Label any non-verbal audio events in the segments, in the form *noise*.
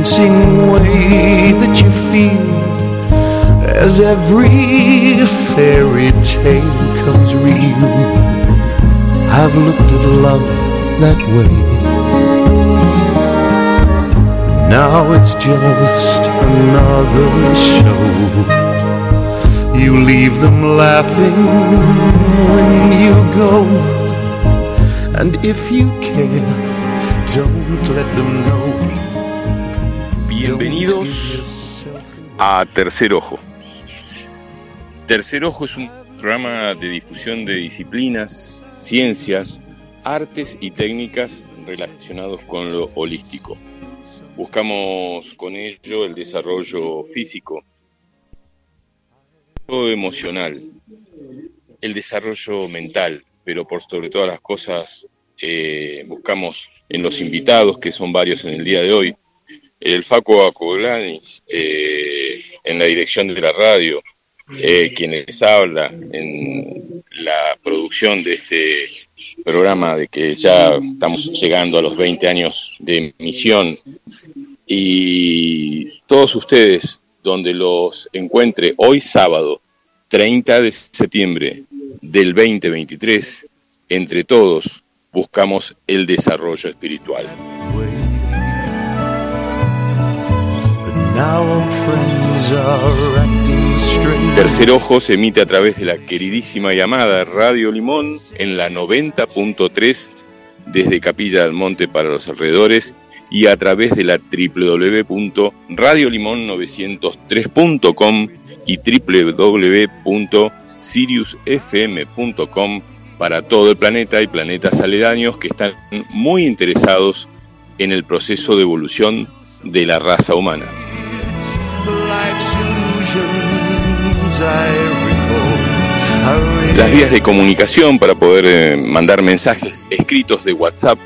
dancing way that you feel as every fairy tale comes real. I've looked at love that way. Now it's just another show. You leave them laughing when you go. And if you care, don't let them know. Bienvenidos a Tercer Ojo. Tercer Ojo es un programa de difusión de disciplinas, ciencias, artes y técnicas relacionados con lo holístico. Buscamos con ello el desarrollo físico, emocional, el desarrollo mental, pero por sobre todas las cosas eh, buscamos en los invitados, que son varios en el día de hoy, el Faco Acoglanis eh, en la dirección de la radio, eh, quien les habla en la producción de este programa de que ya estamos llegando a los 20 años de emisión y todos ustedes donde los encuentre hoy sábado 30 de septiembre del 2023, entre todos buscamos el desarrollo espiritual. Tercer Ojo se emite a través de la queridísima llamada Radio Limón en la 90.3 desde Capilla del Monte para los alrededores y a través de la www.radiolimon903.com y www.siriusfm.com para todo el planeta y planetas aledaños que están muy interesados en el proceso de evolución de la raza humana. Las vías de comunicación para poder eh, mandar mensajes escritos de WhatsApp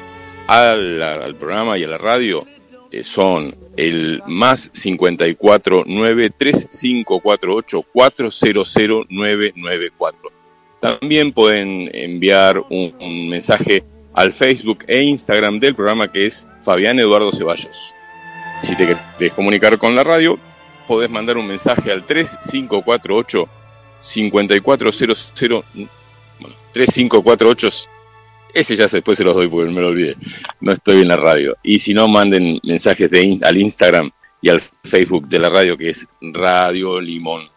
al, programa y a la radio eh, son el más 54 93548 400994. También pueden enviar un, un mensaje al Facebook e Instagram del programa que es Fabián Eduardo Ceballos. Si te querés comunicar con la radio, podés mandar un mensaje al 3548 5400 bueno, 3548 ese ya después se los doy porque me lo olvidé. No estoy en la radio. Y si no, manden mensajes de, al Instagram y al Facebook de la radio que es Radio Limón.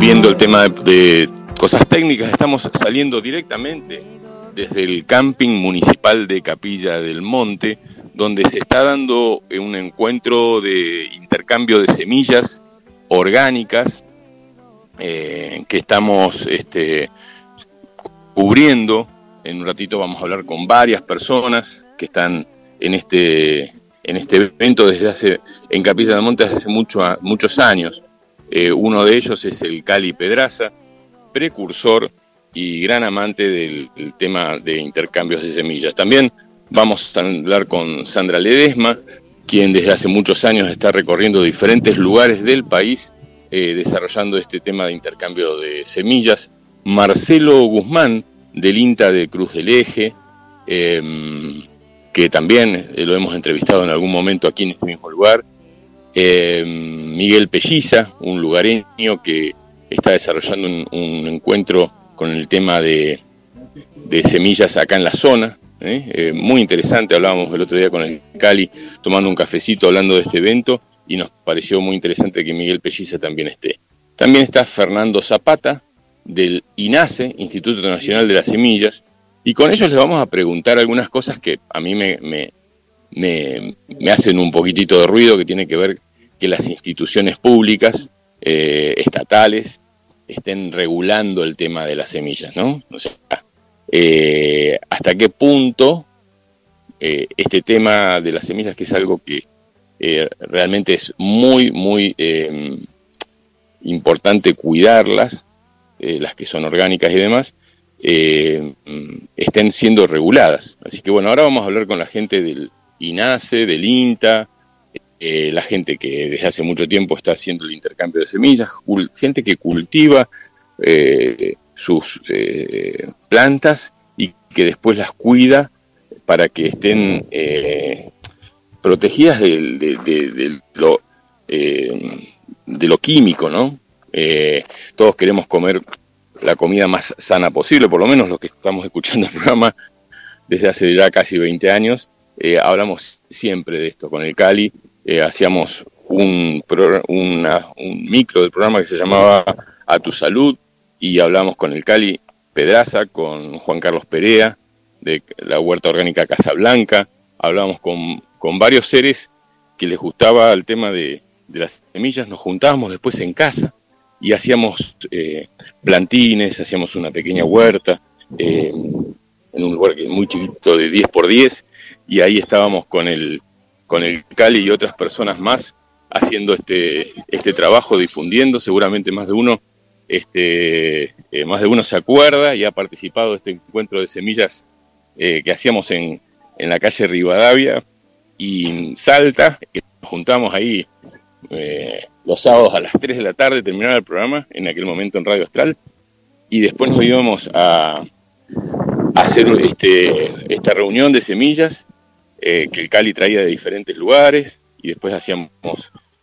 Viendo el tema de, de cosas técnicas, estamos saliendo directamente desde el camping municipal de Capilla del Monte, donde se está dando un encuentro de intercambio de semillas orgánicas eh, que estamos este, cubriendo. En un ratito vamos a hablar con varias personas que están en este, en este evento desde hace, en Capilla del Monte desde hace mucho, muchos años. Eh, uno de ellos es el Cali Pedraza, precursor y gran amante del, tema de intercambios de semillas. También vamos a hablar con Sandra Ledesma, quien desde hace muchos años está recorriendo diferentes lugares del país eh, desarrollando este tema de intercambio de semillas. Marcelo Guzmán, del INTA de Cruz del Eje, eh, que también eh, lo hemos entrevistado en algún momento aquí en este mismo lugar. Eh, Miguel Pelliza, un lugareño que está desarrollando un encuentro con el tema de, semillas acá en la zona. ¿eh? muy interesante, hablábamos el otro día con el Cali tomando un cafecito hablando de este evento y nos pareció muy interesante que Miguel Pelliza también esté. También está Fernando Zapata del INASE, Instituto Nacional de las Semillas, y con ellos les vamos a preguntar algunas cosas que a mí me, me, me, me hacen un poquitito de ruido, que tiene que ver que las instituciones públicas, eh, estatales, estén regulando el tema de las semillas, ¿no? O sea, eh, hasta qué punto eh, este tema de las semillas, que es algo que eh, realmente es muy, muy eh, importante cuidarlas, las que son orgánicas y demás, estén siendo reguladas. Así que bueno, ahora vamos a hablar con la gente del INASE, del INTA, eh, la gente que desde hace mucho tiempo está haciendo el intercambio de semillas, gente que cultiva sus plantas que después las cuida para que estén eh, protegidas de, lo, eh, de lo químico, ¿no? Eh, todos queremos comer la comida más sana posible, por lo menos los que estamos escuchando el programa desde hace ya casi 20 años, hablamos siempre de esto. Con el Cali hacíamos un, un micro del programa que se llamaba A tu salud y hablamos con el Cali Pedraza, con Juan Carlos Perea, de la Huerta Orgánica Casablanca, hablábamos con, con varios seres que les gustaba el tema de, las semillas, nos juntábamos después en casa y hacíamos eh, plantines, hacíamos una pequeña huerta eh, en un lugar que muy chiquito de 10 por 10 y ahí estábamos con el, con el Cali y otras personas más haciendo este, este trabajo, difundiendo, seguramente más de uno este, eh, más de uno se acuerda y ha participado de este encuentro de semillas eh, que hacíamos en, en, la calle Rivadavia y Salta, que nos juntamos ahí eh, los sábados a las 3 de la tarde, terminaba el programa, en aquel momento en Radio Astral, y después nos íbamos a, hacer este, esta reunión de semillas eh, que el Cali traía de diferentes lugares, y después hacíamos,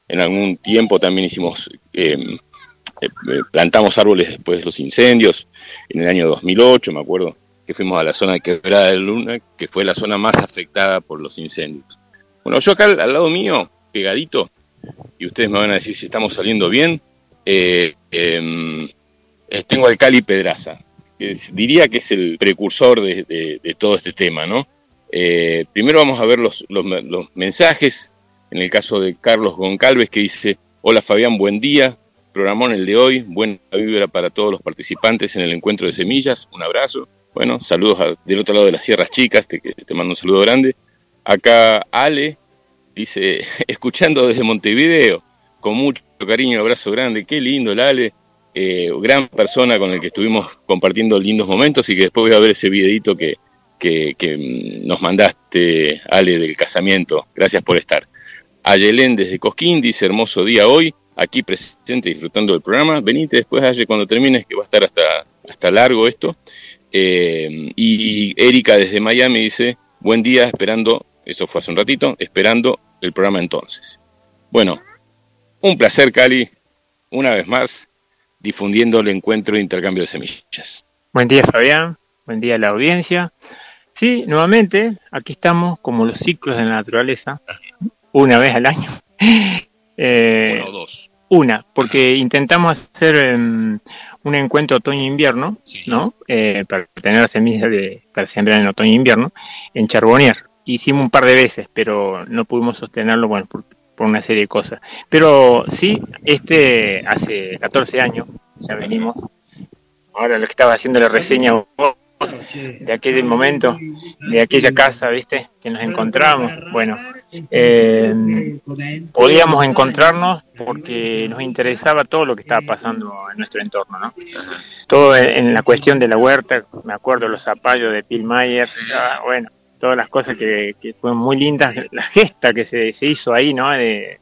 en algún tiempo también hicimos plantamos árboles después de los incendios, en el año 2008, me acuerdo, que fuimos a la zona de Quebrada de Luna, que fue la zona más afectada por los incendios. Bueno, yo acá al, lado mío, pegadito, y ustedes me van a decir si estamos saliendo bien, eh, em, tengo al Cali Pedraza, que diría que es el precursor de, todo este tema, ¿no? Eh, primero vamos a ver los, mensajes, en el caso de Carlos Goncalves, que dice, hola Fabián, buen día, programón el de hoy, buena vibra para todos los participantes en el encuentro de semillas, un abrazo. Bueno, saludos del otro lado de las Sierras Chicas, te, te mando un saludo grande. Acá Ale dice, *laughs* escuchando desde Montevideo, con mucho cariño, abrazo grande, qué lindo el Ale, eh, gran persona con el que estuvimos compartiendo lindos momentos y que después voy a ver ese videito que, que, nos mandaste, Ale, del casamiento. Gracias por estar. Ayelén desde Cosquín dice, hermoso día hoy, aquí presente disfrutando del programa. Venite después, Aye, cuando termines, que va a estar hasta, hasta largo esto. Eh, y Erika desde Miami dice, buen día, esperando, eso fue hace un ratito, esperando el programa entonces. Bueno, un placer, Cali, una vez más, difundiendo el encuentro de intercambio de semillas. Buen día, Fabián, buen día a la audiencia. Sí, nuevamente, aquí estamos como los ciclos de la naturaleza, una vez al año. *laughs* eh, o dos. Una, porque intentamos hacer em, un encuentro otoño-invierno, ¿no? Eh, para tener semillas de, para sembrar en otoño-invierno, en Charbonnier. Hicimos un par de veces, pero no pudimos sostenerlo, bueno, por, una serie de cosas. Pero sí, este hace 14 años, ya venimos. Ahora lo que estaba haciendo la reseña de aquel momento, de aquella casa, ¿viste? Que nos encontramos. Bueno, eh, podíamos encontrarnos porque nos interesaba todo lo que estaba pasando en nuestro entorno, ¿no? Todo en la cuestión de la huerta, me acuerdo los zapallos de Pilmayer, ah, bueno, todas las cosas que, fueron muy lindas, la gesta que se, se hizo ahí, ¿no? De,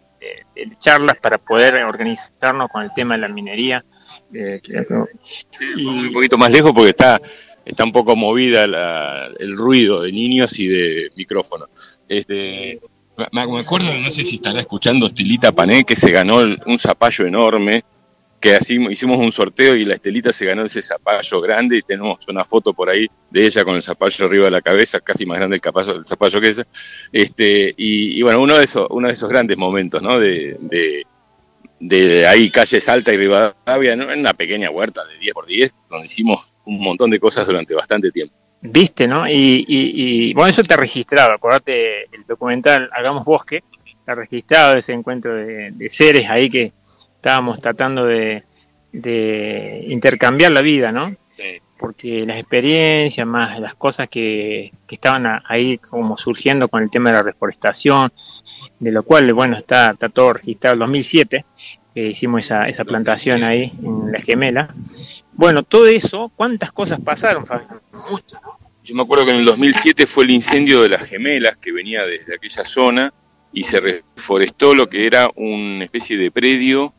charlas para poder organizarnos con el tema de la minería. Eh, un poquito más lejos porque está está un poco movida el ruido de niños y de micrófono. Este, me, acuerdo, no sé si estará escuchando Estelita Pané, que se ganó un zapallo enorme, que así hicimos un sorteo y la Estelita se ganó ese zapallo grande y tenemos una foto por ahí de ella con el zapallo arriba de la cabeza, casi más grande el, capallo, el zapallo que esa. Este, y, bueno, uno de esos, uno de esos grandes momentos, ¿no? De, de, ahí calle Salta y Rivadavia, en una pequeña huerta de 10 por 10, donde hicimos un montón de cosas durante bastante tiempo. Viste, ¿no? Y, y, bueno, eso te ha registrado, acordate el documental Hagamos Bosque, ha registrado ese encuentro de, seres ahí que estábamos tratando de, intercambiar la vida, ¿no? Porque las experiencias, más las cosas que, que estaban ahí como surgiendo con el tema de la reforestación, de lo cual, bueno, está, está todo registrado en 2007, que hicimos esa, esa plantación ahí en La Gemela, bueno, todo eso, ¿cuántas cosas pasaron, Fabián? Muchas. Yo me acuerdo que en el 2007 fue el incendio de las gemelas que venía desde aquella zona y se reforestó lo que era una especie de predio,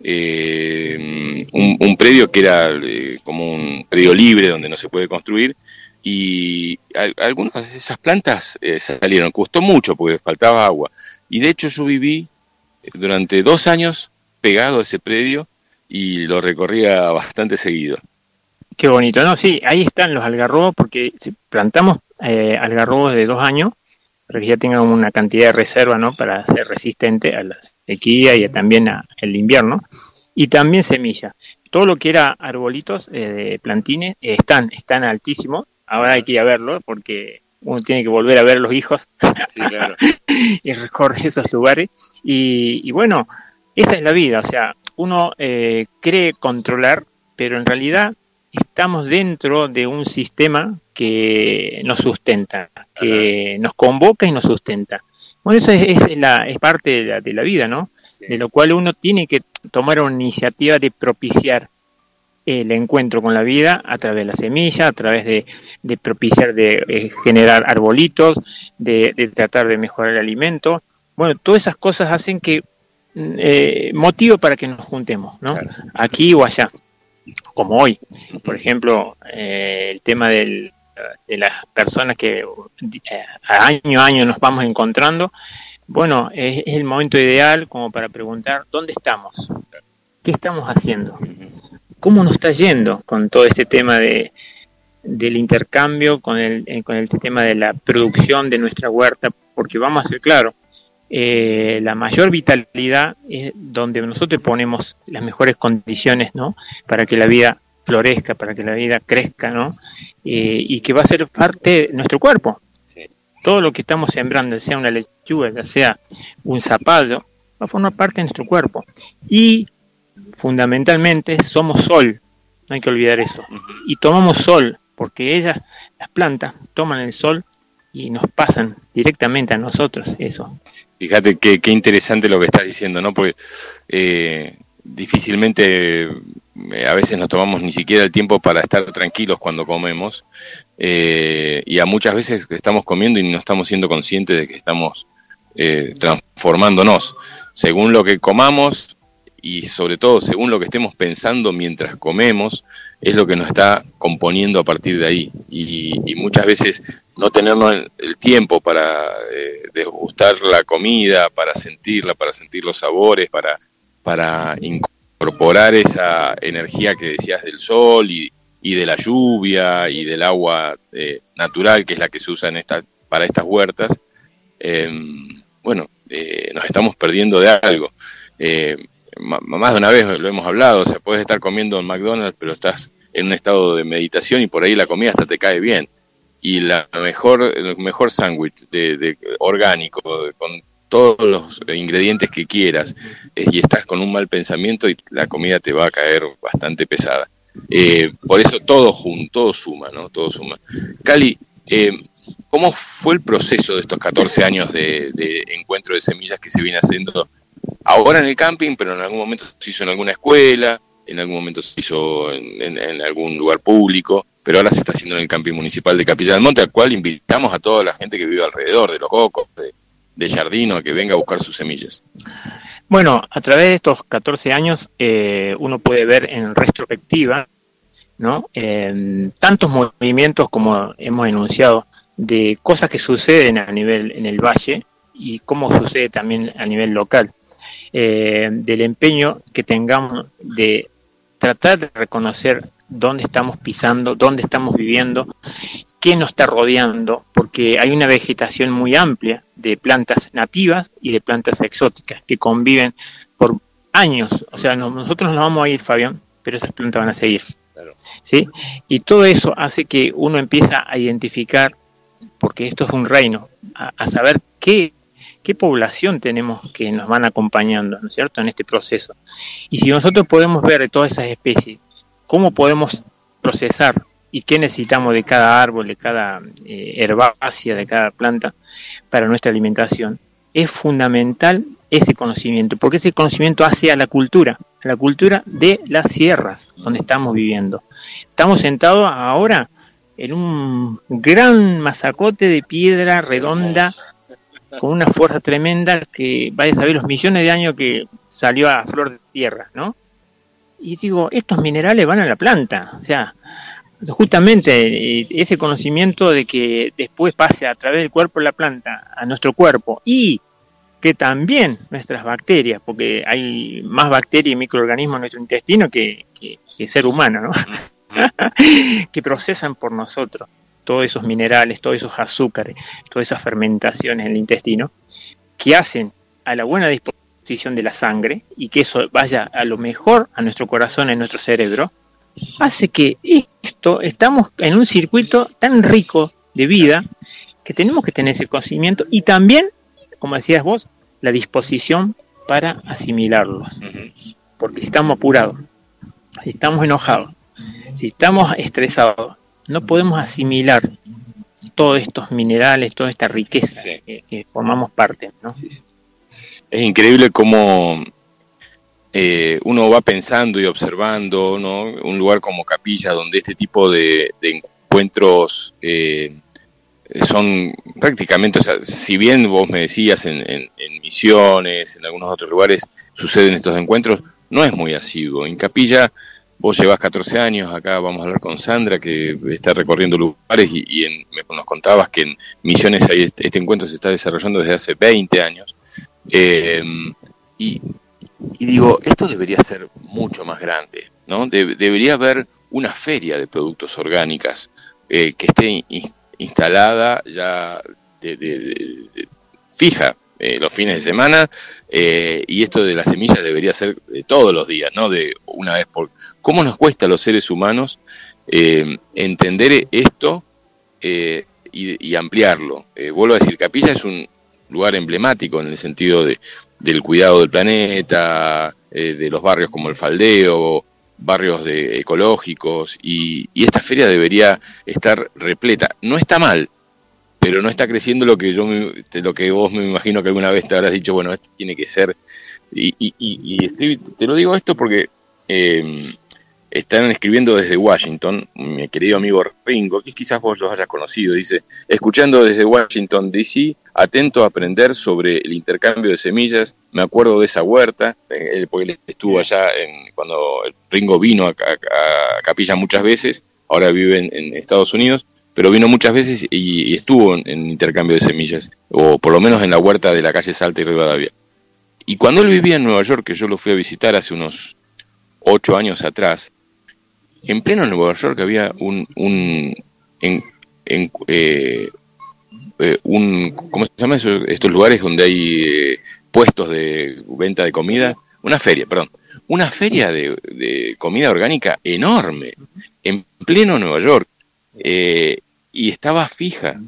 eh, un, predio que era eh, como un predio libre donde no se puede construir y algunas de esas plantas eh, salieron. Costó mucho porque faltaba agua. Y de hecho yo viví durante dos años pegado a ese predio y lo recorría bastante seguido. Qué bonito, ¿no? Sí, ahí están los algarrobos porque si plantamos eh, algarrobos de dos años para que ya tengan una cantidad de reserva, ¿no? Para ser resistente a la sequía y también al invierno. Y también semilla. Todo lo que era arbolitos eh, de plantines están, están altísimos ahora hay que ir a verlo porque uno tiene que volver a ver a los hijos *laughs* y recorrer esos lugares. Y, bueno, esa es la vida, o sea, uno eh, cree controlar, pero en realidad estamos dentro de un sistema que nos sustenta, que nos convoca y nos sustenta. Bueno, eso es, la, es parte de la, de la vida, ¿no? De lo cual uno tiene que tomar una iniciativa de propiciar el encuentro con la vida a través de la semilla, a través de, propiciar, de eh, generar arbolitos, de, tratar de mejorar el alimento. Bueno, todas esas cosas hacen que eh, motivo para que nos juntemos, ¿no? Aquí o allá, como hoy. Por ejemplo, eh, el tema del, de las personas que eh, año a año nos vamos encontrando. Bueno, es el momento ideal como para preguntar, ¿dónde estamos? ¿Qué estamos haciendo? cómo nos está yendo con todo este tema de, del intercambio, con el, con el tema de la producción de nuestra huerta, porque vamos a ser claros, eh, la mayor vitalidad es donde nosotros ponemos las mejores condiciones, ¿no? Para que la vida florezca, para que la vida crezca, ¿no? Eh, y que va a ser parte de nuestro cuerpo. Todo lo que estamos sembrando, sea una lechuga, ya sea un zapallo, va a formar parte de nuestro cuerpo. Y fundamentalmente somos sol, no hay que olvidar eso. Y tomamos sol, porque ellas, las plantas, toman el sol y nos pasan directamente a nosotros eso. Fíjate qué, qué interesante lo que estás diciendo, ¿no? Porque eh, difícilmente eh, a veces nos tomamos ni siquiera el tiempo para estar tranquilos cuando comemos eh, y a muchas veces estamos comiendo y no estamos siendo conscientes de que estamos transformándonos. Según lo que comamos, y sobre todo según lo que estemos pensando mientras comemos, es lo que nos está componiendo a partir de ahí. Y, muchas veces no tenernos el, tiempo para eh, degustar la comida, para sentirla, para sentir los sabores, para, para incorporar esa energía que decías del sol y, de la lluvia y del agua eh, natural, que es la que se usa en esta, para estas huertas, em, bueno, eh, nos estamos perdiendo de algo más de una vez lo hemos hablado, o sea, puedes estar comiendo en McDonald's, pero estás en un estado de meditación y por ahí la comida hasta te cae bien. Y la mejor, el mejor sándwich de, orgánico, con todos los ingredientes que quieras, y estás con un mal pensamiento y la comida te va a caer bastante pesada. Eh, por eso todo junto, todo suma, ¿no? Todo suma. Cali, eh, ¿cómo fue el proceso de estos 14 años de, de encuentro de semillas que se viene haciendo ahora en el camping, pero en algún momento se hizo en alguna escuela, en algún momento se hizo en, algún lugar público, pero ahora se está haciendo en el camping municipal de Capilla del Monte, al cual invitamos a toda la gente que vive alrededor de los cocos, de, de Jardino, a que venga a buscar sus semillas. Bueno, a través de estos 14 años eh, uno puede ver en retrospectiva ¿no? tantos movimientos como hemos enunciado de cosas que suceden a nivel en el valle y cómo sucede también a nivel local. Eh, del empeño que tengamos de tratar de reconocer dónde estamos pisando, dónde estamos viviendo, qué nos está rodeando, porque hay una vegetación muy amplia de plantas nativas y de plantas exóticas que conviven por años. O sea, nosotros nos vamos a ir, Fabián, pero esas plantas van a seguir. ¿sí? Y todo eso hace que uno empieza a identificar, porque esto es un reino, a saber qué qué población tenemos que nos van acompañando, ¿no es cierto?, en este proceso. Y si nosotros podemos ver todas esas especies, cómo podemos procesar y qué necesitamos de cada árbol, de cada eh, herbácea, de cada planta para nuestra alimentación, es fundamental ese conocimiento, porque ese conocimiento hace a la cultura, a la cultura de las sierras donde estamos viviendo. Estamos sentados ahora en un gran masacote de piedra redonda con una fuerza tremenda que vaya a saber los millones de años que salió a flor de tierra, ¿no? Y digo, estos minerales van a la planta, o sea, justamente eh, ese conocimiento de que después pase a través del cuerpo de la planta a nuestro cuerpo y que también nuestras bacterias, porque hay más bacterias y microorganismos en nuestro intestino que, que, ser humano, ¿no? *laughs* que procesan por nosotros todos esos minerales, todos esos azúcares, todas esas fermentaciones en el intestino, que hacen a la buena disposición de la sangre y que eso vaya a lo mejor a nuestro corazón, en nuestro cerebro, hace que esto, estamos en un circuito tan rico de vida que tenemos que tener ese conocimiento y también, como decías vos, la disposición para asimilarlos. Porque si estamos apurados, si estamos enojados, si estamos estresados, no podemos asimilar todos estos minerales, toda esta riqueza que, formamos parte. ¿no? Es increíble cómo eh, uno va pensando y observando ¿no? un lugar como Capilla, donde este tipo de, encuentros eh, son prácticamente, o sea, si bien vos me decías en, misiones, en algunos otros lugares suceden estos encuentros, no es muy asiduo. En Capilla vos llevas 14 años, acá vamos a hablar con Sandra que está recorriendo lugares y, nos contabas que en Misiones hay este, este, encuentro se está desarrollando desde hace 20 años. Eh, y y digo, esto debería ser mucho más grande, ¿no? debería haber una feria de productos orgánicas eh, que esté instalada ya de, fija eh, los fines de semana y esto de las semillas debería ser de todos los días, no de una vez por... ¿Cómo nos cuesta a los seres humanos entender esto y, y, ampliarlo? vuelvo a decir, Capilla es un lugar emblemático en el sentido de del cuidado del planeta, eh, de los barrios como el Faldeo, barrios de, ecológicos, y, esta feria debería estar repleta. No está mal, pero no está creciendo lo que yo lo que vos me imagino que alguna vez te habrás dicho, bueno, esto tiene que ser. Y, y, estoy, te lo digo esto porque eh, están escribiendo desde Washington, mi querido amigo Ringo, que quizás vos los hayas conocido, dice, escuchando desde Washington, D.C., atento a aprender sobre el intercambio de semillas, me acuerdo de esa huerta, eh, porque él estuvo allá en, cuando Ringo vino a, Capilla muchas veces, ahora vive en, Estados Unidos, pero vino muchas veces y, estuvo en, en, intercambio de semillas, o por lo menos en la huerta de la calle Salta y Rivadavia. Y cuando él vivía en Nueva York, que yo lo fui a visitar hace unos ocho años atrás, en pleno Nueva York había un, un, en, eh, eh, un ¿cómo se llama estos lugares donde hay eh, puestos de venta de comida? Una feria, perdón. Una feria de, de comida orgánica enorme, en pleno Nueva York. y estaba fija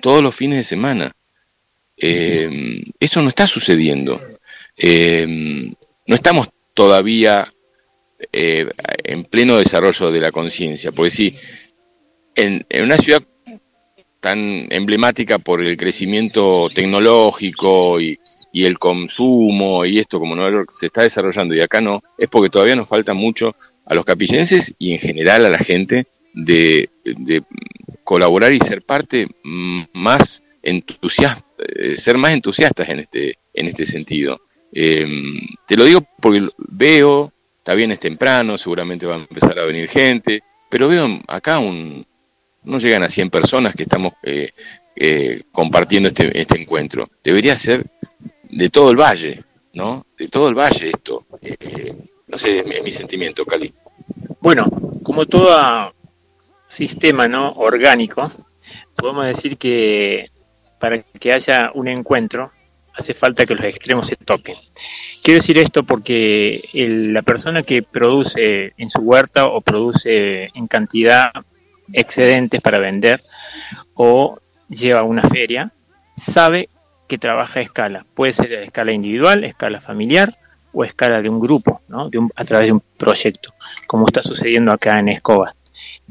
todos los fines de semana. eso no está sucediendo. no estamos todavía eh, en pleno desarrollo de la conciencia. Porque si en, una ciudad tan emblemática por el crecimiento tecnológico y, el consumo y esto como no se está desarrollando y acá no, es porque todavía nos falta mucho a los capillenses y en general a la gente de, colaborar y ser parte más entusiasta, eh, ser más entusiastas en este, en este sentido. Eh, te lo digo porque veo Está bien, es temprano, seguramente va a empezar a venir gente, pero veo acá un, no llegan a 100 personas que estamos eh, eh, compartiendo este, este encuentro. Debería ser de todo el valle, ¿no? De todo el valle esto. Eh, no sé, es mi, sentimiento, Cali. Bueno, como todo sistema no orgánico, podemos decir que para que haya un encuentro hace falta que los extremos se toquen. Quiero decir esto porque la persona que produce en su huerta o produce en cantidad excedentes para vender o lleva a una feria, sabe que trabaja a escala. Puede ser a escala individual, escala familiar o a escala de un grupo, ¿no? a través de un proyecto, como está sucediendo acá en Escoba.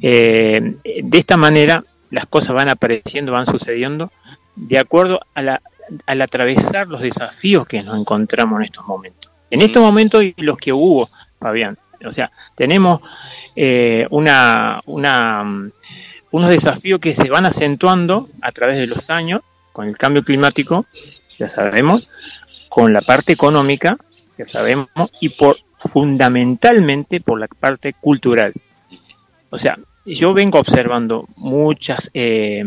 Eh, de esta manera las cosas van apareciendo, van sucediendo de acuerdo a la al atravesar los desafíos que nos encontramos en estos momentos. En estos momentos y los que hubo, Fabián. O sea, tenemos eh, una, una, mm, unos desafíos que se van acentuando a través de los años con el cambio climático, ya sabemos, con la parte económica, ya sabemos, y por fundamentalmente por la parte cultural. O sea, yo vengo observando muchas eh,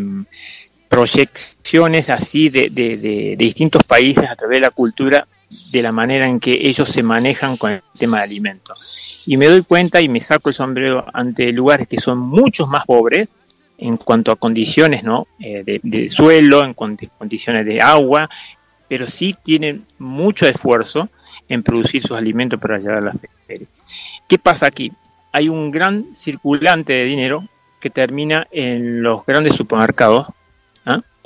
proyecciones así de, de, distintos países a través de la cultura, de la manera en que ellos se manejan con el tema de alimentos. Y me doy cuenta y me saco el sombrero ante lugares que son mucho más pobres en cuanto a condiciones ¿no? Eh, de, suelo, en condiciones de agua, pero sí tienen mucho esfuerzo en producir sus alimentos para llevar a la feria. ¿Qué pasa aquí? Hay un gran circulante de dinero que termina en los grandes supermercados.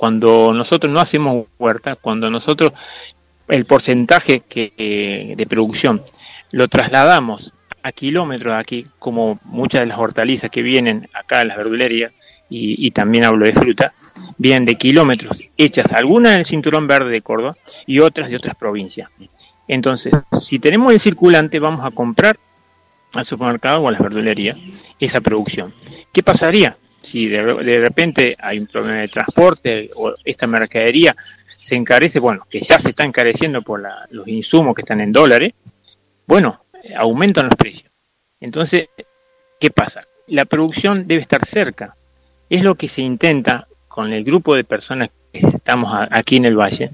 Cuando nosotros no hacemos huerta, cuando nosotros el porcentaje que, de producción lo trasladamos a kilómetros aquí, como muchas de las hortalizas que vienen acá a las verdulerías, y, también hablo de fruta, vienen de kilómetros hechas, algunas en el cinturón verde de Córdoba y otras de otras provincias. Entonces, si tenemos el circulante, vamos a comprar al supermercado o a las verdulerías esa producción. ¿Qué pasaría? Si de, repente hay un problema de transporte o esta mercadería se encarece, bueno, que ya se está encareciendo por los insumos que están en dólares, bueno, aumentan los precios. Entonces, ¿qué pasa? La producción debe estar cerca. Es lo que se intenta con el grupo de personas que estamos aquí en el valle,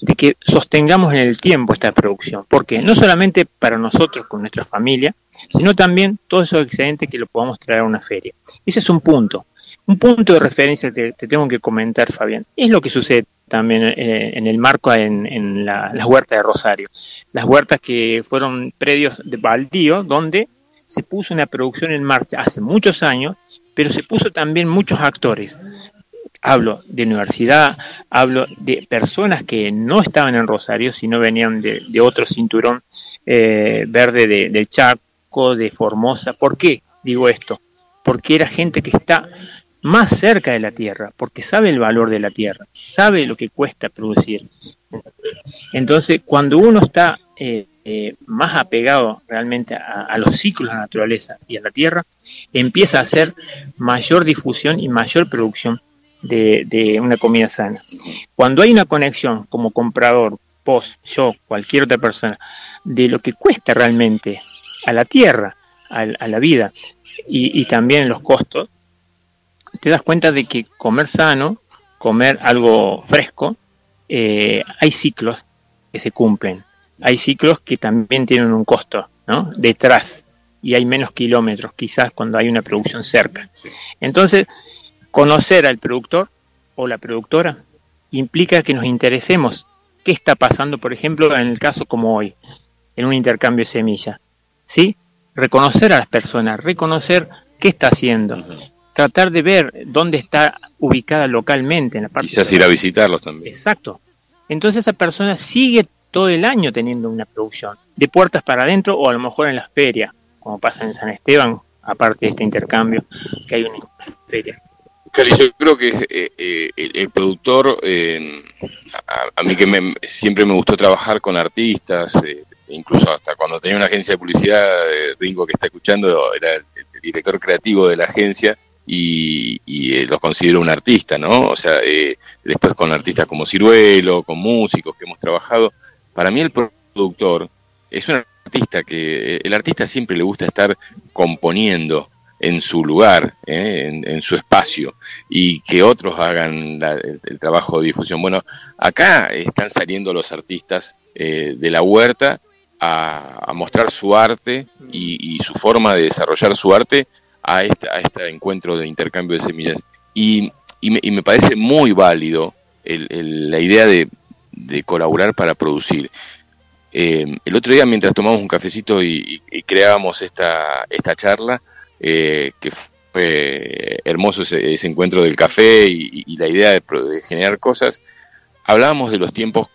de que sostengamos en el tiempo esta producción. porque No solamente para nosotros, con nuestra familia, sino también todos esos excedentes que lo podamos traer a una feria. Ese es un punto. Un punto de referencia que te, tengo que comentar, Fabián, es lo que sucede también eh, en el marco en, las huertas de Rosario. Las huertas que fueron predios de baldío, donde se puso una producción en marcha hace muchos años, pero se puso también muchos actores. Hablo de universidad, hablo de personas que no estaban en Rosario, sino venían de, otro cinturón eh, verde de, del Chaco, de Formosa. ¿Por qué digo esto? Porque era gente que está más cerca de la tierra, porque sabe el valor de la tierra, sabe lo que cuesta producir. Entonces, cuando uno está eh, eh, más apegado realmente a, los ciclos de la naturaleza y a la tierra, empieza a hacer mayor difusión y mayor producción de, una comida sana. Cuando hay una conexión como comprador, vos, yo, cualquier otra persona, de lo que cuesta realmente a la tierra, a, la vida y, y también los costos, te das cuenta de que comer sano, comer algo fresco, eh, hay ciclos que se cumplen. Hay ciclos que también tienen un costo ¿no? detrás y hay menos kilómetros quizás cuando hay una producción cerca. Entonces, conocer al productor o la productora implica que nos interesemos qué está pasando, por ejemplo, en el caso como hoy, en un intercambio de semillas. ¿Sí? Reconocer a las personas, reconocer qué está haciendo tratar de ver dónde está ubicada localmente en la parte. Quizás ir a visitarlos también. Exacto. Entonces esa persona sigue todo el año teniendo una producción, de puertas para adentro o a lo mejor en las ferias, como pasa en San Esteban, aparte de este intercambio, que hay una feria. Cali, yo creo que eh, eh, el, productor, eh, a, mí que me, siempre me gustó trabajar con artistas, incluso hasta cuando tenía una agencia de publicidad, Ringo que está escuchando, era el director creativo de la agencia, y, y eh, los considero un artista, ¿no? O sea, eh, después con artistas como Ciruelo, con músicos que hemos trabajado. Para mí el productor es un artista que eh, el artista siempre le gusta estar componiendo en su lugar, en, su espacio, y que otros hagan el, trabajo de difusión. Bueno, acá están saliendo los artistas de la huerta a, mostrar su arte y, su forma de desarrollar su arte a este, a este encuentro de intercambio de semillas. Y, y, me, parece muy válido la idea de, colaborar para producir. Eh, el otro día, mientras tomamos un cafecito y, creábamos esta, esta charla, eh, que fue hermoso ese, encuentro del café y, la idea de, generar cosas, hablábamos de los tiempos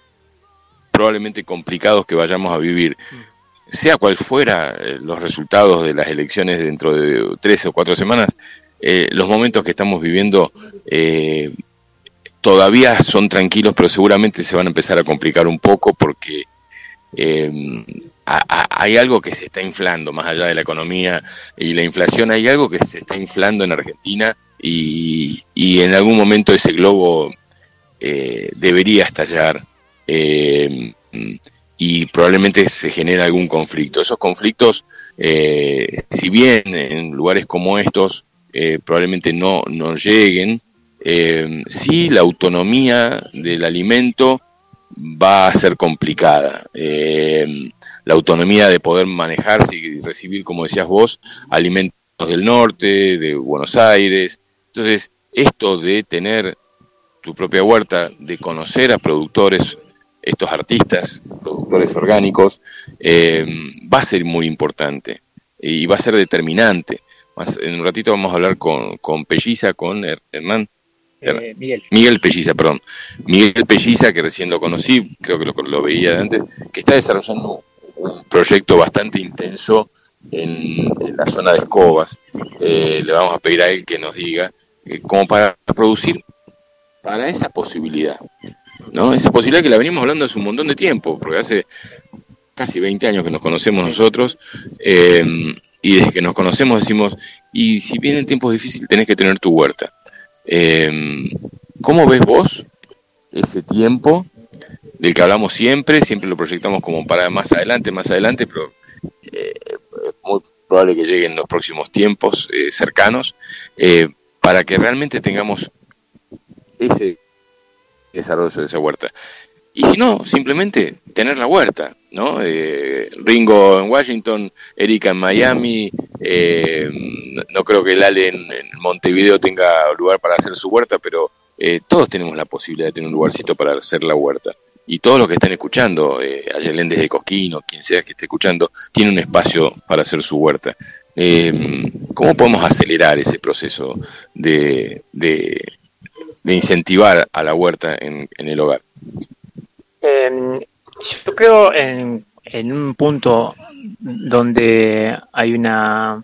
probablemente complicados que vayamos a vivir. Sea cual fuera eh, los resultados de las elecciones dentro de tres o cuatro semanas, eh, los momentos que estamos viviendo eh, todavía son tranquilos, pero seguramente se van a empezar a complicar un poco porque hay algo que se está inflando, más allá de la economía y la inflación, hay algo que se está inflando en Argentina y, y en algún momento ese globo debería estallar y probablemente se genera algún conflicto. Esos conflictos, eh, si bien en lugares como estos eh, probablemente no, no lleguen. Eh, sí, la autonomía del alimento va a ser complicada. Eh, la autonomía de poder manejarse y recibir, como decías vos, alimentos del norte, de Buenos Aires. Entonces, esto de tener tu propia huerta, de conocer a productores, estos artistas, productores orgánicos, eh, va a ser muy importante y va a ser determinante. Más, en un ratito vamos a hablar con, con Pelliza, con Hernán. Eh, Miguel. Miguel Pelliza, perdón. Miguel Pelliza, que recién lo conocí, creo que lo, veía de antes, que está desarrollando un proyecto bastante intenso en, la zona de Escobas. Eh, le vamos a pedir a él que nos diga eh, cómo para producir para esa posibilidad. ¿No? Esa posibilidad que la venimos hablando hace un montón de tiempo, porque hace casi 20 años que nos conocemos nosotros, eh, y desde que nos conocemos decimos, y si vienen tiempos difíciles tenés que tener tu huerta. Eh, ¿Cómo ves vos ese tiempo del que hablamos siempre? Siempre lo proyectamos como para más adelante, más adelante, pero eh, es muy probable que lleguen los próximos tiempos cercanos, para que realmente tengamos ese desarrollo de esa huerta. Y si no, simplemente tener la huerta, ¿no? Eh, Ringo en Washington, Erika en Miami, eh, no creo que el Ale en, Montevideo tenga lugar para hacer su huerta, pero eh, todos tenemos la posibilidad de tener un lugarcito para hacer la huerta. Y todos los que están escuchando, eh, Ayelén desde Cosquín quien sea que esté escuchando, tiene un espacio para hacer su huerta. ¿Cómo podemos acelerar ese proceso de, de, incentivar a la huerta en el hogar? Em, yo creo en, en un punto donde hay una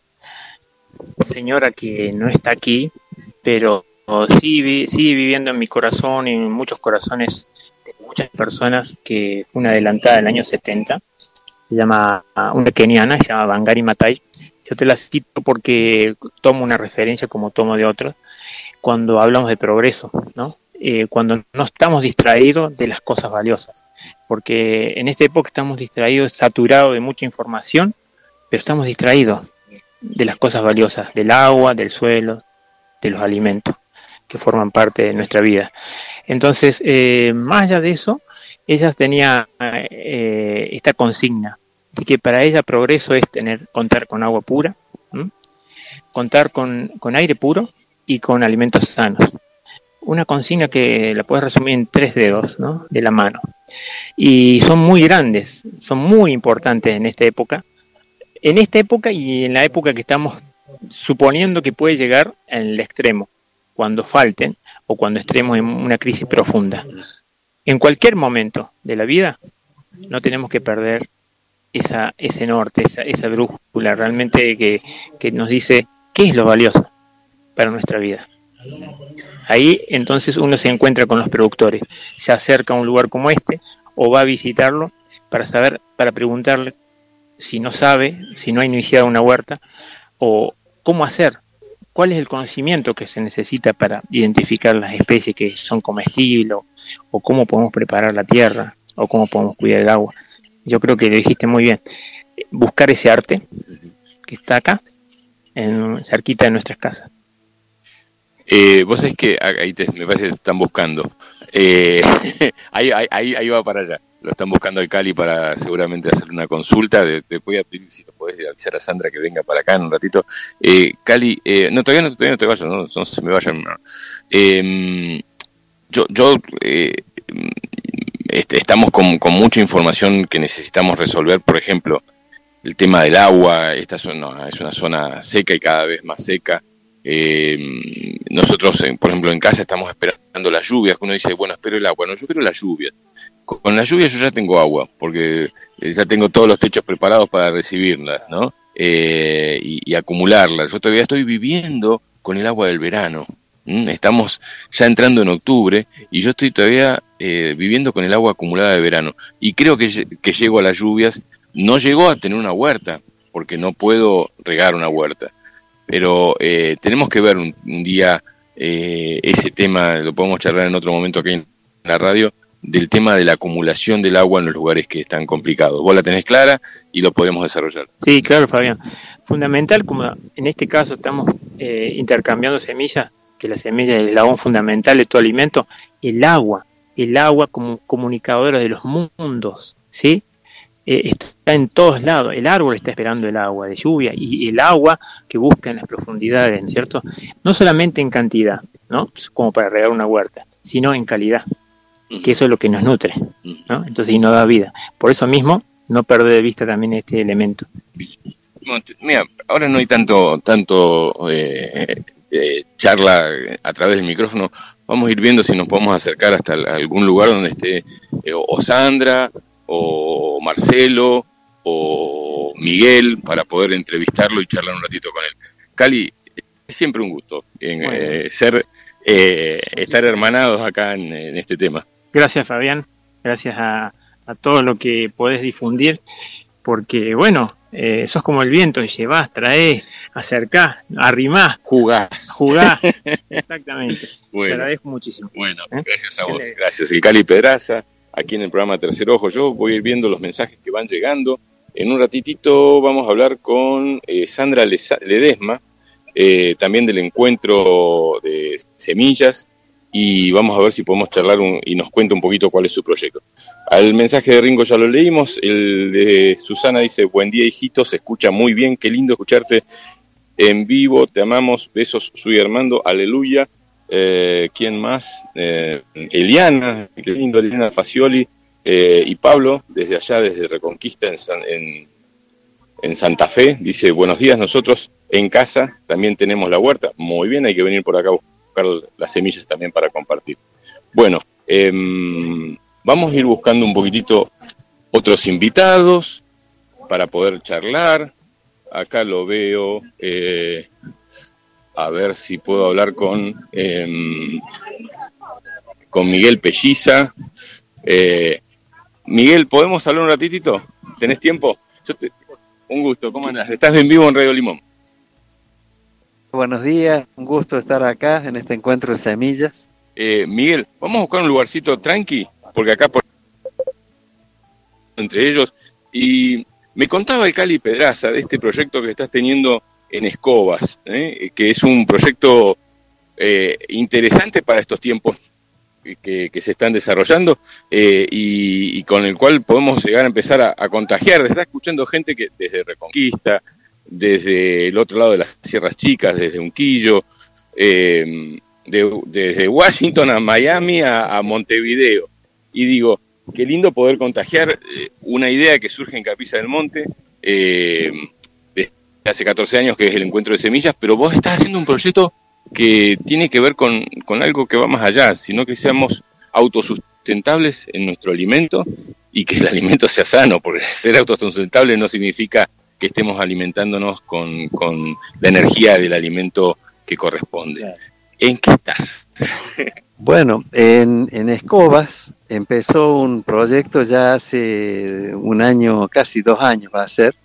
señora que no está aquí, pero sigue viviendo en mi corazón y en muchos corazones de muchas personas, que una adelantada del año 70, se llama una keniana, se llama Bangari Matai. Yo te la cito porque tomo una referencia como tomo de otros cuando hablamos de progreso, ¿no? Eh, cuando no estamos distraídos de las cosas valiosas. Porque en esta época estamos distraídos, saturados de mucha información, pero estamos distraídos de las cosas valiosas, del agua, del suelo, de los alimentos que forman parte de nuestra vida. Entonces, eh, más allá de eso, ella tenía eh, esta consigna de que para ella progreso es tener, contar con agua pura, contar con, con aire puro y con alimentos sanos una consigna que la puedes resumir en tres dedos ¿no? de la mano. Y son muy grandes, son muy importantes en esta época. En esta época y en la época que estamos suponiendo que puede llegar en el extremo, cuando falten o cuando estemos en una crisis profunda. En cualquier momento de la vida no tenemos que perder esa, ese norte, esa, esa brújula realmente que, que nos dice qué es lo valioso para nuestra vida. Ahí entonces uno se encuentra con los productores, se acerca a un lugar como este o va a visitarlo para saber, para preguntarle si no sabe, si no ha iniciado una huerta o cómo hacer, cuál es el conocimiento que se necesita para identificar las especies que son comestibles o, cómo podemos preparar la tierra o cómo podemos cuidar el agua. Yo creo que lo dijiste muy bien. Buscar ese arte que está acá, en, cerquita de nuestras casas. Eh, vos sabés que ahí me parece que te están buscando. Eh, *laughs* ahí, ahí, ahí, va para allá. Lo están buscando al Cali para seguramente hacer una consulta. te voy a pedir si lo podés avisar a Sandra que venga para acá en un ratito. Eh, Cali, eh, no, todavía no, todavía no te vayas, no, no se me vayan. Em, yo, yo eh, este, estamos con, con mucha información que necesitamos resolver. Por ejemplo, el tema del agua. Esta zona es una zona seca y cada vez más seca. Eh, nosotros, por ejemplo, en casa estamos esperando las lluvias, uno dice, bueno, espero el agua, no, yo espero las lluvias. Con, las lluvias yo ya tengo agua, porque eh, ya tengo todos los techos preparados para recibirlas, ¿no? Eh, y, acumularlas. Yo todavía estoy viviendo con el agua del verano. Estamos ya entrando en octubre y yo estoy todavía eh, viviendo con el agua acumulada de verano. Y creo que, que llego a las lluvias, no llego a tener una huerta, porque no puedo regar una huerta pero eh, tenemos que ver un, día eh, ese tema, lo podemos charlar en otro momento aquí en la radio, del tema de la acumulación del agua en los lugares que están complicados. Vos la tenés clara y lo podemos desarrollar. Sí, claro, Fabián. fundamental, como en este caso estamos eh, intercambiando semillas, que la semilla es el eslabón fundamental de todo alimento, el agua, el agua como comunicadora de los mundos, ¿sí? Eh, está en todos lados, el árbol está esperando el agua de lluvia y el agua que busca en las profundidades, ¿cierto? No solamente en cantidad, ¿no? Como para regar una huerta, sino en calidad, que eso es lo que nos nutre, ¿no? Entonces, y no da vida. Por eso mismo, no perder de vista también este elemento. Mira, ahora no hay tanto, tanto eh, eh, charla a través del micrófono. Vamos a ir viendo si nos podemos acercar hasta algún lugar donde esté eh, o Sandra o Marcelo o Miguel para poder entrevistarlo y charlar un ratito con él. Cali, es siempre un gusto en, ser estar hermanados acá en, este tema. Gracias Fabián, gracias a, a todo lo que podés difundir, porque bueno, eh, sos como el viento, llevás, traes, acercás, arrimás, jugás. Jugás, *laughs* exactamente. Te agradezco muchísimo. Bueno, ¿Eh? gracias a vos, gracias. El Cali Pedraza, aquí en el programa Tercer Ojo. Yo voy a ir viendo los mensajes que van llegando. En un ratitito vamos a hablar con eh, Sandra Ledesma, también del encuentro de semillas y vamos a ver si podemos charlar y nos cuenta un poquito cuál es su proyecto. Al mensaje de Ringo ya lo leímos, el de Susana dice, buen día hijito, se escucha muy bien, qué lindo escucharte en vivo, te amamos, besos, soy Armando, aleluya. Eh, ¿Quién más? Eh, Eliana, qué lindo, Eliana Facioli eh, y Pablo, desde allá, desde Reconquista en, Santa Fe, dice, buenos días, nosotros en casa también tenemos la huerta, muy bien, hay que venir por acá las semillas también para compartir. Bueno, em, vamos a ir buscando un poquitito otros invitados para poder charlar. Acá lo veo. A ver si puedo hablar con, em, con Miguel Pelliza. Eh, Miguel, ¿podemos hablar un ratitito? ¿Tenés tiempo? un gusto, ¿cómo andás? Estás en vivo en Radio Limón. Buenos días, un gusto estar acá en este encuentro de semillas. Eh, Miguel, vamos a buscar un lugarcito tranqui, porque acá por... entre ellos, y me contaba el Cali Pedraza de este proyecto que estás teniendo en Escobas, ¿eh? que es un proyecto eh, interesante para estos tiempos que, se están desarrollando y, con el cual podemos llegar a empezar a, contagiar. Está escuchando gente que desde Reconquista, desde el otro lado de las Sierras Chicas, desde Unquillo, eh, desde Washington a Miami a, Montevideo. Y digo, qué lindo poder contagiar eh, una idea que surge en Capilla del Monte, eh, hace 14 años, que es el encuentro de semillas, pero vos estás haciendo un proyecto que tiene que ver con, con algo que va más allá, sino que seamos autosustentables en nuestro alimento y que el alimento sea sano, porque *laughs* ser autosustentable no significa que estemos alimentándonos con, con la energía del alimento que corresponde. ¿En qué estás? *laughs* Bueno, en, en, Escobas empezó un proyecto ya hace un año, casi dos años va a ser,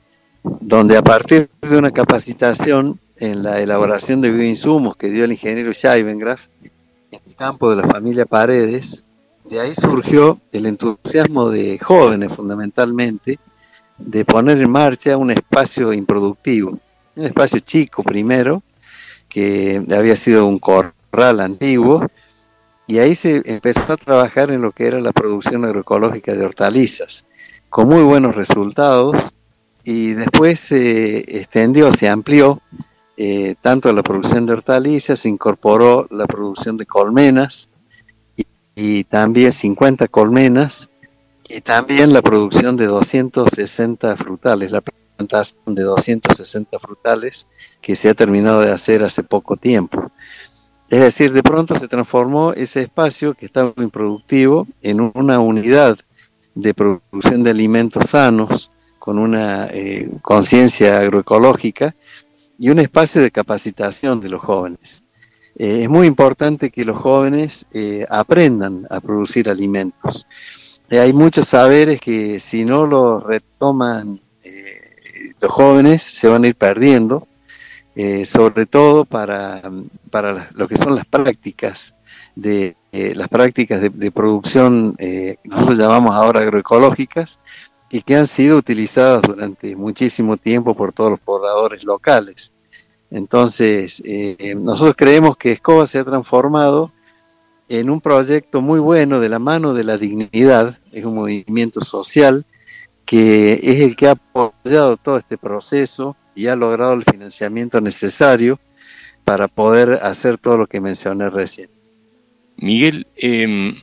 donde a partir de una capacitación en la elaboración de bioinsumos que dio el ingeniero Scheibengraf en el campo de la familia Paredes, de ahí surgió el entusiasmo de jóvenes fundamentalmente de poner en marcha un espacio improductivo, un espacio chico primero, que había sido un corral antiguo, y ahí se empezó a trabajar en lo que era la producción agroecológica de hortalizas, con muy buenos resultados, y después se extendió, se amplió eh, tanto la producción de hortalizas, se incorporó la producción de colmenas, y, y también 50 colmenas, y también la producción de 260 frutales, la plantación de 260 frutales que se ha terminado de hacer hace poco tiempo. Es decir, de pronto se transformó ese espacio que estaba improductivo en una unidad de producción de alimentos sanos, con una eh, conciencia agroecológica y un espacio de capacitación de los jóvenes. Eh, es muy importante que los jóvenes eh, aprendan a producir alimentos. Eh, hay muchos saberes que si no los retoman eh, los jóvenes se van a ir perdiendo, eh, sobre todo para, para lo que son las prácticas de las prácticas de, producción, nosotros llamamos ahora agroecológicas, y que han sido utilizadas durante muchísimo tiempo por todos los pobladores locales. Entonces, eh, nosotros creemos que Escoba se ha transformado en un proyecto muy bueno de la mano de la dignidad, es un movimiento social que es el que ha apoyado todo este proceso y ha logrado el financiamiento necesario para poder hacer todo lo que mencioné recién. Miguel, eh,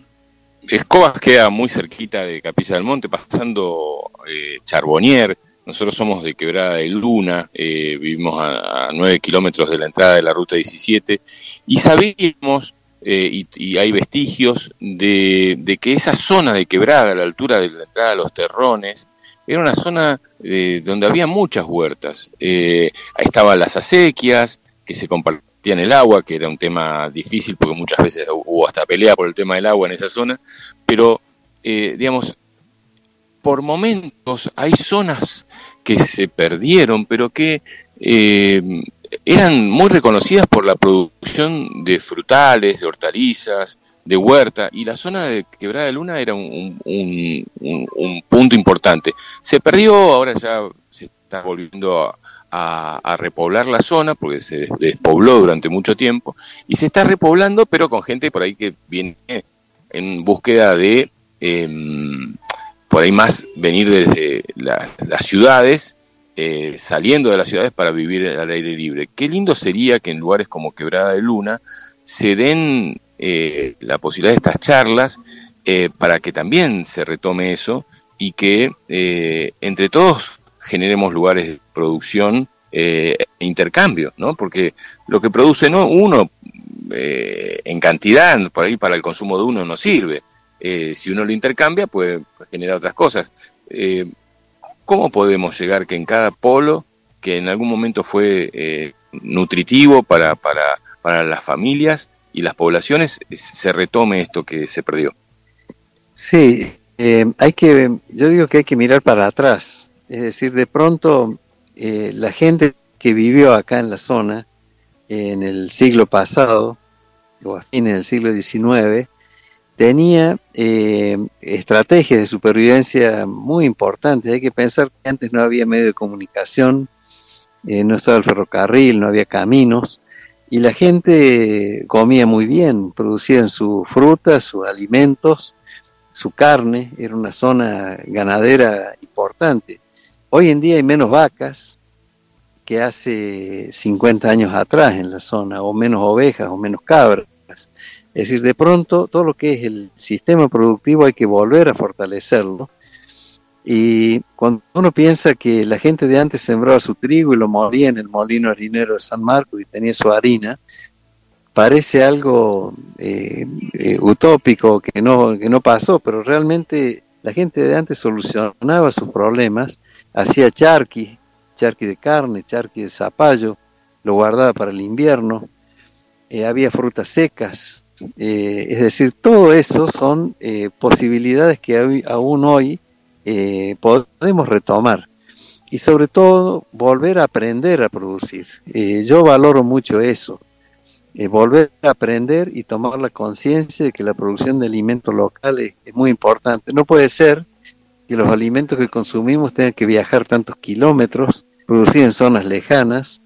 Escobas queda muy cerquita de Capilla del Monte, pasando eh, Charbonnier. Nosotros somos de Quebrada de Luna, eh, vivimos a, nueve kilómetros de la entrada de la ruta 17 y sabíamos, eh, y, hay vestigios, de, que esa zona de Quebrada, a la altura de la entrada de los terrones, era una zona donde había muchas huertas. estaban las acequias, que se compartían en el agua, que era un tema difícil porque muchas veces hubo hasta pelea por el tema del agua en esa zona, pero eh, digamos, por momentos hay zonas que se perdieron, pero que eh, eran muy reconocidas por la producción de frutales, de hortalizas, de huerta, y la zona de Quebrada de Luna era un, un punto importante. Se perdió, ahora ya se está volviendo a, a, repoblar la zona, porque se despobló durante mucho tiempo, y se está repoblando, pero con gente por ahí que viene en búsqueda de, em, por ahí más, venir desde las ciudades, eh, saliendo de las ciudades para vivir al aire libre. Qué lindo sería que en lugares como Quebrada de Luna se den eh, la posibilidad de estas charlas eh, para que también se retome eso y que entre todos generemos lugares de producción eh, e intercambio, ¿no? Porque lo que produce uno eh, en cantidad, por ahí para el consumo de uno no sirve. Eh, si uno lo intercambia, puede, generar otras cosas. ¿Cómo podemos llegar que en cada polo, que en algún momento fue nutritivo para, para, para las familias y las poblaciones, se retome esto que se perdió? Sí, hay que, yo digo que hay que mirar para atrás es decir, de pronto eh, la gente que vivió acá en la zona en el siglo pasado, o a fines del siglo XIX, tenía eh, estrategias de supervivencia muy importantes. Hay que pensar que antes no había medio de comunicación, eh, no estaba el ferrocarril, no había caminos, y la gente comía muy bien, producían sus frutas, sus alimentos, su carne, era una zona ganadera importante. Hoy en día hay menos vacas que hace 50 años atrás en la zona, o menos ovejas, o menos cabras. Es decir, de pronto todo lo que es el sistema productivo hay que volver a fortalecerlo. Y cuando uno piensa que la gente de antes sembraba su trigo y lo molía en el molino harinero de San Marcos y tenía su harina, parece algo eh, eh, utópico que no, que no pasó, pero realmente la gente de antes solucionaba sus problemas hacía charqui, charqui de carne, charqui de zapallo, lo guardaba para el invierno, eh, había frutas secas, eh, es decir, todo eso son eh, posibilidades que aún hoy podemos retomar y sobre todo volver a aprender a producir. yo valoro mucho eso, volver a aprender y tomar la conciencia de que la producción de alimentos locales es muy importante. No puede ser que los alimentos que consumimos tengan que viajar tantos kilómetros, producir en zonas lejanas,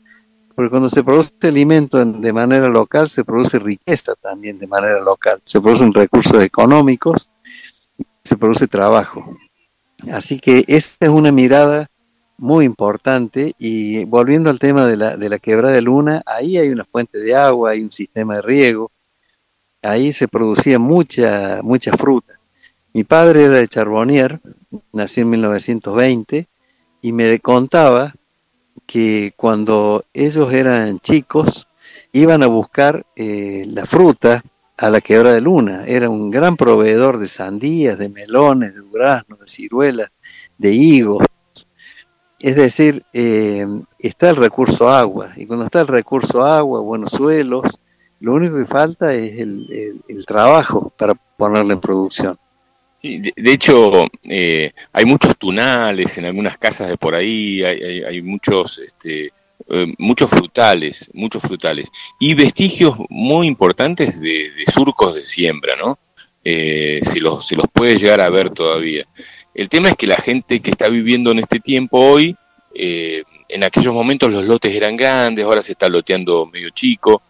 porque cuando se produce alimento de manera local, se produce riqueza también de manera local, se producen recursos económicos, se produce trabajo. Así que esta es una mirada muy importante y volviendo al tema de la, de la quebrada de luna, ahí hay una fuente de agua, hay un sistema de riego, ahí se producía mucha, mucha fruta. Mi padre era de Charbonnier, nació en 1920, y me contaba que cuando ellos eran chicos iban a buscar eh, la fruta a la quebra de luna. Era un gran proveedor de sandías, de melones, de duraznos, de ciruelas, de higos. Es decir, eh, está el recurso agua, y cuando está el recurso agua, buenos suelos, lo único que falta es el trabajo para ponerlo en producción. Sí, de, hecho, eh, hay muchos tunales en algunas casas de por ahí, hay, muchos, este, eh, muchos frutales, muchos frutales y vestigios muy importantes de, surcos de siembra, ¿no? Eh, se, los, se los puede llegar a ver todavía. El tema es que la gente que está viviendo en este tiempo hoy, eh, en aquellos momentos los lotes eran grandes, ahora se está loteando medio chico.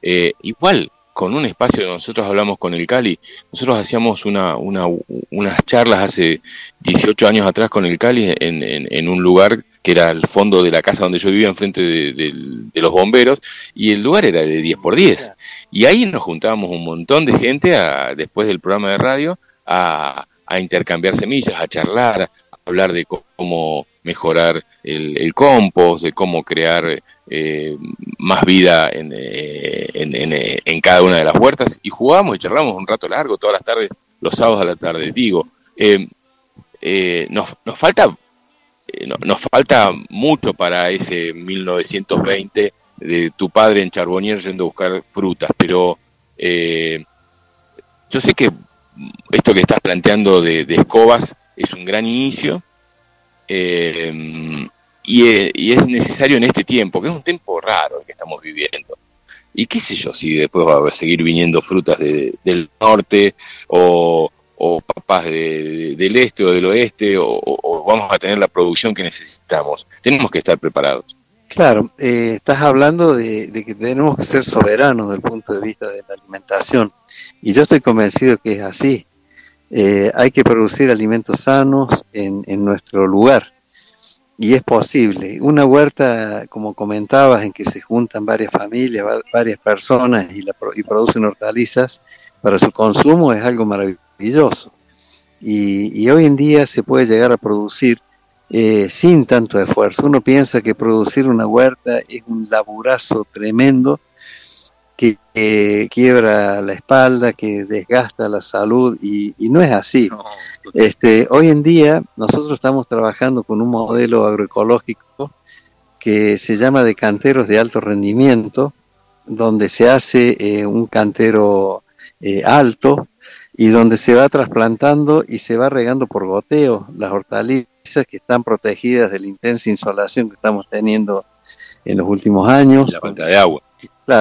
Eh, igual, con un espacio, nosotros hablamos con el Cali, nosotros hacíamos una, una, unas charlas hace 18 años atrás con el Cali en, en, un lugar que era el fondo de la casa donde yo vivía, enfrente de, de, los bomberos, y el lugar era de 10 por 10. Y ahí nos juntábamos un montón de gente a, después del programa de radio a, a intercambiar semillas, a charlar, a hablar de cómo mejorar el, compost, de cómo crear eh, más vida en, eh, eh, en, cada una de las huertas. Y jugamos y charlamos un rato largo, todas las tardes, los sábados a la tarde. Digo, nos, nos, falta, nos falta mucho para ese 1920 de tu padre en Charbonnier yendo a buscar frutas, pero yo sé que esto que estás planteando de escobas es un gran inicio, eh, y, es necesario en este tiempo, que es un tiempo raro el que estamos viviendo. Y qué sé yo, si después va a seguir viniendo frutas del norte o, o papas del este o del oeste, o, vamos a tener la producción que necesitamos. Tenemos que estar preparados. Claro, eh, estás hablando de, que tenemos que ser soberanos desde el punto de vista de la alimentación. Y yo estoy convencido que es así. Eh, hay que producir alimentos sanos en, en, nuestro lugar. Y es posible. Una huerta, como comentabas, en que se juntan varias familias, varias personas y, la, y producen hortalizas para su consumo es algo maravilloso. Y, y hoy en día se puede llegar a producir eh, sin tanto esfuerzo. Uno piensa que producir una huerta es un laburazo tremendo que, quiebra la espalda, que desgasta la salud y, no es así. este, hoy en día nosotros estamos trabajando con un modelo agroecológico que se llama de canteros de alto rendimiento, donde se hace eh, un cantero eh, alto y donde se va trasplantando y se va regando por goteo las hortalizas que están protegidas de la intensa insolación que estamos teniendo en los últimos años. La falta de agua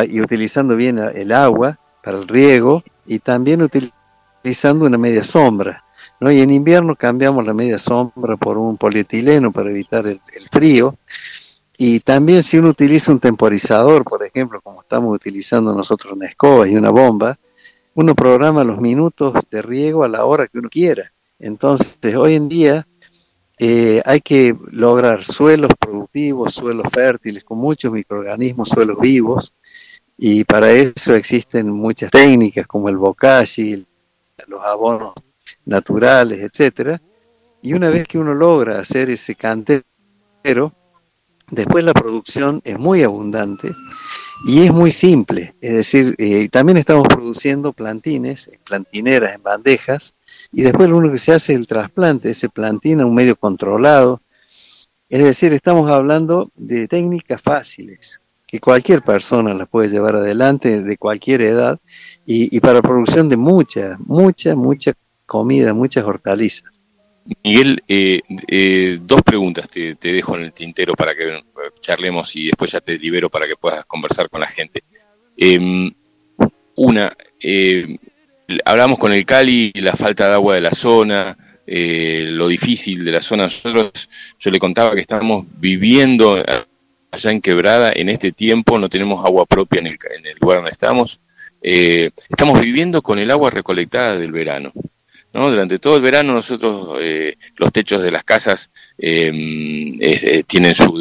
y utilizando bien el agua para el riego y también utilizando una media sombra. ¿no? Y en invierno cambiamos la media sombra por un polietileno para evitar el, frío. Y también si uno utiliza un temporizador, por ejemplo, como estamos utilizando nosotros una escoba y una bomba, uno programa los minutos de riego a la hora que uno quiera. Entonces, hoy en día eh, hay que lograr suelos productivos, suelos fértiles, con muchos microorganismos, suelos vivos, y para eso existen muchas técnicas como el bokashi, los abonos naturales, etcétera. Y una vez que uno logra hacer ese cantero, después la producción es muy abundante y es muy simple. Es decir, eh, también estamos produciendo plantines, plantineras, en bandejas, y después lo único que se hace es el trasplante de ese plantín a un medio controlado. Es decir, estamos hablando de técnicas fáciles, que cualquier persona las puede llevar adelante de cualquier edad y, para producción de mucha, mucha, mucha comida, muchas hortalizas. Miguel, eh, eh, dos preguntas te, dejo en el tintero para que eh, charlemos y después ya te libero para que puedas conversar con la gente. Em, una, hablamos con el Cali, la falta de agua de la zona, lo difícil de la zona. Nosotros, yo le contaba que estamos viviendo allá en Quebrada, en este tiempo no tenemos agua propia en el, en el lugar donde estamos. Eh, estamos viviendo con el agua recolectada del verano. ¿no? Durante todo el verano nosotros, eh, los techos de las casas eh, tienen su,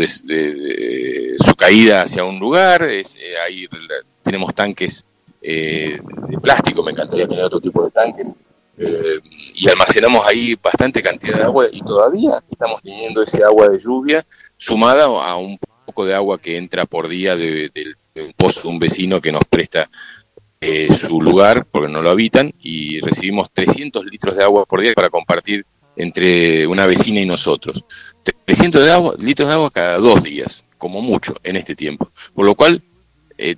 su caída hacia un lugar, ahí tenemos tanques de plástico, me encantaría tener otro tipo de tanques, y almacenamos ahí bastante cantidad de agua y todavía estamos teniendo ese agua de lluvia sumada a un poco de agua que entra por día de, un pozo de un vecino que nos presta eh, su lugar porque no lo habitan y recibimos 300 litros de agua por día para compartir entre una vecina y nosotros. 300 de agua, litros de agua cada dos días, como mucho en este tiempo. Por lo cual eh,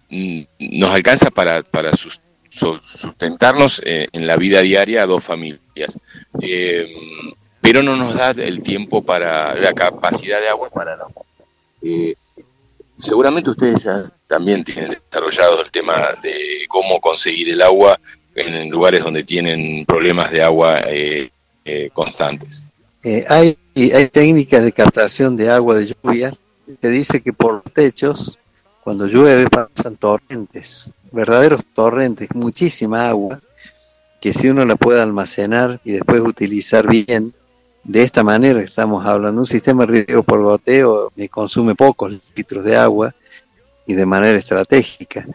nos alcanza para, para sustentarnos eh, en la vida diaria a dos familias. pero no nos da el tiempo para la capacidad de agua para eh, seguramente ustedes ya también tienen desarrollado el tema de cómo conseguir el agua en lugares donde tienen problemas de agua eh, eh, constantes. Eh, hay, hay técnicas de captación de agua de lluvia que dice que por techos, cuando llueve, pasan torrentes, verdaderos torrentes, muchísima agua, que si uno la puede almacenar y después utilizar bien, de esta manera estamos hablando, un sistema de riego por goteo que consume pocos litros de agua y de manera estratégica.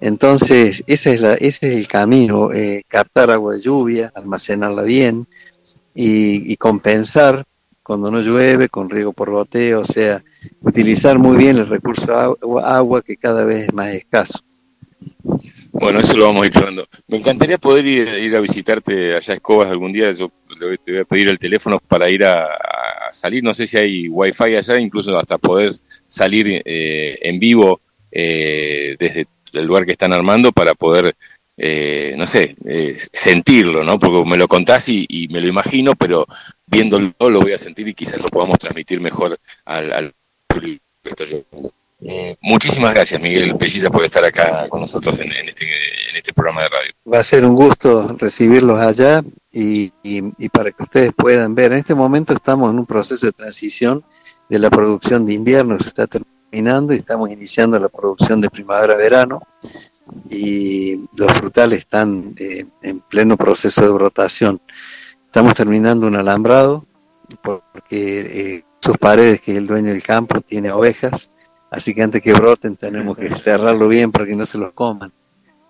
Entonces, ese es, la, ese es el camino, eh, captar agua de lluvia, almacenarla bien y, compensar cuando no llueve con riego por goteo, o sea, utilizar muy bien el recurso agua, agua que cada vez es más escaso. Bueno, eso lo vamos a ir hablando. Me encantaría poder ir, a visitarte allá a Escobas algún día. Yo te voy a pedir el teléfono para ir a, salir. No sé si hay wifi allá, incluso hasta poder salir eh, en vivo eh, desde el lugar que están armando para poder, eh, no sé, sentirlo, ¿no? Porque me lo contás y, me lo imagino, pero viéndolo lo voy a sentir y quizás lo podamos transmitir mejor al, al eh, muchísimas gracias, Miguel Pelliza, por estar acá con nosotros en, este, en este programa de radio. Va a ser un gusto recibirlos allá y, para que ustedes puedan ver. En este momento estamos en un proceso de transición de la producción de invierno, se está terminando y estamos iniciando la producción de primavera-verano y los frutales están eh, en pleno proceso de brotación. Estamos terminando un alambrado porque eh, sus paredes, que el dueño del campo tiene ovejas, Así que antes que broten tenemos que cerrarlo bien para que no se los coman.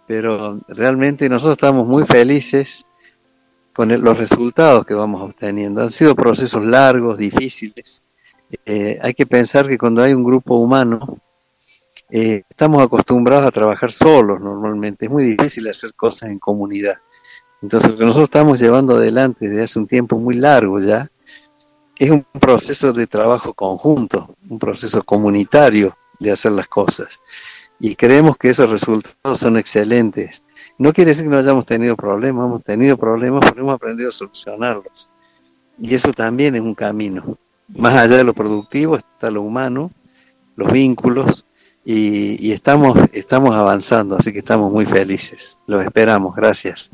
Pero realmente nosotros estamos muy felices con los resultados que vamos obteniendo. Han sido procesos largos, difíciles. Eh, hay que pensar que cuando hay un grupo humano, eh, estamos acostumbrados a trabajar solos normalmente. Es muy difícil hacer cosas en comunidad. Entonces lo que nosotros estamos llevando adelante desde hace un tiempo muy largo ya, es un proceso de trabajo conjunto, un proceso comunitario de hacer las cosas. Y creemos que esos resultados son excelentes. No quiere decir que no hayamos tenido problemas, hemos tenido problemas, pero hemos aprendido a solucionarlos. Y eso también es un camino. Más allá de lo productivo está lo humano, los vínculos, y, y estamos, estamos avanzando, así que estamos muy felices. Los esperamos. Gracias.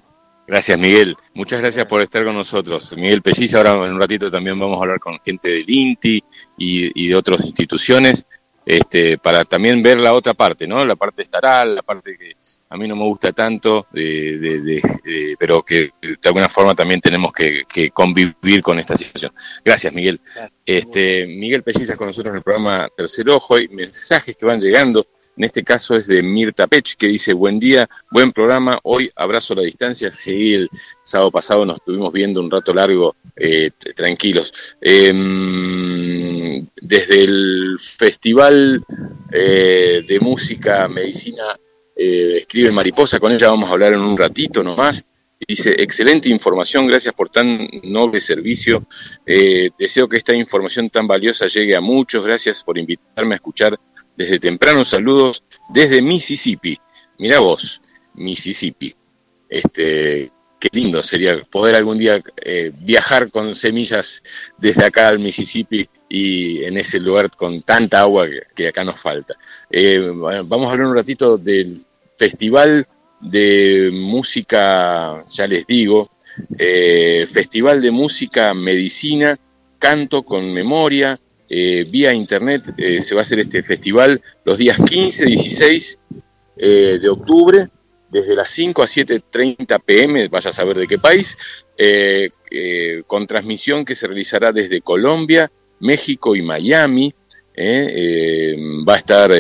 Gracias, Miguel. Muchas gracias por estar con nosotros. Miguel Pelliz, ahora en un ratito también vamos a hablar con gente del INTI y, de otras instituciones, este, para también ver la otra parte, ¿no? La parte estatal, la parte que a mí no me gusta tanto, pero que de alguna forma también tenemos que, convivir con esta situación. Gracias, Miguel. Este, Miguel Pelliza con nosotros en el programa Tercer Ojo. Hay mensajes que van llegando. En este caso es de Mirta Pech, que dice, buen día, buen programa, hoy abrazo a la distancia. Sí, el sábado pasado nos estuvimos viendo un rato largo, eh, tranquilos. Em, desde el Festival eh, de Música Medicina, eh, escribe Mariposa, con ella vamos a hablar en un ratito nomás. Dice, excelente información, gracias por tan noble servicio. deseo que esta información tan valiosa llegue a muchos. Gracias por invitarme a escuchar desde temprano saludos desde Mississippi. Mira vos, Mississippi. Este, qué lindo sería poder algún día eh, viajar con semillas desde acá al Mississippi y en ese lugar con tanta agua que, acá nos falta. Eh, vamos a hablar un ratito del Festival de Música, ya les digo, eh, Festival de Música Medicina, Canto con Memoria, eh, vía internet eh, se va a hacer este festival los días 15, 16 eh, de octubre, desde las 5 a 7.30 pm, vaya a saber de qué país, con transmisión que se realizará desde Colombia, México y Miami. va a estar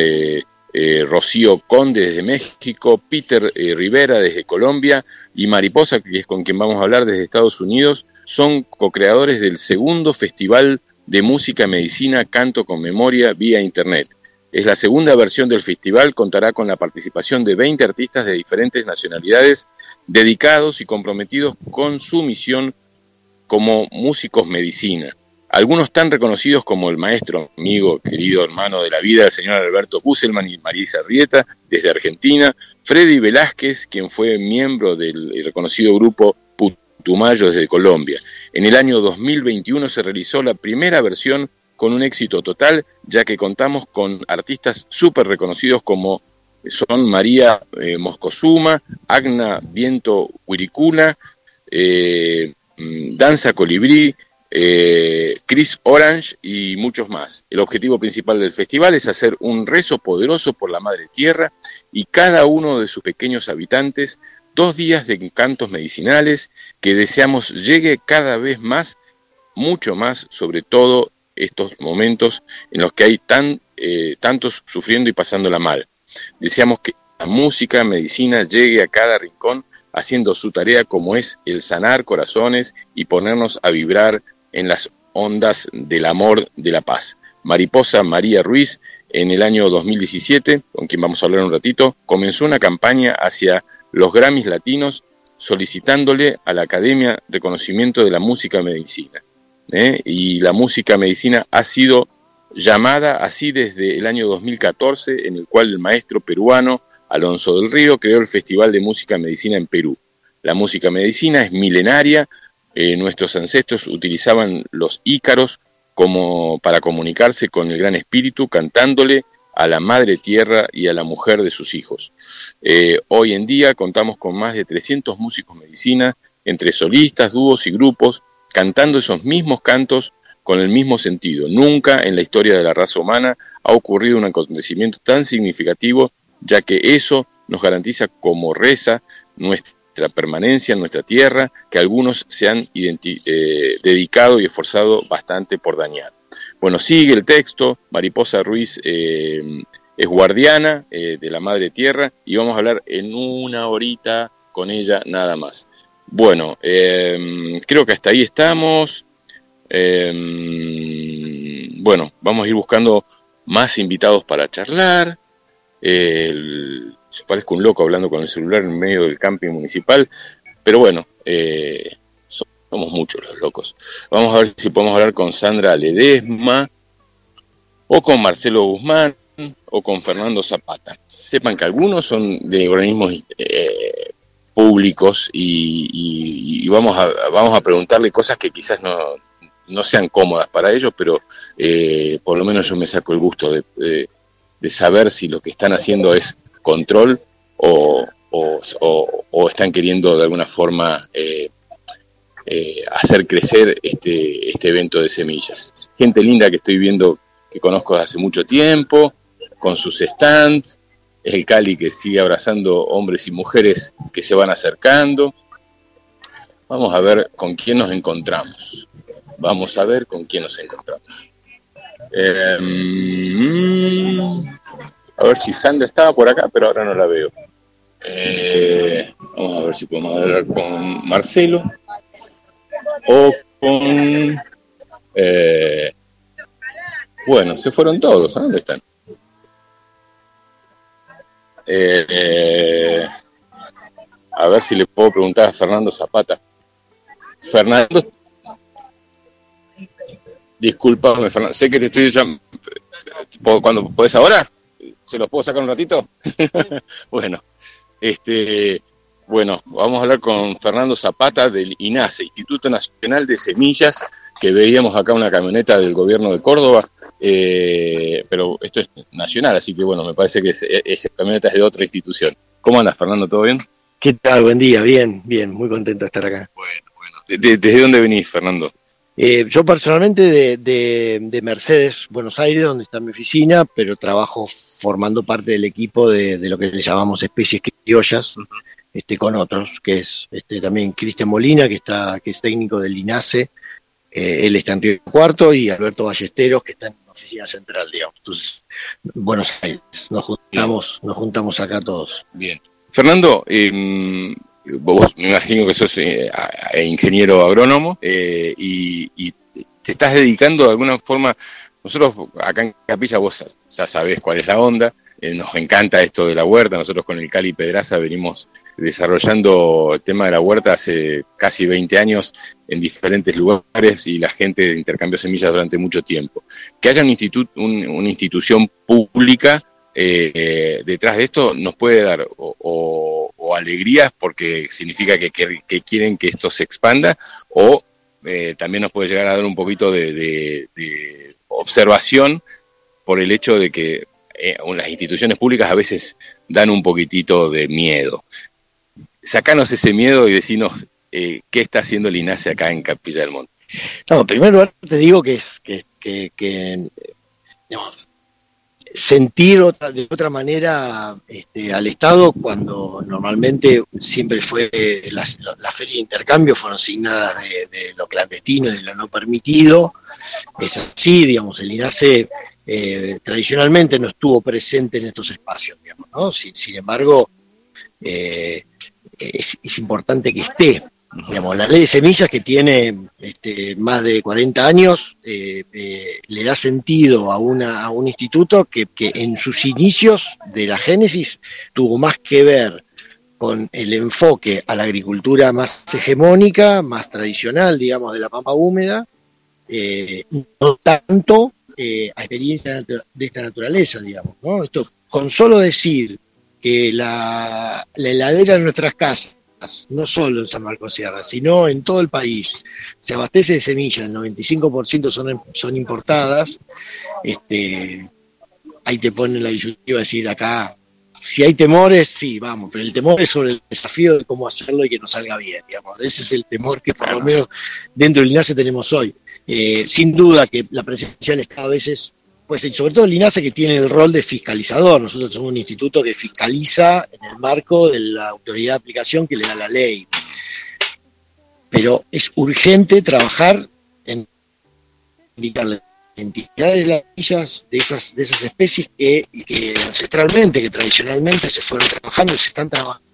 Rocío Conde desde México, Peter Rivera desde Colombia y Mariposa, que es con quien vamos a hablar desde Estados Unidos, son co-creadores del segundo festival de música, medicina, canto con memoria vía internet. Es la segunda versión del festival, contará con la participación de 20 artistas de diferentes nacionalidades dedicados y comprometidos con su misión como músicos medicina. Algunos tan reconocidos como el maestro, amigo, querido hermano de la vida, el señor Alberto Busselman y Marisa Rieta, desde Argentina, Freddy Velázquez, quien fue miembro del reconocido grupo Putumayo desde Colombia, en el año 2021 se realizó la primera versión con un éxito total, ya que contamos con artistas súper reconocidos como son María eh, Moscosuma, Agna Viento Huiricuna, eh, mm, Danza Colibrí, eh, Chris Orange y muchos más. El objetivo principal del festival es hacer un rezo poderoso por la Madre Tierra y cada uno de sus pequeños habitantes, dos días de encantos medicinales que deseamos llegue cada vez más, mucho más, sobre todo estos momentos en los que hay tan, eh, tantos sufriendo y pasándola mal. Deseamos que la música, medicina llegue a cada rincón haciendo su tarea como es el sanar corazones y ponernos a vibrar en las ondas del amor de la paz. Mariposa María Ruiz, en el año 2017, con quien vamos a hablar un ratito, comenzó una campaña hacia los Grammys latinos solicitándole a la Academia Reconocimiento de la Música Medicina. ¿eh? Y la música medicina ha sido llamada así desde el año 2014, en el cual el maestro peruano Alonso del Río creó el Festival de Música Medicina en Perú. La música medicina es milenaria, eh, nuestros ancestros utilizaban los ícaros como para comunicarse con el gran espíritu, cantándole a la madre tierra y a la mujer de sus hijos. Eh, hoy en día contamos con más de 300 músicos medicina, entre solistas, dúos y grupos, cantando esos mismos cantos con el mismo sentido. Nunca en la historia de la raza humana ha ocurrido un acontecimiento tan significativo, ya que eso nos garantiza como reza nuestra permanencia en nuestra tierra que algunos se han eh, dedicado y esforzado bastante por dañar. Bueno, sigue el texto, Mariposa Ruiz eh, es guardiana eh, de la Madre Tierra y vamos a hablar en una horita con ella nada más. Bueno, creo que hasta ahí estamos. bueno, vamos a ir buscando más invitados para charlar. El, parezco un loco hablando con el celular en medio del camping municipal, pero bueno, eh, somos muchos los locos. Vamos a ver si podemos hablar con Sandra Ledesma, o con Marcelo Guzmán, o con Fernando Zapata. Sepan que algunos son de organismos eh, públicos y, vamos, a, vamos a preguntarle cosas que quizás no, no sean cómodas para ellos, pero eh, por lo menos yo me saco el gusto de, de saber si lo que están haciendo es control o, o, están queriendo de alguna forma eh, eh, hacer crecer este, este evento de semillas. Gente linda que estoy viendo que conozco desde hace mucho tiempo, con sus stands, el Cali que sigue abrazando hombres y mujeres que se van acercando. Vamos a ver con quién nos encontramos. Vamos a ver con quién nos encontramos. Eh, a ver si Sandra estaba por acá, pero ahora no la veo. Eh, vamos a ver si podemos hablar con Marcelo o con... Eh, bueno, se fueron todos. ¿Dónde están? Eh, a ver si le puedo preguntar a Fernando Zapata. Fernando, discúlpame, Fernando. Sé que te estoy llamando. ¿Cuándo puedes ahora? ¿Se los puedo sacar un ratito? *laughs* bueno, este, bueno, vamos a hablar con Fernando Zapata del INASE, Instituto Nacional de Semillas, que veíamos acá una camioneta del gobierno de Córdoba, eh, pero esto es nacional, así que bueno, me parece que esa camioneta es de otra institución. ¿Cómo andas, Fernando? ¿Todo bien? ¿Qué tal? Buen día, bien, bien, muy contento de estar acá. Bueno, bueno. ¿Desde dónde venís, Fernando? Eh, yo personalmente de, Mercedes, Buenos Aires, donde está mi oficina, pero trabajo formando parte del equipo de, lo que le llamamos especies criollas, este, con otros, que es este, también Cristian Molina, que está, que es técnico del INASE, eh, él está en Río Cuarto, y Alberto Ballesteros, que está en la oficina central, digamos. Entonces, Buenos Aires, nos juntamos, nos juntamos acá todos. Bien. Fernando, eh, vos me imagino que sos eh, ingeniero agrónomo eh, y, te estás dedicando de alguna forma, nosotros acá en Capilla vos ya sabés cuál es la onda, eh, nos encanta esto de la huerta, nosotros con el Cali Pedraza venimos desarrollando el tema de la huerta hace casi 20 años en diferentes lugares y la gente intercambió semillas durante mucho tiempo. Que haya un instituto, una institución pública eh, detrás de esto nos puede dar o, alegrías porque significa que, quieren que esto se expanda o eh, también nos puede llegar a dar un poquito de, observación por el hecho de que eh, las instituciones públicas a veces dan un poquitito de miedo. Sacanos ese miedo y decinos qué está haciendo el INASE acá en Capilla del Monte. No, en primer lugar te digo que es que, que sentir otra, de otra manera este, al Estado cuando normalmente siempre fue las, las ferias de intercambio fueron asignadas de, lo clandestino y de lo no permitido. Es así, digamos, el INASE eh, tradicionalmente no estuvo presente en estos espacios, digamos, ¿no? Sin, embargo, eh, es, es importante que esté, Digamos, la ley de semillas que tiene este, más de 40 años eh, eh, le da sentido a, una, a un instituto que, que, en sus inicios de la génesis tuvo más que ver con el enfoque a la agricultura más hegemónica, más tradicional, digamos, de la pampa húmeda, eh, no tanto a experiencias de esta naturaleza, digamos. ¿no? Esto, con solo decir que la, la heladera de nuestras casas no solo en San Marcos Sierra, sino en todo el país. Se abastece de semillas, el 95% son, son importadas. Este, ahí te ponen la disyuntiva de decir acá, si hay temores, sí, vamos, pero el temor es sobre el desafío de cómo hacerlo y que nos salga bien, digamos. Ese es el temor que por lo menos dentro del INASE tenemos hoy. Eh, sin duda que la presencia del Estado a veces pues sobre todo el INASE que tiene el rol de fiscalizador. Nosotros somos un instituto que fiscaliza en el marco de la autoridad de aplicación que le da la ley. Pero es urgente trabajar en indicar las entidades de las villas de esas, de esas especies que, que ancestralmente, que tradicionalmente se fueron trabajando y se están trabajando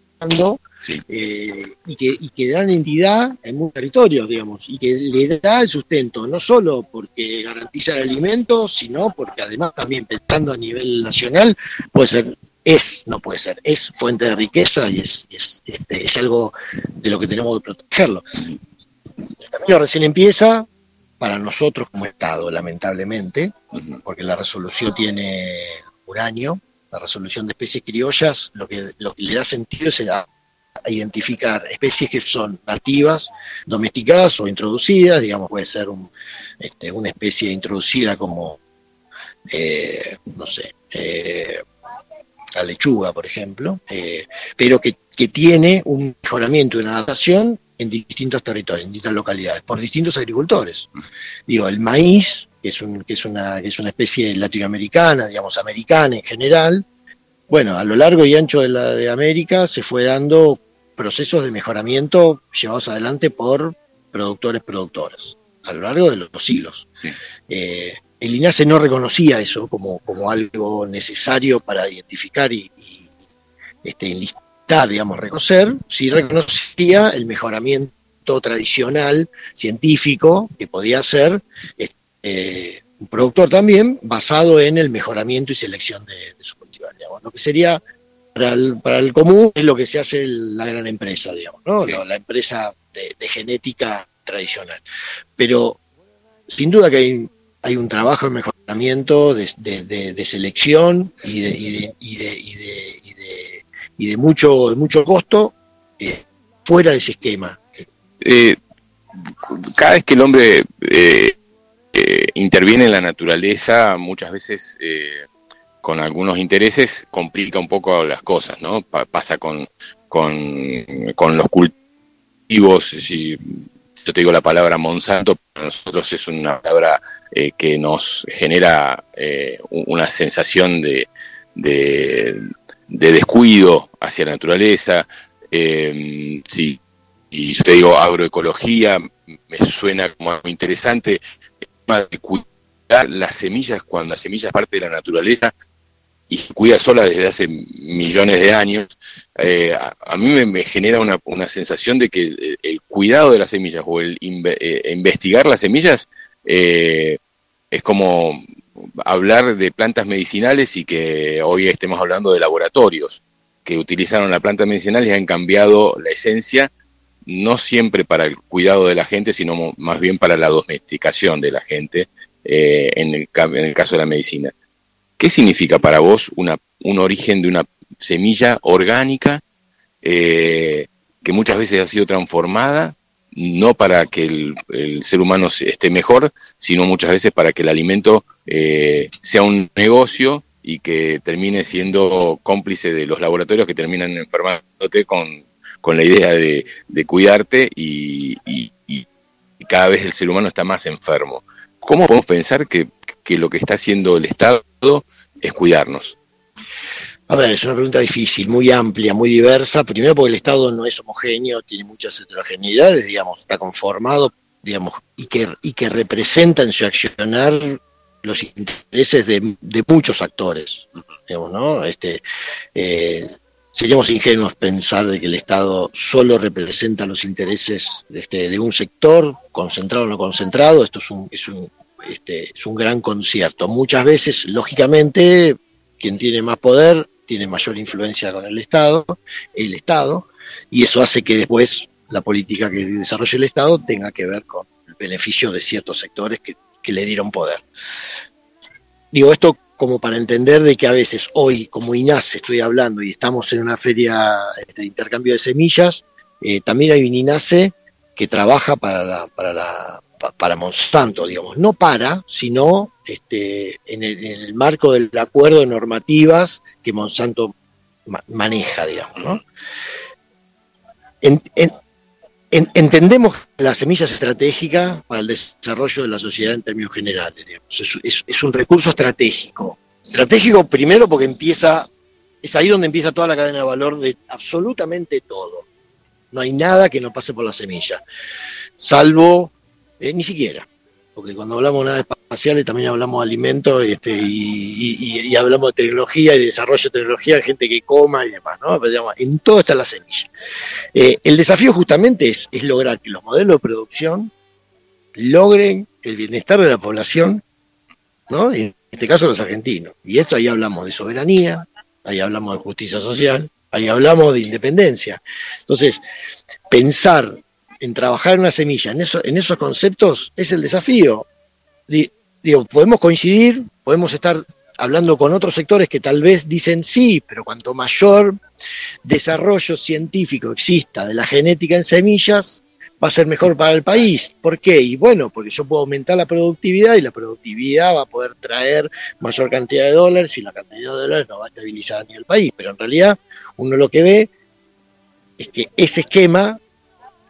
eh, y, que, y que dan entidad en muchos territorios, digamos, y que le da el sustento, no solo porque garantiza el alimento, sino porque además también pensando a nivel nacional, puede ser, es, no puede ser, es fuente de riqueza y es, es, este, es algo de lo que tenemos que protegerlo. El camino recién empieza, para nosotros como Estado, lamentablemente, porque la resolución tiene un año, la resolución de especies criollas, lo que, lo que le da sentido es identificar especies que son nativas, domesticadas o introducidas, digamos, puede ser un, este, una especie introducida como, eh, no sé, eh, la lechuga, por ejemplo, eh, pero que, que, tiene un mejoramiento y una adaptación en distintos territorios, en distintas localidades, por distintos agricultores. Digo, el maíz, que es, un, que es, una, que es una especie latinoamericana, digamos, americana en general, bueno, a lo largo y ancho de la de América se fue dando procesos de mejoramiento llevados adelante por productores productoras a lo largo de los siglos. Eh, el INASE no reconocía eso como, como algo necesario para identificar y, este, enlistar, digamos, reconocer, sí reconocía el mejoramiento tradicional, científico, que podía ser este, un productor también, basado en el mejoramiento y selección de, de su cultivar. Lo que sería para el, común es lo que se hace la gran empresa, digamos, ¿no? La, empresa de, genética tradicional. Pero sin duda que hay, hay un trabajo de mejoramiento, de, selección y de, y mucho, mucho costo eh, fuera de ese esquema. Eh, cada vez que el hombre eh, interviene en la naturaleza, muchas veces con algunos intereses complica un poco las cosas, ¿no? pasa con, con, los cultivos, si yo te digo la palabra Monsanto, para nosotros es una palabra eh, que nos genera eh, una sensación de, de, descuido hacia la naturaleza. Eh, sí, y yo te digo agroecología, me suena como algo interesante, de cuidar las semillas cuando la semilla es parte de la naturaleza y cuida sola desde hace millones de años, eh, a, mí me, genera una, una, sensación de que el, cuidado de las semillas o el eh, investigar las semillas eh, es como hablar de plantas medicinales y que hoy estemos hablando de laboratorios que utilizaron la planta medicinal y han cambiado la esencia, no siempre para el cuidado de la gente, sino más bien para la domesticación de la gente en el, en el caso de la medicina. ¿Qué significa para vos una, un origen de una semilla orgánica eh, que muchas veces ha sido transformada, no para que el, ser humano esté mejor, sino muchas veces para que el alimento eh, sea un negocio y que termine siendo cómplice de los laboratorios que terminan enfermándote con, con la idea de, cuidarte y, cada vez el ser humano está más enfermo. ¿Cómo podemos pensar que, lo que está haciendo el Estado es cuidarnos? A ver, es una pregunta difícil, muy amplia, muy diversa. Primero porque el Estado no es homogéneo, tiene muchas heterogeneidades, digamos, está conformado, digamos, y que, y que representa en su accionar los intereses de, muchos actores, digamos, ¿no? Este, eh, seríamos ingenuos pensar de que el Estado solo representa los intereses este, de un sector, concentrado o no concentrado. Esto es un, es un, este, es un gran concierto. Muchas veces, lógicamente, quien tiene más poder tiene mayor influencia con el Estado, el Estado, y eso hace que después la política que desarrolle el Estado tenga que ver con el beneficio de ciertos sectores que, le dieron poder. Digo esto como para entender de que a veces hoy, como INASE estoy hablando y estamos en una feria de intercambio de semillas, eh, también hay un INASE que trabaja para la, para la para Monsanto, digamos, no para, sino este, en, el, marco del acuerdo de normativas que Monsanto maneja, digamos. ¿no? Entendemos la semilla es estratégica para el desarrollo de la sociedad en términos generales. Es, un recurso estratégico. Estratégico primero porque empieza, es ahí donde empieza toda la cadena de valor de absolutamente todo. No hay nada que no pase por la semilla, salvo eh, ni siquiera, porque cuando hablamos de naves espaciales también hablamos de alimentos este, y, hablamos de tecnología y de desarrollo de tecnología, gente que coma y demás, ¿no? en todo está la semilla. Eh, el desafío justamente es, es lograr que los modelos de producción logren el bienestar de la población, ¿no? Y en este caso los argentinos. Y esto ahí hablamos de soberanía, ahí hablamos de justicia social, ahí hablamos de independencia. Entonces, pensar en trabajar en una semilla, en, eso, en esos conceptos, es el desafío. Digo, podemos coincidir, podemos estar hablando con otros sectores que tal vez dicen sí, pero cuanto mayor desarrollo científico exista de la genética en semillas, va a ser mejor para el país. ¿Por qué? Y bueno, porque yo puedo aumentar la productividad y la productividad va a poder traer mayor cantidad de dólares y la cantidad de dólares no va a estabilizar ni el país. Pero en realidad uno lo que ve es que ese esquema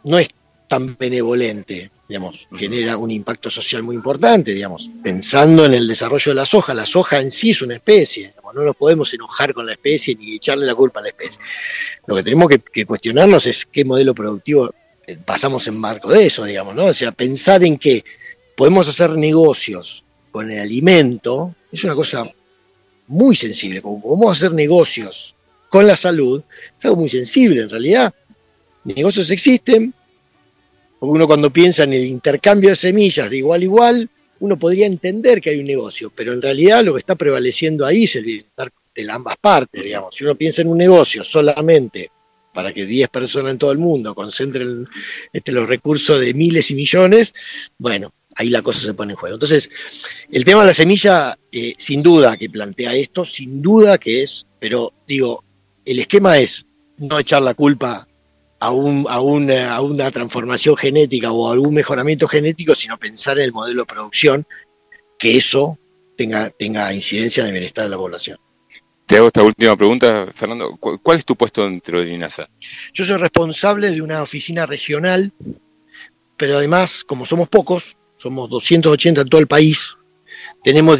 no es tan benevolente, digamos, genera un impacto social muy importante, digamos, pensando en el desarrollo de la soja. La soja en sí es una especie, no nos podemos enojar con la especie ni echarle la culpa a la especie. Lo que tenemos que, cuestionarnos es qué modelo productivo eh, pasamos en marco de eso, digamos, ¿no? O sea, pensar en que podemos hacer negocios con el alimento es una cosa muy sensible, como podemos hacer negocios con la salud, es algo muy sensible en realidad. Negocios existen, uno cuando piensa en el intercambio de semillas de igual a igual, uno podría entender que hay un negocio, pero en realidad lo que está prevaleciendo ahí es el bienestar de ambas partes, digamos. Si uno piensa en un negocio solamente para que 10 personas en todo el mundo concentren este, los recursos de miles y millones, bueno, ahí la cosa se pone en juego. Entonces, el tema de la semilla, eh, sin duda que plantea esto, sin duda que es, pero digo, el esquema es no echar la culpa a, un, a, una, a una transformación genética o a algún mejoramiento genético, sino pensar en el modelo de producción, que eso tenga, tenga incidencia en el bienestar de la población. Te hago esta última pregunta, Fernando. ¿Cuál es tu puesto dentro de INASA? Yo soy responsable de una oficina regional, pero además, como somos pocos, somos 280 en todo el país, tenemos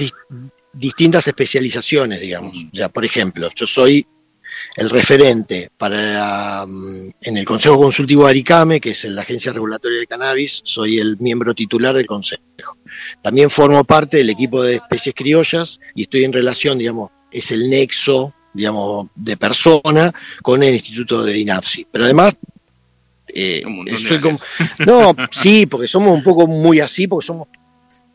distintas especializaciones, digamos. O sea, por ejemplo, yo soy el referente para mm, en el Consejo Consultivo de Aricame, que es la Agencia Regulatoria de Cannabis, soy el miembro titular del Consejo. También formo parte del equipo de especies criollas y estoy en relación, digamos, es el nexo, digamos, de persona con el Instituto de INAPSI. Pero además eh, soy como, no, sí, porque somos un poco muy así, porque somos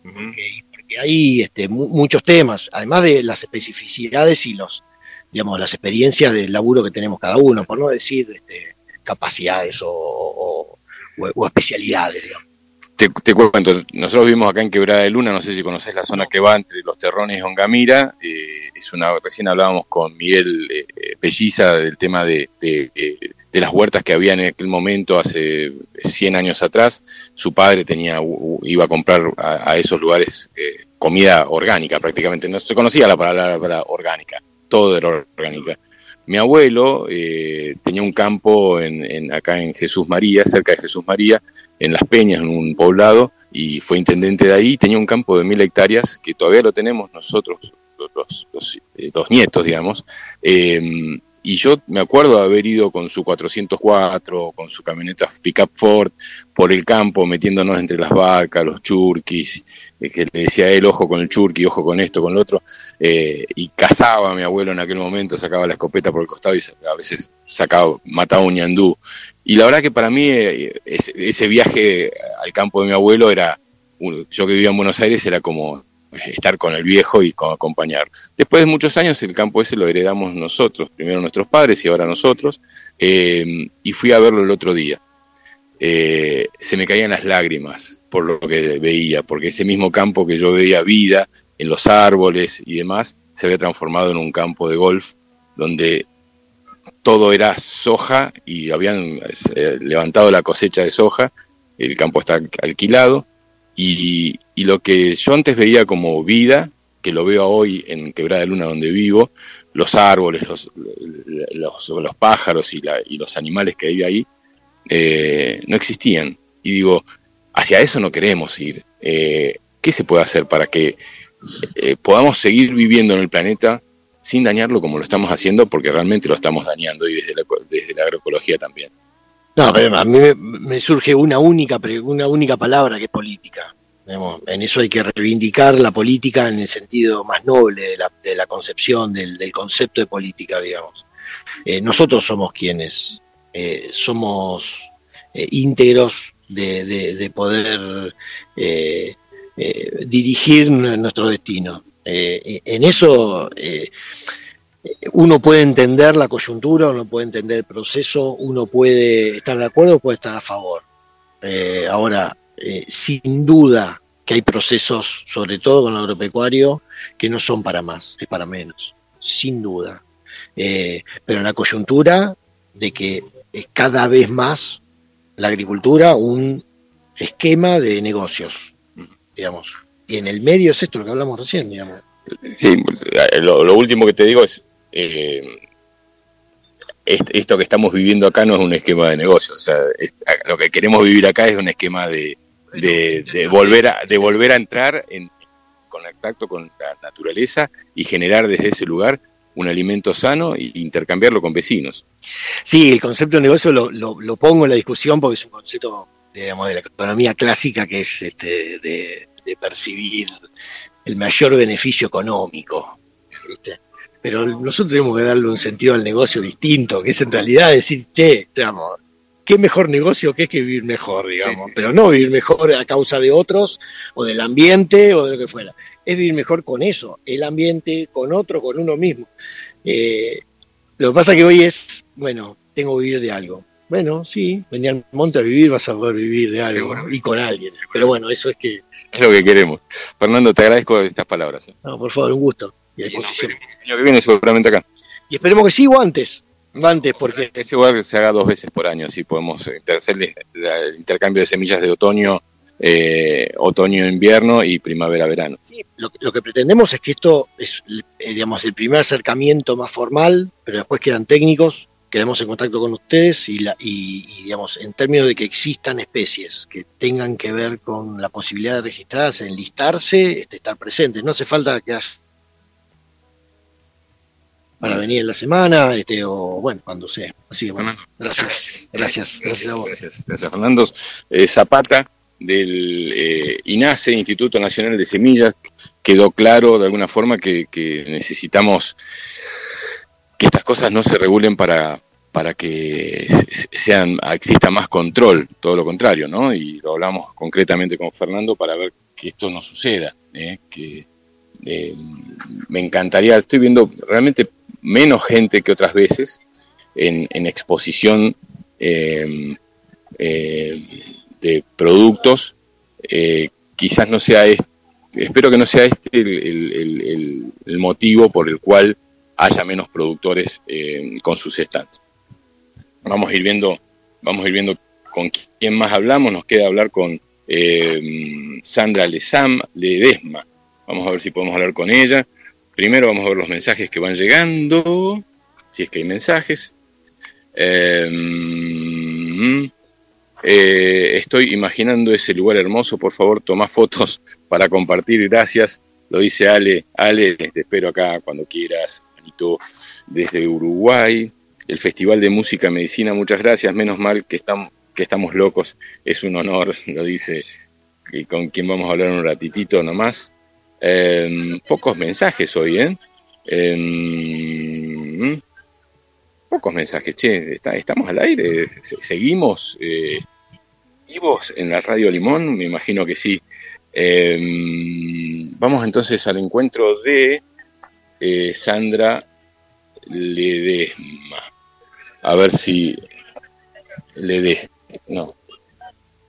porque, hay este, muchos temas, además de las especificidades y los digamos, las experiencias del laburo que tenemos cada uno, por no decir este, capacidades o, especialidades, digamos. Te, cuento, nosotros vimos acá en Quebrada de Luna, no sé si conoces la zona que va entre los terrones y Ongamira, eh, es una, recién hablábamos con Miguel eh, Pelliza del tema de, de, las huertas que había en aquel momento, hace 100 años atrás, su padre tenía iba a comprar a, esos lugares eh, comida orgánica prácticamente, no se conocía la palabra orgánica todo de la orgánica. mi abuelo eh, tenía un campo en, acá en Jesús María, cerca de Jesús María, en Las Peñas, en un poblado, y fue intendente de ahí. Tenía un campo de mil hectáreas que todavía lo tenemos nosotros, los, los, eh, nietos, digamos. Eh, y yo me acuerdo de haber ido con su 404, con su camioneta pickup Ford, por el campo, metiéndonos entre las vacas, los churquis, eh, que le decía él, ojo con el churqui, ojo con esto, con lo otro, eh, y cazaba a mi abuelo en aquel momento, sacaba la escopeta por el costado y a veces sacaba, mataba un ñandú. Y la verdad que para mí eh, ese, viaje al campo de mi abuelo era, yo que vivía en Buenos Aires, era como estar con el viejo y con acompañar. Después de muchos años el campo ese lo heredamos nosotros, primero nuestros padres y ahora nosotros, eh, y fui a verlo el otro día. Eh, se me caían las lágrimas por lo que veía, porque ese mismo campo que yo veía vida en los árboles y demás, se había transformado en un campo de golf donde todo era soja y habían eh, levantado la cosecha de soja, el campo está alquilado y, lo que yo antes veía como vida, que lo veo hoy en Quebrada de Luna donde vivo, los árboles, los, los, pájaros y, y, los animales que hay ahí, eh, no existían. Y digo, hacia eso no queremos ir. Eh, ¿Qué se puede hacer para que eh, podamos seguir viviendo en el planeta sin dañarlo como lo estamos haciendo? Porque realmente lo estamos dañando y desde la, desde la agroecología también. No, pero a mí me, surge una única, una única palabra que es política. En eso hay que reivindicar la política en el sentido más noble de la, de la concepción, del, del, concepto de política, digamos. Eh, nosotros somos quienes eh, somos eh, íntegros de, de, poder dirigir nuestro destino. en eso uno puede entender la coyuntura, uno puede entender el proceso, uno puede estar de acuerdo, puede estar a favor. Eh, ahora, eh, sin duda que hay procesos, sobre todo con el agropecuario, que no son para más, es para menos, sin duda. Eh, pero la coyuntura de que es cada vez más la agricultura un esquema de negocios, digamos. Y en el medio es esto lo que hablamos recién, digamos. Sí, pues, lo último que te digo es, eh, esto que estamos viviendo acá no es un esquema de negocio, o sea, lo que queremos vivir acá es un esquema de, volver, a, volver a entrar en contacto con la naturaleza y generar desde ese lugar un alimento sano e intercambiarlo con vecinos. Sí, el concepto de negocio lo, lo, pongo en la discusión porque es un concepto digamos, de la economía clásica que es este, de, de percibir el mayor beneficio económico. ¿viste? Pero nosotros tenemos que darle un sentido al negocio distinto, que es en realidad decir, che, digamos, qué mejor negocio que es que vivir mejor, digamos, pero no vivir mejor a causa de otros o del ambiente o de lo que fuera, es vivir mejor con eso, el ambiente, con otro, con uno mismo. Eh, lo que pasa que hoy es, bueno, tengo que vivir de algo. Bueno, sí, venía al monte a vivir, vas a poder vivir de algo y con alguien. Pero bueno, eso es que... Es lo que queremos. Fernando, te agradezco estas palabras. ¿eh? No, por favor, un gusto y el año que viene seguramente acá. Y esperemos que sí o antes. Antes, porque. Es igual que se haga dos veces por año, así podemos eh, hacer el intercambio de semillas de otoño, eh, otoño-invierno y primavera-verano. Sí, lo, lo, que pretendemos es que esto es, eh, digamos, el primer acercamiento más formal, pero después quedan técnicos, quedemos en contacto con ustedes y, la, y, y, digamos, en términos de que existan especies que tengan que ver con la posibilidad de registrarse, enlistarse, este, estar presentes. No hace falta que haya para venir en la semana, este, o bueno, cuando sea. Así que bueno, *laughs* gracias, gracias, gracias a vos. Gracias, gracias Fernando. Eh, Zapata del eh, INASE, Instituto Nacional de Semillas, quedó claro de alguna forma que, necesitamos que estas cosas no se regulen para, para que sean, exista más control, todo lo contrario, ¿no? Y lo hablamos concretamente con Fernando para ver que esto no suceda, ¿eh? que eh, me encantaría, estoy viendo realmente menos gente que otras veces en, exposición eh, eh, de productos. Eh, quizás no sea este, espero que no sea este el, motivo por el cual haya menos productores con sus stands. Vamos a ir viendo, vamos a ir viendo con quién más hablamos. Nos queda hablar con Sandra Lezam, Ledesma. Vamos a ver si podemos hablar con ella. Primero vamos a ver los mensajes que van llegando. si es que hay mensajes. Em, eh, estoy imaginando ese lugar hermoso, por favor, toma fotos *laughs* para compartir, gracias. Lo dice Ale, Ale, te espero acá cuando quieras, Anito, desde Uruguay. El Festival de Música Medicina, muchas gracias, menos mal que estamos, que estamos locos, es un honor, *laughs* lo dice, y con quien vamos a hablar un ratitito nomás. Em, pocos mensajes hoy, ¿eh? Em, pocos mensajes, che, estamos al aire, seguimos eh, vivos en la Radio Limón, me imagino que sí. Em, vamos entonces al encuentro de eh, Sandra Ledesma. A ver si Ledesma, no,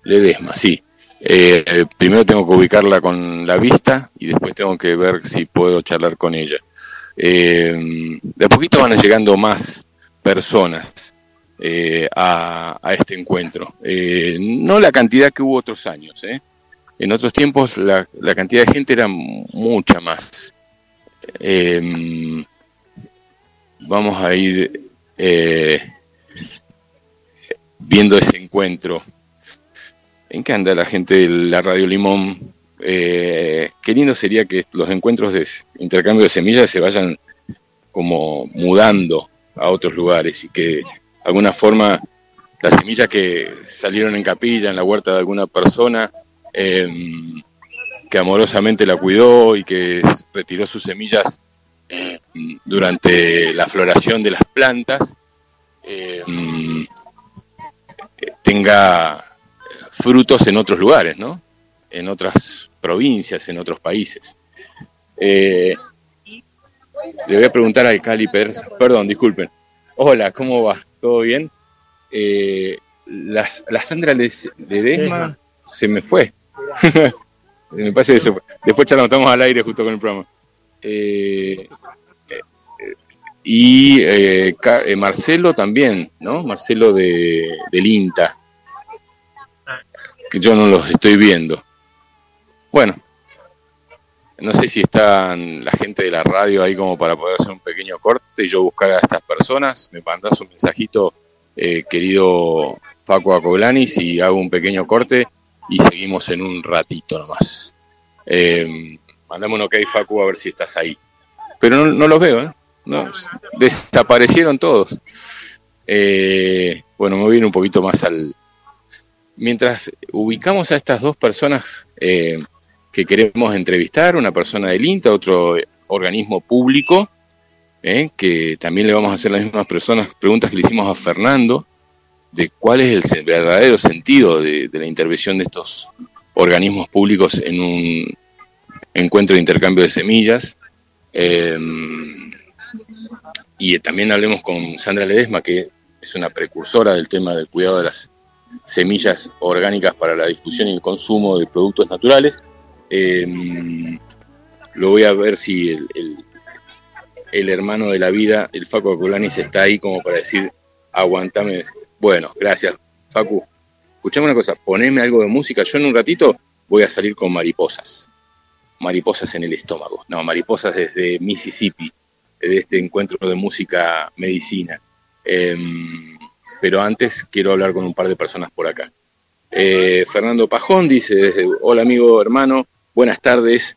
Ledesma, sí. Eh, primero tengo que ubicarla con la vista y después tengo que ver si puedo charlar con ella. Em, de a poquito van llegando más personas eh, a, este encuentro. Eh, no la cantidad que hubo otros años. ¿eh? En otros tiempos la, cantidad de gente era mucha más. Em, vamos a ir viendo ese encuentro. ¿En qué anda la gente de la Radio Limón? qué lindo sería que los encuentros de intercambio de semillas se vayan como mudando a otros lugares y que de alguna forma las semillas que salieron en capilla, en la huerta de alguna persona, em, que amorosamente la cuidó y que retiró sus semillas em, durante la floración de las plantas, em, tenga frutos en otros lugares, ¿no? En otras provincias, en otros países. Eh, le voy a preguntar al Cali perdón, disculpen. Hola, ¿cómo va? ¿Todo bien? Eh, la, Sandra Ledesma se me fue. *laughs* me parece eso. Después estamos al aire justo con el programa. Eh, y eh, Marcelo también, ¿no? Marcelo de, del INTA. Que yo no los estoy viendo. Bueno, no sé si están la gente de la radio ahí como para poder hacer un pequeño corte y yo buscar a estas personas. Me mandas un mensajito, eh, querido Facu Acoglani, si hago un pequeño corte y seguimos en un ratito nomás. Eh, mandame un ok, Facu, a ver si estás ahí. Pero no, los veo, ¿eh? No, desaparecieron todos. Eh, bueno, me voy a ir un poquito más al... Mientras ubicamos a estas dos personas eh, que queremos entrevistar, una persona del INTA, otro organismo público, ¿eh? que también le vamos a hacer las mismas personas, preguntas que le hicimos a Fernando, de cuál es el verdadero sentido de, la intervención de estos organismos públicos en un encuentro de intercambio de semillas. Em, y también hablemos con Sandra Ledesma, que es una precursora del tema del cuidado de las semillas orgánicas para la difusión y el consumo de productos naturales. Eh, lo voy a ver si el, el, hermano de la vida, el Facu Aculanis, está ahí como para decir, aguantame. Bueno, gracias, Facu. Escuchame una cosa, poneme algo de música. Yo en un ratito voy a salir con mariposas. Mariposas en el estómago. No, mariposas desde Mississippi, de este encuentro de música medicina. Em, pero antes quiero hablar con un par de personas por acá. Eh, Fernando Pajón dice desde, hola amigo hermano, buenas tardes,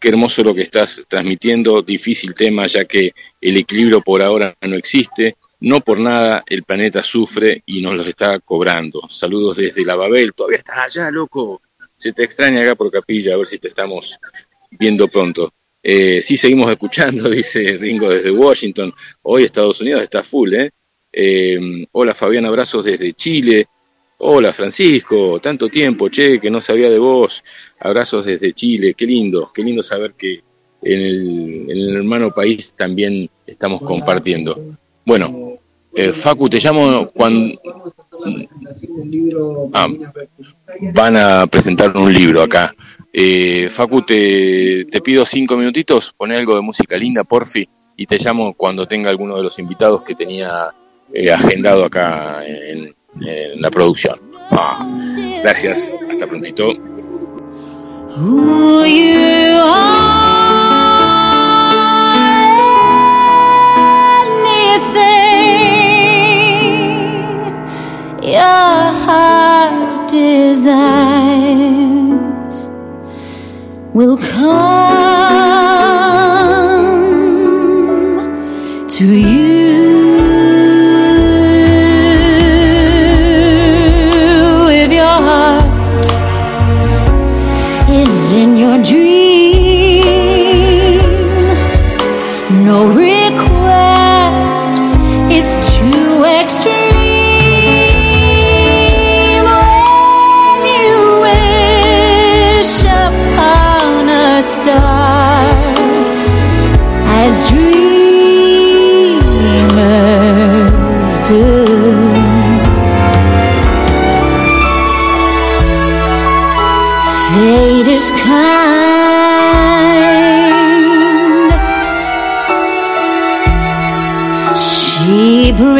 qué hermoso lo que estás transmitiendo, difícil tema ya que el equilibrio por ahora no existe, no por nada el planeta sufre y nos lo está cobrando. Saludos desde la Babel, todavía estás allá, loco. Se te extraña acá por Capilla, a ver si te estamos viendo pronto. Eh, sí, seguimos escuchando, *laughs* dice Ringo desde Washington. Hoy Estados Unidos está full, ¿eh? Eh hola Fabián, abrazos desde Chile. Hola Francisco, tanto tiempo, che, que no sabía de vos. Abrazos desde Chile, qué lindo, qué lindo saber que en el, hermano país también estamos compartiendo. Bueno, eh, Facu, te llamo cuando... Ah, van a presentar un libro acá. Eh, Facu, te, te pido cinco minutitos, poné algo de música linda, porfi, y te llamo cuando tenga alguno de los invitados que tenía eh, agendado acá en, en la producción. Ah, gracias, hasta prontito. your heart desires will come to you.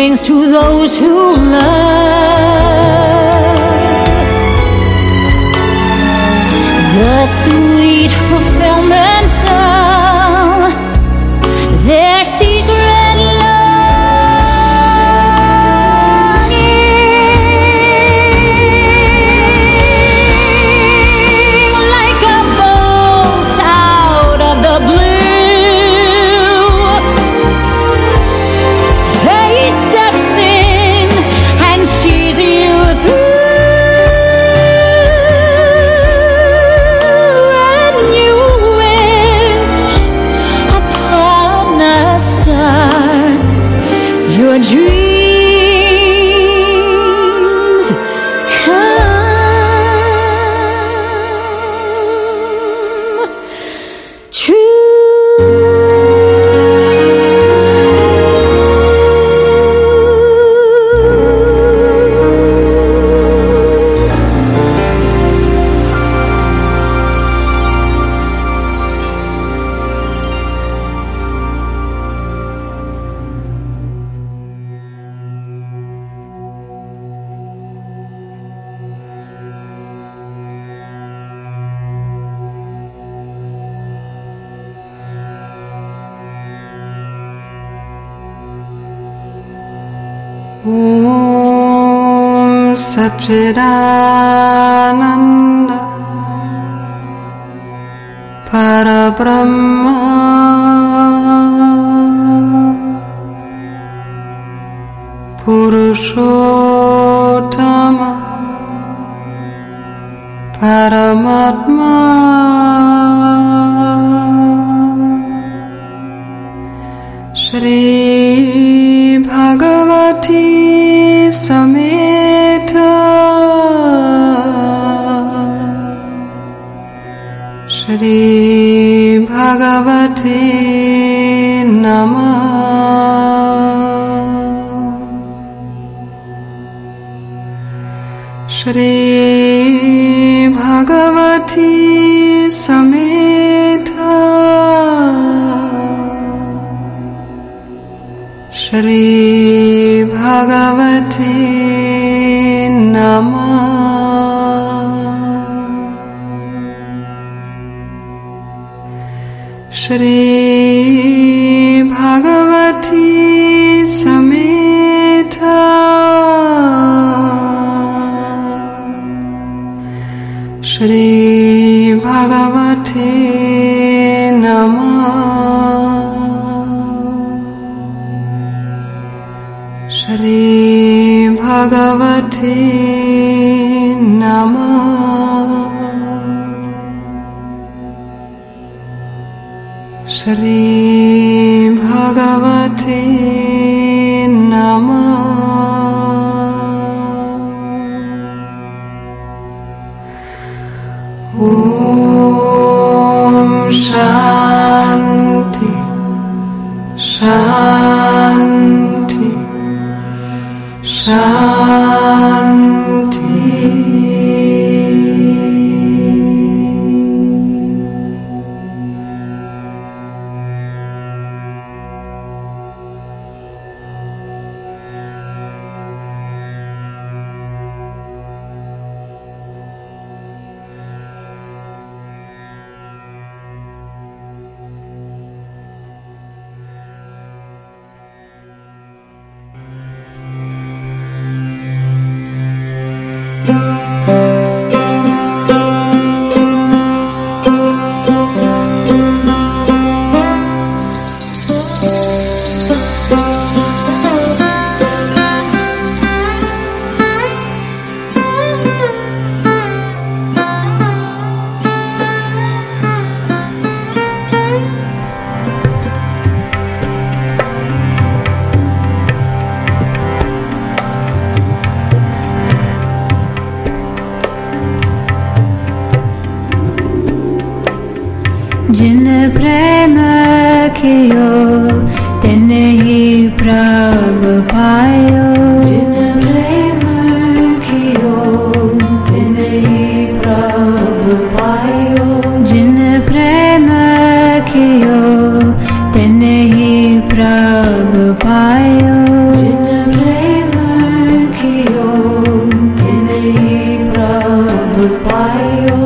brings to those who love. The sweet fulfillment of their secret. 知道。Why?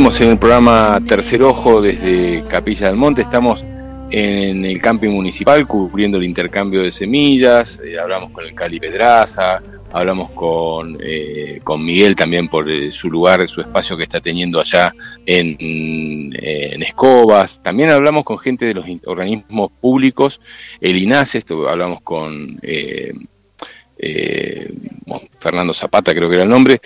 Seguimos en el programa Tercer Ojo desde Capilla del Monte. Estamos en el camping municipal cubriendo el intercambio de semillas. eh, hablamos con el Cali Pedraza, hablamos con, eh, con Miguel también por eh, su lugar, su espacio que está teniendo allá en, eh, en Escobas. También hablamos con gente de los organismos públicos, el INASE, esto, hablamos con bueno, Fernando Zapata, creo que era el nombre,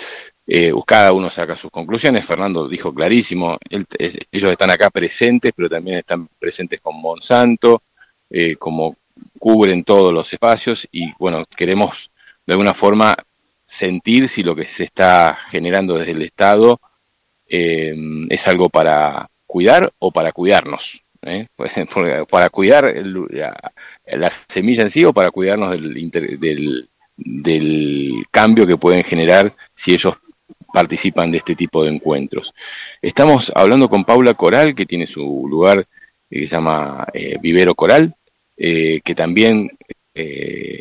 eh, cada uno saca sus conclusiones. Fernando dijo clarísimo, él- ellos están acá presentes, pero también están presentes con Monsanto, eh, como cubren todos los espacios y bueno, queremos de alguna forma sentir si lo que se está generando desde el Estado eh, es algo para cuidar o para cuidarnos. ¿eh? *laughs* Porque Para cuidar la, la semilla en sí o para cuidarnos del, del, del cambio que pueden generar si ellos participan de este tipo de encuentros. Estamos hablando con Paula Coral, que tiene su lugar eh, que se llama eh, Vivero Coral, eh, que también,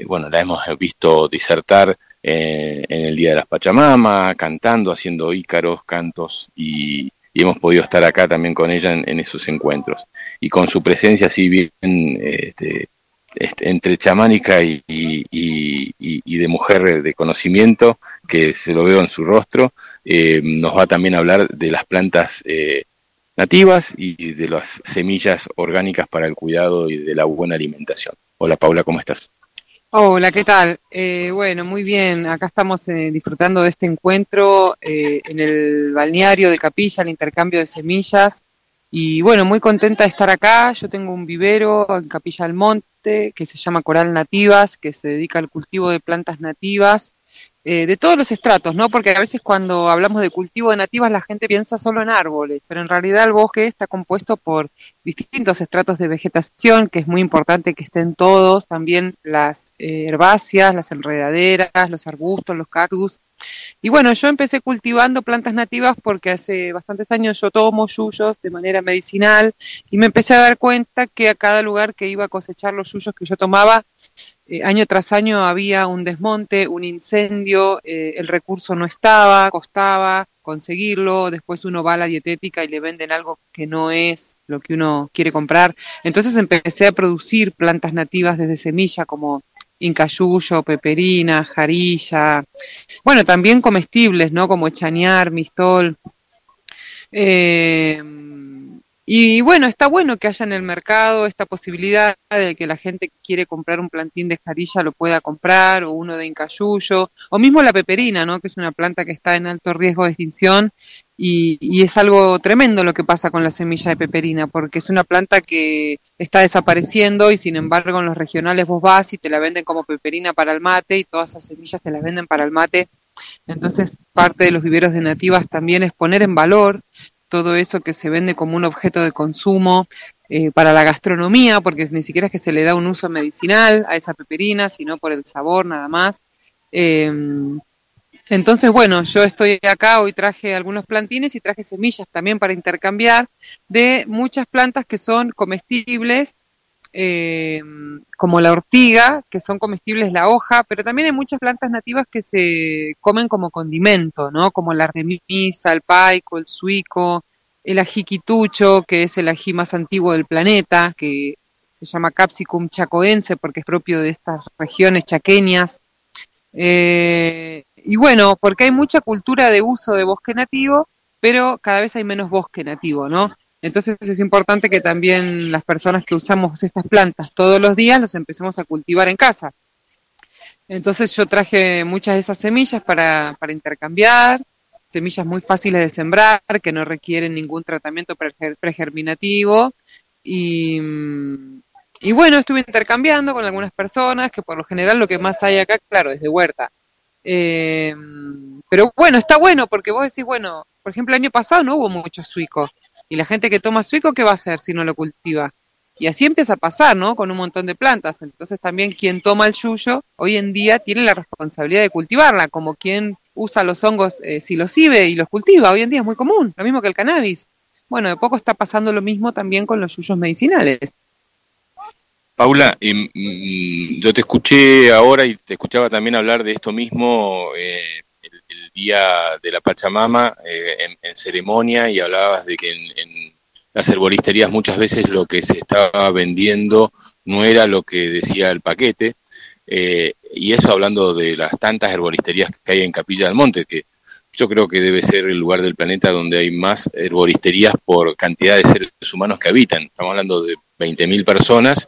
bueno, la hemos visto disertar en el Día de las Pachamama, cantando, haciendo ícaros, cantos, y, y hemos podido estar acá también con ella en, en esos encuentros. Y con su presencia así bien este, este, entre chamánica y, de mujer de conocimiento, que se lo veo en su rostro, eh, nos va también a hablar de las plantas eh, nativas y de las semillas orgánicas para el cuidado y de la buena alimentación. Hola Paula, ¿cómo estás? Hola, ¿qué tal? Eh, bueno, muy bien. Acá estamos eh, disfrutando de este encuentro eh, en el balneario de Capilla, el intercambio de semillas. Y bueno, muy contenta de estar acá. Yo tengo un vivero en Capilla del Monte que se llama Coral Nativas, que se dedica al cultivo de plantas nativas eh, de todos los estratos, ¿no? Porque a veces cuando hablamos de cultivo de nativas la gente piensa solo en árboles, pero en realidad el bosque está compuesto por distintos estratos de vegetación, que es muy importante que estén todos, también las eh, herbáceas, las enredaderas, los arbustos, los cactus. Y bueno, yo empecé cultivando plantas nativas porque hace bastantes años yo tomo yuyos de manera medicinal y me empecé a dar cuenta que a cada lugar que iba a cosechar los yuyos que yo tomaba, eh, año tras año había un desmonte, un incendio, eh, el recurso no estaba, costaba conseguirlo, después uno va a la dietética y le venden algo que no es lo que uno quiere comprar. Entonces empecé a producir plantas nativas desde semilla como incayuyo, peperina, jarilla, bueno, también comestibles, ¿no? Como chañar, mistol. Eh, y bueno, está bueno que haya en el mercado esta posibilidad de que la gente que quiere comprar un plantín de jarilla lo pueda comprar, o uno de incayuyo, o mismo la peperina, ¿no? que es una planta que está en alto riesgo de extinción, y, y es algo tremendo lo que pasa con la semilla de peperina, porque es una planta que está desapareciendo y sin embargo en los regionales vos vas y te la venden como peperina para el mate y todas esas semillas te las venden para el mate. Entonces, parte de los viveros de nativas también es poner en valor todo eso que se vende como un objeto de consumo eh, para la gastronomía, porque ni siquiera es que se le da un uso medicinal a esa peperina, sino por el sabor nada más. Eh, entonces, bueno, yo estoy acá, hoy traje algunos plantines y traje semillas también para intercambiar de muchas plantas que son comestibles, eh, como la ortiga, que son comestibles la hoja, pero también hay muchas plantas nativas que se comen como condimento, ¿no? Como la artemisa, el paico, el suico, el ají quitucho, que es el ají más antiguo del planeta, que se llama Capsicum chacoense porque es propio de estas regiones chaqueñas. Eh, y bueno, porque hay mucha cultura de uso de bosque nativo, pero cada vez hay menos bosque nativo, ¿no? Entonces es importante que también las personas que usamos estas plantas todos los días los empecemos a cultivar en casa. Entonces yo traje muchas de esas semillas para, para intercambiar, semillas muy fáciles de sembrar, que no requieren ningún tratamiento preger- pregerminativo. Y, bueno, estuve intercambiando con algunas personas, que por lo general lo que más hay acá, claro, es de huerta. Eh, pero bueno, está bueno porque vos decís, bueno, por ejemplo, el año pasado no hubo mucho suico. Y la gente que toma suico, ¿qué va a hacer si no lo cultiva? Y así empieza a pasar, ¿no? Con un montón de plantas. Entonces también quien toma el yuyo hoy en día tiene la responsabilidad de cultivarla, como quien usa los hongos eh, psilocibe y los cultiva. Hoy en día es muy común, lo mismo que el cannabis. Bueno, de poco está pasando lo mismo también con los yuyos medicinales. Paula, em, mm, yo te escuché ahora y te escuchaba también hablar de esto mismo eh, día de la Pachamama eh, en, ceremonia y hablabas de que en, las herboristerías muchas veces lo que se estaba vendiendo no era lo que decía el paquete. eh, y eso hablando de las tantas herboristerías que hay en Capilla del Monte, que yo creo que debe ser el lugar del planeta donde hay más herboristerías por cantidad de seres humanos que habitan. Estamos hablando de 20.000 personas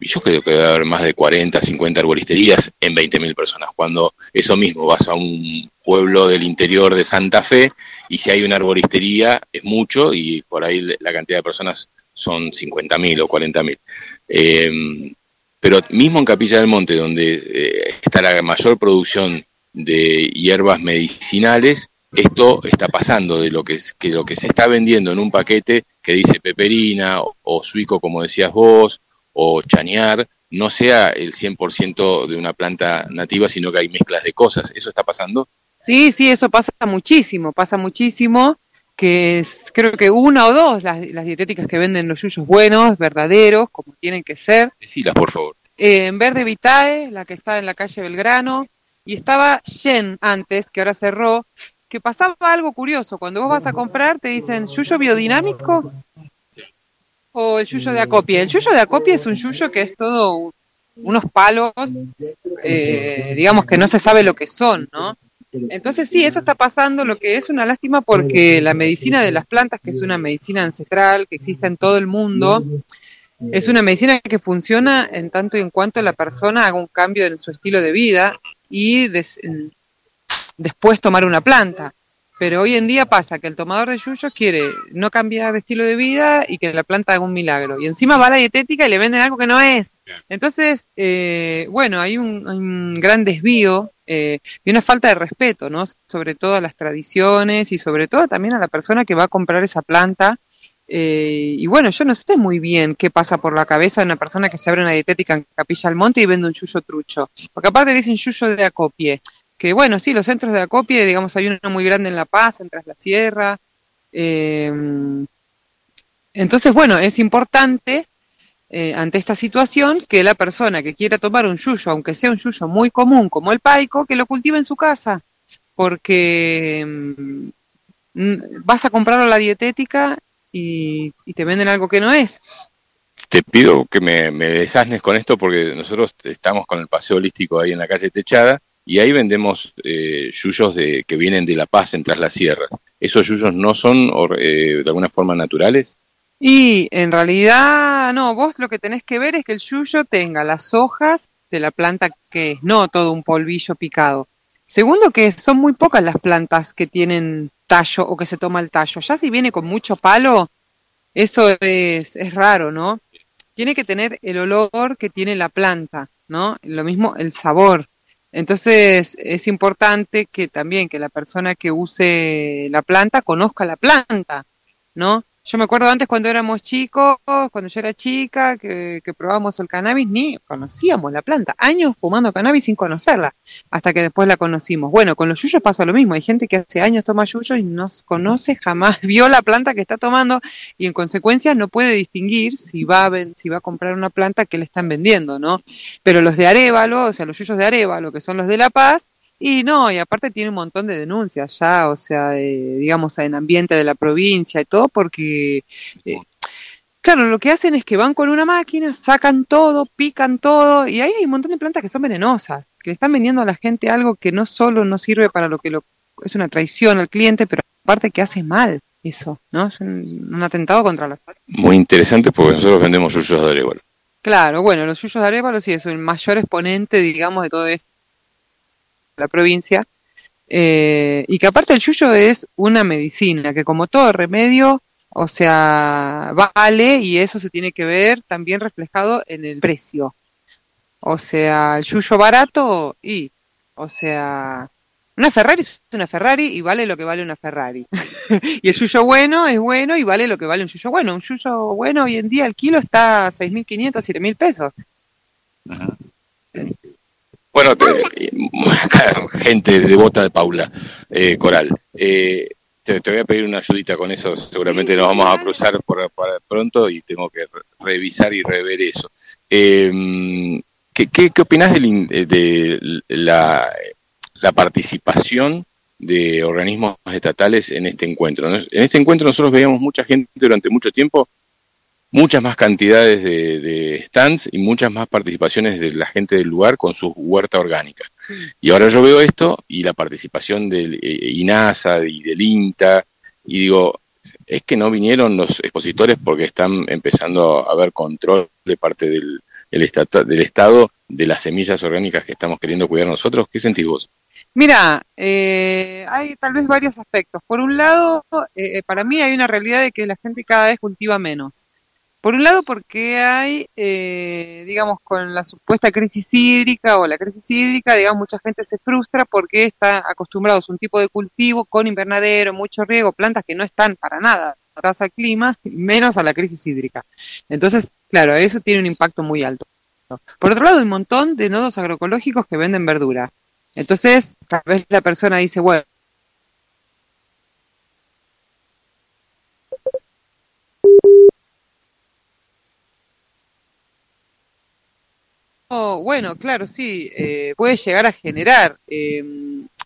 yo creo que debe haber más de 40, 50 arboristerías en 20.000 personas. Cuando eso mismo vas a un pueblo del interior de Santa Fe y si hay una arboristería es mucho y por ahí la cantidad de personas son 50.000 o 40.000. Eh, pero mismo en Capilla del Monte, donde eh, está la mayor producción de hierbas medicinales, esto está pasando de lo que, es- que lo que se está vendiendo en un paquete que dice peperina o suico, como decías vos, o chañar, no sea el 100% de una planta nativa, sino que hay mezclas de cosas. ¿Eso está pasando? Sí, sí, eso pasa muchísimo, pasa muchísimo, que es, creo que una o dos las, las dietéticas que venden los yuyos buenos, verdaderos, como tienen que ser. Decilas, por favor. Eh, en Verde Vitae, la que está en la calle Belgrano, y estaba Shen antes, que ahora cerró, que pasaba algo curioso. Cuando vos vas a comprar, te dicen, ¿yuyo biodinámico? O el yuyo de acopia. El yuyo de acopia es un yuyo que es todo un- unos palos, eh, digamos que no se sabe lo que son, ¿no? Entonces sí, eso está pasando, lo que es una lástima porque la medicina de las plantas, que es una medicina ancestral que existe en todo el mundo, es una medicina que funciona en tanto y en cuanto la persona haga un cambio en su estilo de vida y des- después tomar una planta. Pero hoy en día pasa que el tomador de yuyos quiere no cambiar de estilo de vida y que la planta haga un milagro. Y encima va a la dietética y le venden algo que no es. Entonces, eh, bueno, hay un, un gran desvío eh, y una falta de respeto, ¿no? Sobre todo a las tradiciones y sobre todo también a la persona que va a comprar esa planta. Eh, y bueno, yo no sé muy bien qué pasa por la cabeza de una persona que se abre una dietética en Capilla del Monte y vende un yuyo trucho. Porque aparte dicen yuyo de acopie. Que bueno, sí, los centros de acopio, digamos, hay uno muy grande en La Paz, en la Sierra. eh, entonces, bueno, es importante eh, ante esta situación que la persona que quiera tomar un yuyo, aunque sea un yuyo muy común como el paico, que lo cultive en su casa, porque mm, vas a comprarlo a la dietética y, te venden algo que no es. Te pido que me, me con esto porque nosotros estamos con el paseo holístico ahí en la calle Techada y ahí vendemos eh, yuyos de, que vienen de La Paz, en Tras las Sierras. ¿Esos yuyos no son eh, de alguna forma naturales? Y en realidad, no, vos lo que tenés que ver es que el yuyo tenga las hojas de la planta que es, no todo un polvillo picado. Segundo, que son muy pocas las plantas que tienen tallo o que se toma el tallo. Ya si viene con mucho palo, eso es, es raro, ¿no? Tiene que tener el olor que tiene la planta, ¿no? Lo mismo el sabor. Entonces es importante que también que la persona que use la planta conozca la planta, ¿no? Yo me acuerdo antes cuando éramos chicos, cuando yo era chica, que, que probábamos el cannabis, ni conocíamos la planta. Años fumando cannabis sin conocerla, hasta que después la conocimos. Bueno, con los yuyos pasa lo mismo. Hay gente que hace años toma yuyos y no conoce, jamás *laughs* vio la planta que está tomando y en consecuencia no puede distinguir si va a, si va a comprar una planta que le están vendiendo, ¿no? Pero los de Arevalo, o sea, los yuyos de Arevalo, que son los de La Paz, y no, y aparte tiene un montón de denuncias ya, o sea, eh, digamos, en ambiente de la provincia y todo, porque, eh, claro, lo que hacen es que van con una máquina, sacan todo, pican todo, y ahí hay un montón de plantas que son venenosas, que le están vendiendo a la gente algo que no solo no sirve para lo que lo, es una traición al cliente, pero aparte que hace mal eso, ¿no? Es un, un atentado contra la salud. Muy interesante porque nosotros vendemos yuyos de Arevalo. Claro, bueno, los yuyos de Arevalo sí es el mayor exponente, digamos, de todo esto la provincia. Eh, y que aparte el yuyo es una medicina, que como todo remedio, o sea, vale y eso se tiene que ver también reflejado en el precio. O sea, el yuyo barato y, o sea, una Ferrari es una Ferrari y vale lo que vale una Ferrari. *laughs* y el yuyo bueno es bueno y vale lo que vale un yuyo bueno. Un yuyo bueno hoy en día el kilo está a 6.500, 7.000 pesos. Bueno, te- acá, gente devota de Paula eh, Coral. Eh, te, te voy a pedir una ayudita con eso. Seguramente nos vamos a cruzar por, por pronto y tengo que re- revisar y rever eso. Eh, ¿qué, qué, qué opinás del in- de, de la, la participación de organismos estatales en este encuentro? En este encuentro nosotros veíamos mucha gente durante mucho tiempo muchas más cantidades de, de stands y muchas más participaciones de la gente del lugar con su huerta orgánica. Y ahora yo veo esto y la participación del eh, INASA y del INTA y digo, es que no vinieron los expositores porque están empezando a haber control de parte del, el estata- del Estado de las semillas orgánicas que estamos queriendo cuidar nosotros. ¿Qué sentís vos? Mira, eh, hay tal vez varios aspectos. Por un lado, eh, para mí hay una realidad de que la gente cada vez cultiva menos. Por un lado, porque hay, eh, digamos, con la supuesta crisis hídrica o la crisis hídrica, digamos, mucha gente se frustra porque está acostumbrados a un tipo de cultivo con invernadero, mucho riego, plantas que no están para nada adaptadas al clima, *laughs* menos a la crisis hídrica. Entonces, claro, eso tiene un impacto muy alto. Por otro lado, hay un montón de nodos agroecológicos que venden verdura. Entonces, tal vez la persona dice, bueno, bueno, claro, sí, eh, puede llegar a generar eh,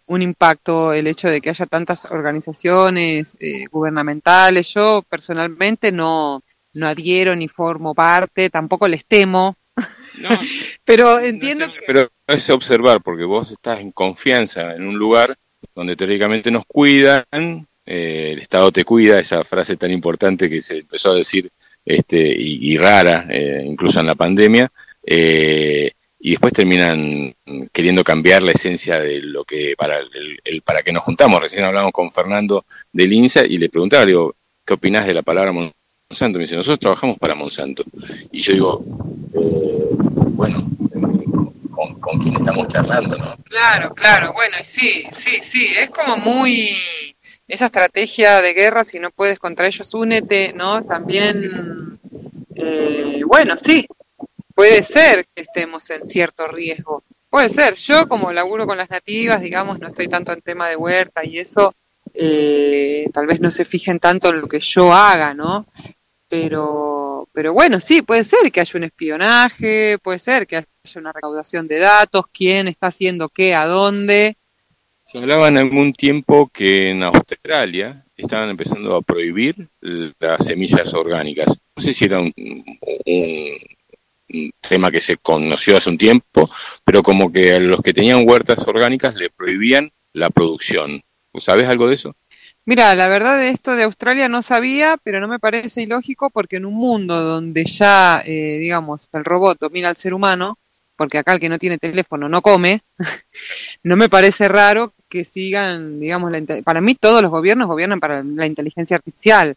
un impacto el hecho de que haya tantas organizaciones eh, gubernamentales. Yo personalmente no, no adhiero ni formo parte, tampoco les temo, *laughs* pero entiendo que... Pero es observar, porque vos estás en confianza en un lugar donde teóricamente nos cuidan, eh, el Estado te cuida, esa frase tan importante que se empezó a decir este, y, y rara, eh, incluso en la pandemia, eh, y después terminan queriendo cambiar la esencia de lo que para el, para que nos juntamos. Recién hablamos con Fernando del INSA y le preguntaba, digo, ¿qué opinás de la palabra Monsanto? Me dice, nosotros trabajamos para Monsanto. Y yo digo, eh, bueno, con, con quién estamos charlando, ¿no? Claro, claro, bueno, sí, sí, sí, es como muy esa estrategia de guerra, si no puedes contra ellos, únete, ¿no? También, eh, bueno, sí, puede ser que estemos en cierto riesgo, Puede ser. Yo como laburo con las nativas, digamos, no estoy tanto en tema de huerta y eso, eh, tal vez no se fijen tanto en lo que yo haga, ¿no? Pero, pero bueno, sí, puede ser que haya un espionaje, puede ser que haya una recaudación de datos, quién está haciendo qué, a dónde. Se hablaba en algún tiempo que en Australia estaban empezando a prohibir las semillas orgánicas. No sé si era un, tema que se conoció hace un tiempo, pero como que a los que tenían huertas orgánicas le prohibían la producción. ¿Sabes algo de eso? Mira, la verdad de esto de Australia no sabía, pero no me parece ilógico porque en un mundo donde ya, eh, digamos, el robot domina al ser humano, porque acá el que no tiene teléfono no come, *laughs* no me parece raro que sigan, digamos, la para mí todos los gobiernos gobiernan para la inteligencia artificial,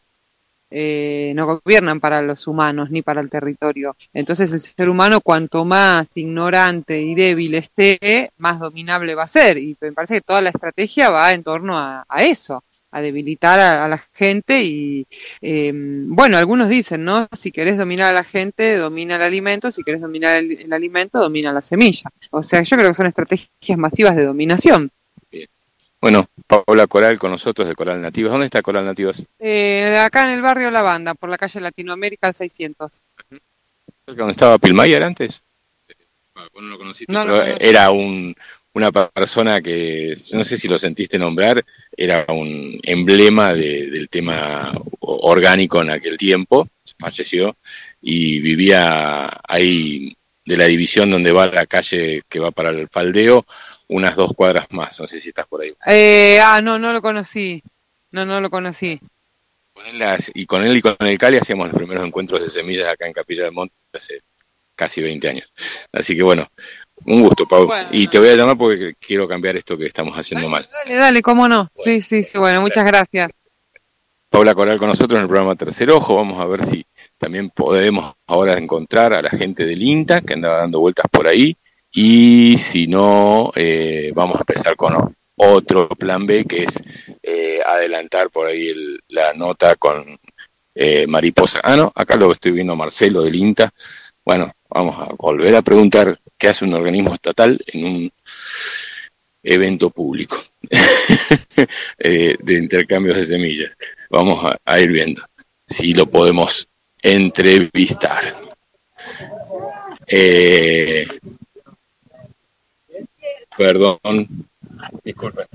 eh, no gobiernan para los humanos ni para el territorio. Entonces el ser humano cuanto más ignorante y débil esté, más dominable va a ser. Y me parece que toda la estrategia va en torno a, eso a debilitar a, la gente y eh, bueno, algunos dicen, ¿no? Si querés dominar a la gente, domina el alimento, si querés dominar el, el alimento, domina la semilla. O sea, yo creo que son estrategias masivas de dominación. Bueno, Paola Coral con nosotros de Coral Nativas. ¿Dónde está Coral Nativas? Eh, acá en el barrio La Banda, por la calle Latinoamérica al 600. ¿Cerca donde estaba Pilmayer antes? Ah, vos no lo conociste, No, pero era un, una persona que, no sé si lo sentiste nombrar, era un emblema de- del tema orgánico en aquel tiempo, falleció, y vivía ahí de la división donde va la calle que va para el faldeo, unas dos cuadras más, no sé si estás por ahí. Eh, ah, no, no lo conocí. No, no lo conocí. Con él las- y con él y con el Cali hacíamos los primeros encuentros de semillas acá en Capilla del Monte hace casi 20 años. Así que bueno, un gusto, Pau. Bueno. Y te voy a llamar porque quiero cambiar esto que estamos haciendo mal. Dale, dale, cómo no. Sí, sí, sí, bueno, muchas gracias. Paula Coral con nosotros en el programa Tercer Ojo. Vamos a ver si también podemos ahora encontrar a la gente del INTA que andaba dando vueltas por ahí. Y si no, eh, vamos a empezar con otro plan B que es eh, adelantar por ahí el- la nota con eh, Mariposa. Ah, no, acá lo estoy viendo Marcelo del INTA. Bueno, vamos a volver a preguntar qué hace un organismo estatal en un evento público *laughs* eh, de intercambios de semillas. Vamos a, a ir viendo si lo podemos entrevistar. Eh, perdón, disculpen.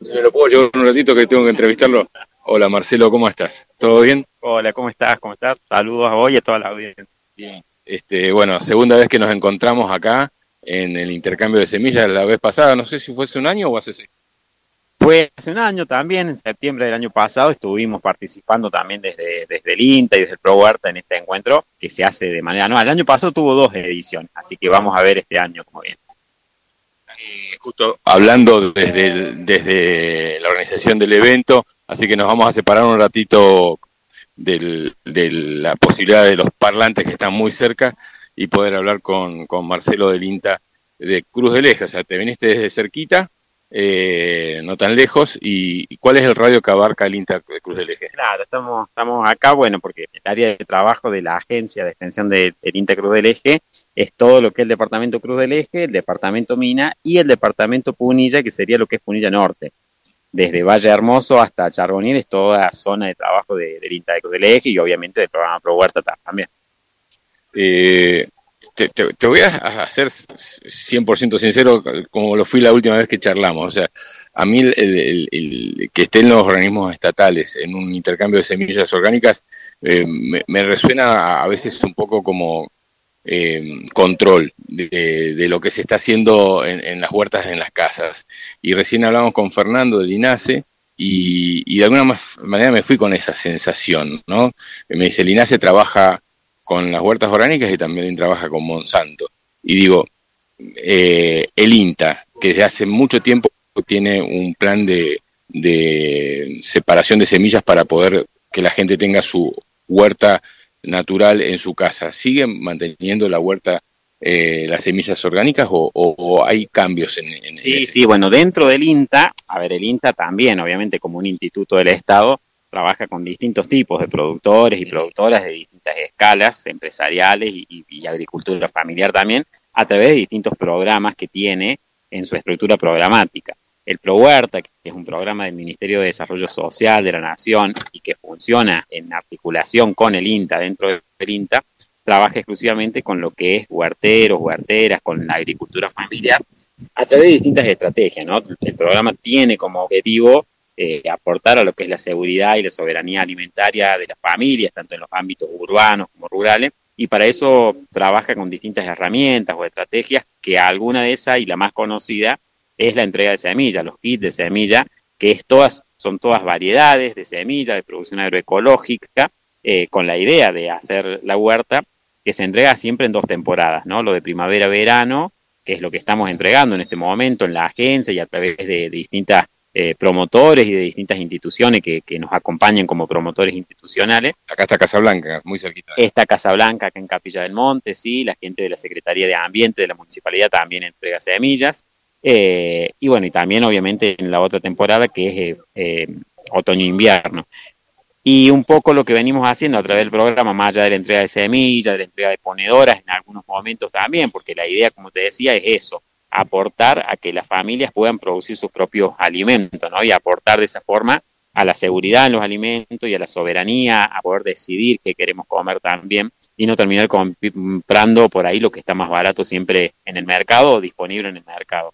¿Me lo puedo llevar un ratito que tengo que entrevistarlo? Hola Marcelo, ¿cómo estás? ¿Todo bien? Hola, ¿cómo estás? ¿Cómo estás? Saludos a vos y a toda la audiencia. Bien. Este, bueno, segunda vez que nos encontramos acá en el intercambio de semillas la vez pasada, no sé si fue hace un año o hace seis. Fue hace un año también, en septiembre del año pasado, estuvimos participando también desde, desde el INTA y desde el Pro Huerta en este encuentro que se hace de manera anual. El año pasado tuvo dos ediciones, así que vamos a ver este año cómo viene. Eh, justo hablando desde, desde la organización del evento, así que nos vamos a separar un ratito del- de la posibilidad de los parlantes que están muy cerca y poder hablar con, con Marcelo del INTA de Cruz del Eje. O sea, te viniste desde cerquita, eh, no tan lejos, y, y ¿cuál es el radio que abarca el INTA de Cruz del Eje? Claro, estamos, estamos acá, bueno, porque el área de trabajo de la agencia de extensión de- del INTA Cruz del Eje es todo lo que es el departamento Cruz del Eje, el departamento Mina y el departamento Punilla, que sería lo que es Punilla Norte. Desde Valle Hermoso hasta Charbonier es toda zona de trabajo de- del INTA de Cruz del Eje y obviamente del programa Pro Huerta también. Eh, te, voy a ser 100% sincero, como lo fui la última vez que charlamos. O sea, a mí el, el- que estén los organismos estatales en un intercambio de semillas orgánicas eh, me, resuena a, veces un poco como eh, control de, lo que se está haciendo en, las huertas, en las casas. Y recién hablamos con Fernando del INASE y, y de alguna ma- manera me fui con esa sensación, ¿no? Me dice, el INASE trabaja con las huertas orgánicas y también trabaja con Monsanto. Y digo, eh, el INTA, que desde hace mucho tiempo tiene un plan de, de separación de semillas para poder que la gente tenga su huerta natural en su casa, ¿sigue manteniendo la huerta, eh, las semillas orgánicas o, o- o hay cambios en, en Sí, ese? sí, bueno, dentro del INTA, a ver, el INTA también, obviamente como un instituto del Estado, trabaja con distintos tipos de productores y productoras de distintas escalas empresariales y, y- y agricultura familiar también, a través de distintos programas que tiene en su estructura programática. El ProHuerta, que es un programa del Ministerio de Desarrollo Social de la Nación y que funciona en articulación con el INTA, dentro del INTA, trabaja exclusivamente con lo que es huerteros, huerteras, con la agricultura familiar, a través de distintas estrategias. ¿no? El programa tiene como objetivo eh, aportar a lo que es la seguridad y la soberanía alimentaria de las familias, tanto en los ámbitos urbanos como rurales, y para eso trabaja con distintas herramientas o estrategias, que alguna de esas y la más conocida es la entrega de semillas, los kits de semilla, que es todas, son todas variedades de semilla de producción agroecológica, eh, con la idea de hacer la huerta, que se entrega siempre en dos temporadas, ¿no? Lo de primavera-verano, que es lo que estamos entregando en este momento en la agencia y a través de, distintas eh, promotores y de distintas instituciones que, que, nos acompañan como promotores institucionales. Acá está Casablanca, muy cerquita. Está Casablanca, acá en Capilla del Monte, sí, la gente de la Secretaría de Ambiente de la Municipalidad también entrega semillas. Eh, y bueno, y también obviamente en la otra temporada que es eh, eh otoño-invierno. Y un poco lo que venimos haciendo a través del programa, más allá de la entrega de semillas, de la entrega de ponedoras en algunos momentos también, porque la idea, como te decía, es eso, aportar a que las familias puedan producir sus propios alimentos, ¿no? Y aportar de esa forma a la seguridad en los alimentos y a la soberanía, a poder decidir qué queremos comer también y no terminar comprando por ahí lo que está más barato siempre en el mercado o disponible en el mercado.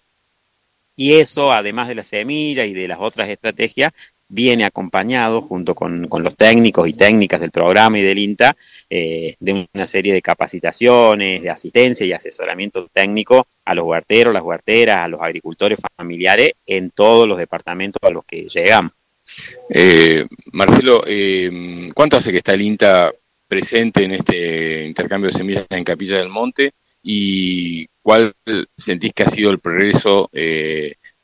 Y eso, además de las semillas y de las otras estrategias, viene acompañado junto con, los técnicos y técnicas del programa y del INTA eh, de una serie de capacitaciones, de asistencia y asesoramiento técnico a los huerteros, las huerteras, a los agricultores familiares en todos los departamentos a los que llegamos. Eh, Marcelo, eh, ¿cuánto hace que está el INTA presente en este intercambio de semillas en Capilla del Monte? ¿Y cuál sentís que ha sido el progreso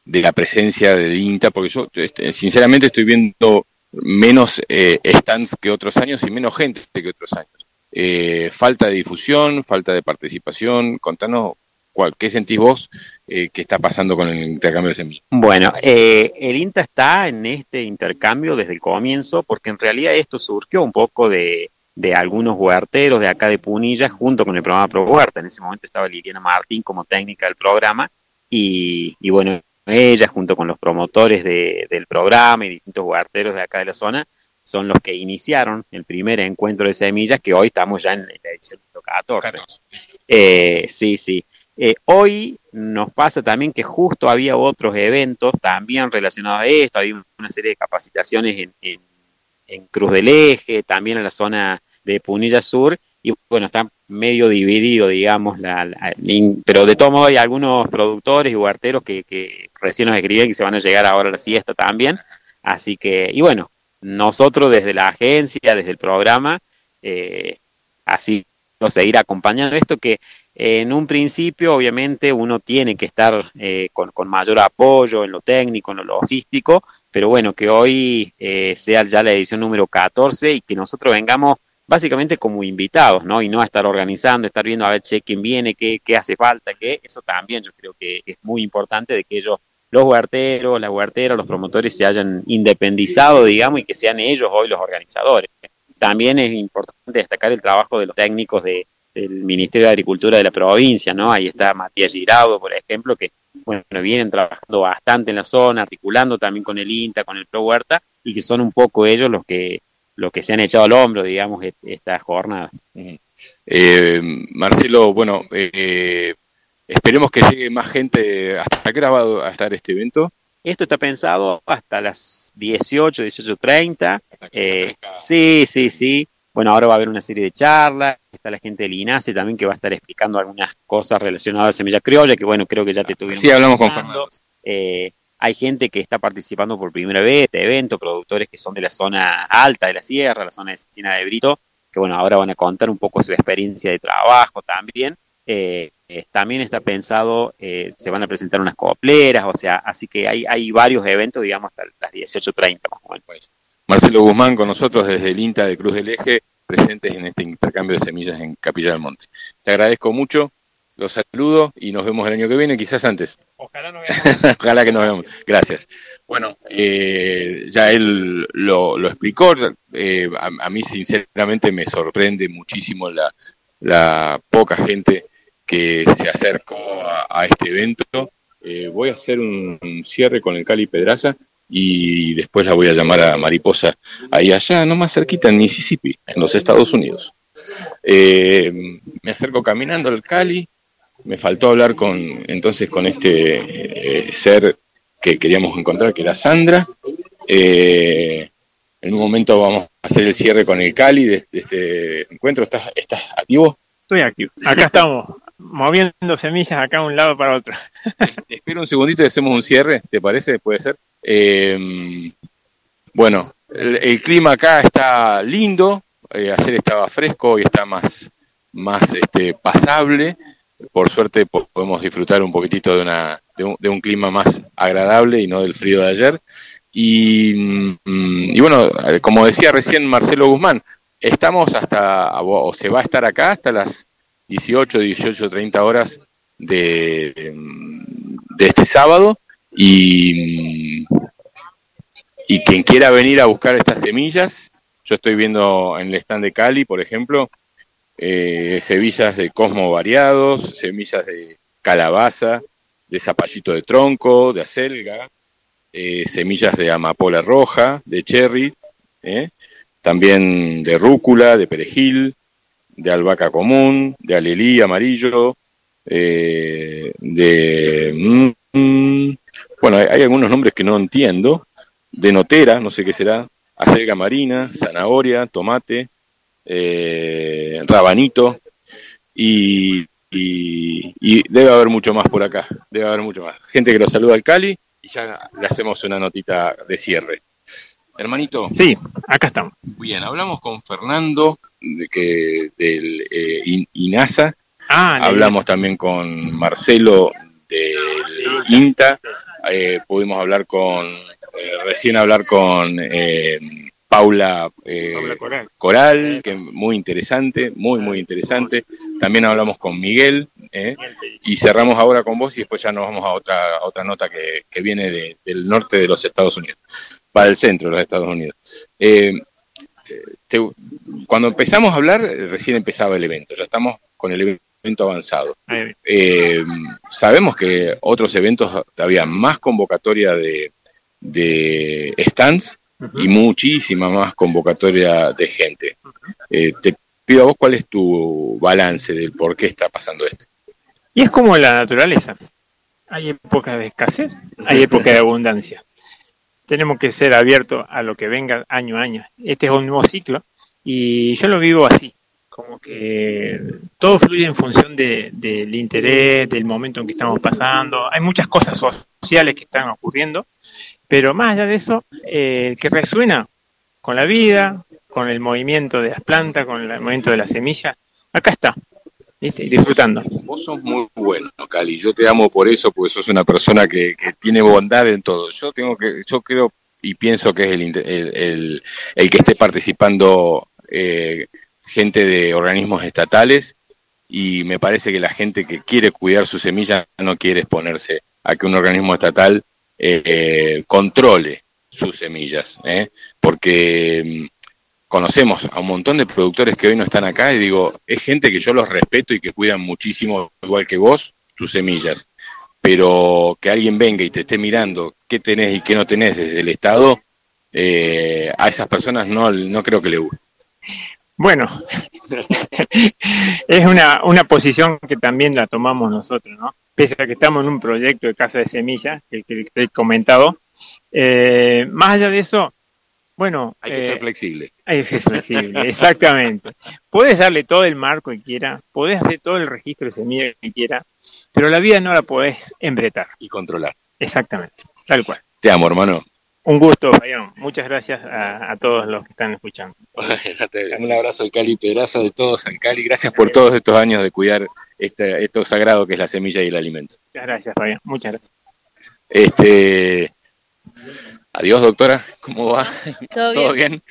de la presencia del INTA, porque yo este, sinceramente estoy viendo menos eh, stands que otros años y menos gente que otros años. Eh, falta de difusión, falta de participación, contanos cuál, qué sentís vos eh, que está pasando con el intercambio de semillas. Bueno, eh, el INTA está en este intercambio desde el comienzo porque en realidad esto surgió un poco de, de algunos huerteros de acá de Punilla junto con el programa Pro Huerta. En ese momento estaba Liliana Martín como técnica del programa y, y bueno, ella junto con los promotores de, del programa y distintos huerteros de acá de la zona, son los que iniciaron el primer encuentro de semillas, que hoy estamos ya en la edición 14. Eh, sí, sí. Eh, hoy nos pasa también que justo había otros eventos también relacionados a esto, había una serie de capacitaciones en, en, en Cruz del Eje, también en la zona de Punilla Sur, y bueno, está medio dividido, digamos, la, pero de todo modo hay algunos productores y huerteros que, que recién nos escriben que se van a llegar ahora a la siesta también, así que, y bueno, nosotros desde la agencia, desde el programa, eh, así seguir acompañando esto que en un principio obviamente uno tiene que estar eh, con, con, mayor apoyo en lo técnico, en lo logístico, pero bueno, que hoy eh, sea ya la edición número 14 y que nosotros vengamos básicamente como invitados, ¿no? Y no a estar organizando, estar viendo a ver che, quién viene, qué, qué hace falta, qué, eso también yo creo que es muy importante de que ellos, los huerteros, las huerteras, los promotores se hayan independizado, digamos, y que sean ellos hoy los organizadores. También es importante destacar el trabajo de los técnicos de, del Ministerio de Agricultura de la provincia, ¿no? Ahí está Matías Giraudo, por ejemplo, que, bueno, vienen trabajando bastante en la zona, articulando también con el INTA, con el Pro Huerta, y que son un poco ellos los que lo que se han echado al hombro, digamos, esta jornada. Eh, Marcelo, bueno, eh, esperemos que llegue más gente. ¿Hasta qué hora va a estar este evento? Esto está pensado hasta las 18, 18.30. Eh, sí, sí, sí. Bueno, ahora va a haber una serie de charlas. Está la gente del INASE también que va a estar explicando algunas cosas relacionadas a Semilla Criolla, que bueno, creo que ya te tuvimos. Sí, hablamos con Fernando. Eh, hay gente que está participando por primera vez de este evento, productores que son de la zona alta de la sierra, la zona de Cecina de Brito, que bueno, ahora van a contar un poco su experiencia de trabajo también. Eh, eh, también está pensado, eh, se van a presentar unas copleras, o sea, así que hay, hay varios eventos, digamos, hasta las 18.30 más o menos. Marcelo Guzmán con nosotros desde el INTA de Cruz del Eje, presentes en este intercambio de semillas en Capilla del Monte. Te agradezco mucho, los saludo y nos vemos el año que viene, quizás antes. Ojalá nos *laughs* veamos. Ojalá que nos veamos. Gracias. Bueno, eh, ya él lo, lo explicó. Eh, a, a, mí, sinceramente, me sorprende muchísimo la, la poca gente que se acercó a, a este evento. Eh, voy a hacer un, un cierre con el Cali Pedraza y después la voy a llamar a Mariposa ahí allá, no más cerquita en Mississippi, en los Estados Unidos. Eh, me acerco caminando al Cali, me faltó hablar con entonces con este eh, ser que queríamos encontrar, que era Sandra. Eh, en un momento vamos a hacer el cierre con el Cali de, de este encuentro. ¿Estás, ¿Estás activo? Estoy activo. Acá estamos, moviendo semillas acá de un lado para otro. *laughs* Te espero un segundito y hacemos un cierre, ¿te parece? ¿Puede ser? Eh, bueno, el, el clima acá está lindo, eh, ayer estaba fresco, hoy está más, más este, pasable. Por suerte po- podemos disfrutar un poquitito de, una, de, un, de un clima más agradable y no del frío de ayer. Y, mm, y bueno, eh, como decía recién Marcelo Guzmán, estamos hasta, o se va a estar acá hasta las 18, 18, 30 horas de, de este sábado y, y quien quiera venir a buscar estas semillas, yo estoy viendo en el stand de Cali, por ejemplo, eh, semillas de cosmo variados, semillas de calabaza, de zapallito de tronco, de acelga, eh, semillas de amapola roja, de cherry, ¿eh? también de rúcula, de perejil, de albahaca común, de alelí amarillo, eh, de... mm, mm, bueno, hay, hay algunos nombres que no entiendo, de notera, no sé qué será, acelga marina, zanahoria, tomate, eh, rabanito, y, y, y debe haber mucho más por acá, debe haber mucho más. Gente que lo saluda al Cali y ya le hacemos una notita de cierre. Hermanito. Sí, acá estamos. Bien, hablamos con Fernando de que del eh, In- INASA, Ah, hablamos también con Marcelo del INTA, eh, pudimos hablar con, eh, recién hablar con eh, Paula, eh, Paula Coral. Coral, que muy interesante, muy, muy interesante. También hablamos con Miguel, ¿eh? y cerramos ahora con vos y después ya nos vamos a otra, a otra nota que, que viene de- del norte de los Estados Unidos, para el centro de los Estados Unidos. Eh, te- cuando empezamos a hablar, recién empezaba el evento, ya estamos con el evento avanzado. Sabemos que otros eventos había más convocatoria de, de stands y muchísima más convocatoria de gente. Eh, te pido a vos cuál es tu balance del por qué está pasando esto. Y es como la naturaleza. Hay épocas de escasez, hay épocas de abundancia. Tenemos que ser abiertos a lo que venga año a año. Este es un nuevo ciclo y yo lo vivo así, como que todo fluye en función de- del interés, del momento en que estamos pasando. Hay muchas cosas sociales que están ocurriendo, pero más allá de eso, eh, que resuena con la vida, con el movimiento de las plantas, con el movimiento de las semillas, acá está, ¿viste? Y disfrutando. Vos sos muy bueno, Cali. Yo te amo por eso, porque sos una persona que, tiene bondad en todo. Yo tengo que, yo creo y pienso que es el, el, el- el que esté participando eh, gente de organismos estatales y me parece que la gente que quiere cuidar su semilla no quiere exponerse a que un organismo estatal eh, controle sus semillas, ¿eh? porque mm, conocemos a un montón de productores que hoy no están acá y digo, es gente que yo los respeto y que cuidan muchísimo, igual que vos, sus semillas. Pero que alguien venga y te esté mirando qué tenés y qué no tenés desde el Estado, eh, a esas personas no, no creo que le guste. Bueno, *laughs* es una, una posición que también la tomamos nosotros, ¿no? Pese a que estamos en un proyecto de casa de semillas, que, he comentado, eh, más allá de eso, bueno, Hay que eh, ser flexible. hay que ser flexible, *laughs* exactamente. Puedes darle todo el marco que quiera, podés hacer todo el registro de semillas que quiera, pero la vida no la podés embretar. Y controlar. Exactamente, tal cual. Te amo, hermano. Un gusto, Fabián. Muchas gracias a, a todos los que están escuchando. *laughs* Un abrazo al Cali Pedraza de todos al Cali. Gracias por todos estos años de cuidar este, esto sagrado que es la semilla y el alimento. Muchas gracias, Fabián. Muchas gracias. Este, adiós, doctora. ¿Cómo va? Todo bien.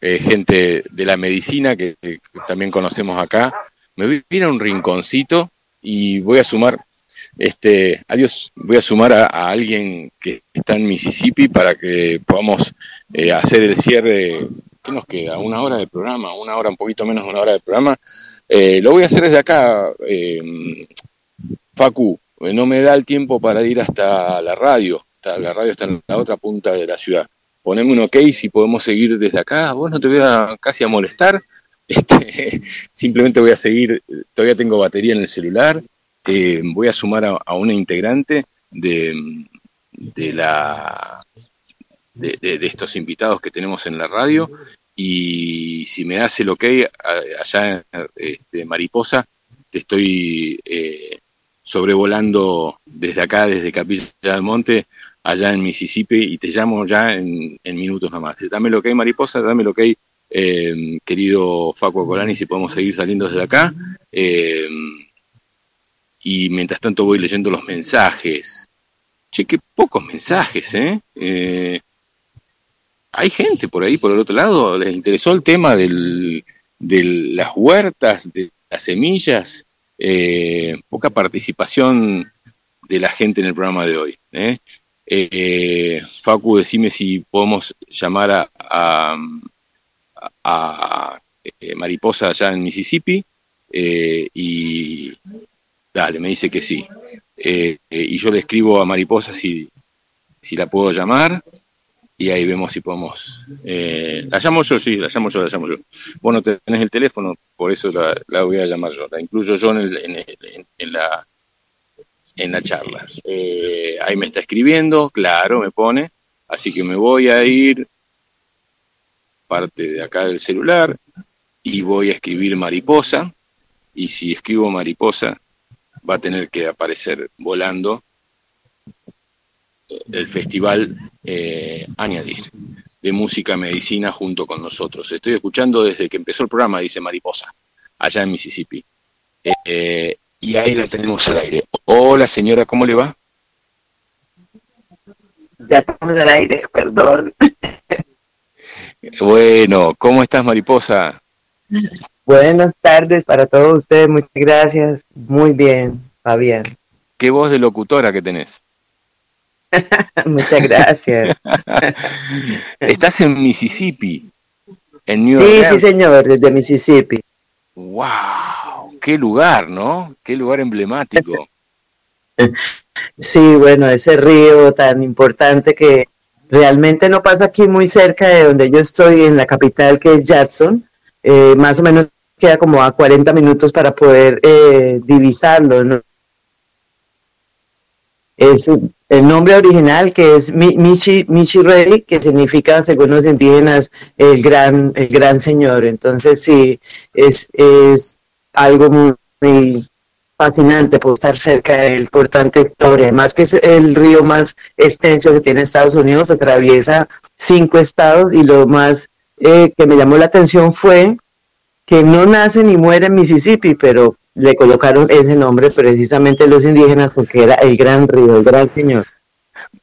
Eh, gente de la medicina que, que también conocemos acá. Me voy a ir a un rinconcito y voy a sumar, este, adiós, voy a sumar a, a alguien que está en Mississippi para que podamos eh, hacer el cierre. ¿Qué nos queda? ¿Una hora de programa? ¿Una hora, un poquito menos de una hora de programa? Eh, lo voy a hacer desde acá, eh, Facu. eh, No me da el tiempo para ir hasta la radio. Está- la radio está en la otra punta de la ciudad. Poneme un ok si podemos seguir desde acá. Vos no te voy a casi a molestar. *laughs* Este, simplemente voy a seguir. Todavía tengo batería en el celular. Eh, voy a sumar a, una integrante de, de la de- de estos invitados que tenemos en la radio y si me das el ok allá en este, Mariposa te estoy eh, sobrevolando desde acá desde Capilla del Monte allá en Mississippi y te llamo ya en, en minutos nomás dame el ok Mariposa dame el ok eh, querido Facu Colani si podemos seguir saliendo desde acá eh, y mientras tanto voy leyendo los mensajes Che, qué pocos mensajes, ¿eh? Eh, Hay gente por ahí, por el otro lado, les interesó el tema del, de las huertas, de las semillas, eh, poca participación de la gente en el programa de hoy. ¿eh? Eh, Facu, decime si podemos llamar a, a, a, eh, Mariposa allá en Mississippi eh, y dale, me dice que sí. Y yo le escribo a Mariposa si, si la puedo llamar y ahí vemos si podemos. Eh, la llamo yo, sí, la llamo yo, la llamo yo. Vos no tenés el teléfono, por eso la, voy a llamar yo. La incluyo yo en, el- en, el- en la en la charla. Eh, ahí me está escribiendo, claro, me pone. Así que me voy a ir parte de acá del celular y voy a escribir mariposa. Y si escribo mariposa, va a tener que aparecer volando el festival eh, Añadir de música medicina junto con nosotros. Estoy escuchando desde que empezó el programa, dice Mariposa, allá en Mississippi. Eh, y ahí la tenemos al aire. Hola señora, ¿cómo le va? Ya estamos al aire, perdón. Bueno, ¿cómo estás Mariposa? Buenas tardes para todos ustedes, muchas gracias. Muy bien, Fabián. ¿Qué voz de locutora que tenés? *laughs* Muchas gracias. *laughs* Estás en Mississippi, en New Sí, Orleans. sí, señor, desde Mississippi. ¡Wow! ¡Qué lugar, ¿no? ¡Qué lugar emblemático! *laughs* Sí, bueno, ese río tan importante que realmente no pasa aquí muy cerca de donde yo estoy, en la capital que es Jackson. Eh, más o menos queda como a 40 minutos para poder eh, divisarlo, ¿no? Es el nombre original que es Mi- Michi, Michi Rey, que significa, según los indígenas, el gran, el gran señor. Entonces, sí, es, es algo muy, fascinante por estar cerca de él por tanta historia. Además que es el río más extenso que tiene Estados Unidos, atraviesa cinco estados y lo más eh, que me llamó la atención fue que no nace ni muere en Mississippi, pero le colocaron ese nombre precisamente los indígenas porque era el gran río, el gran señor.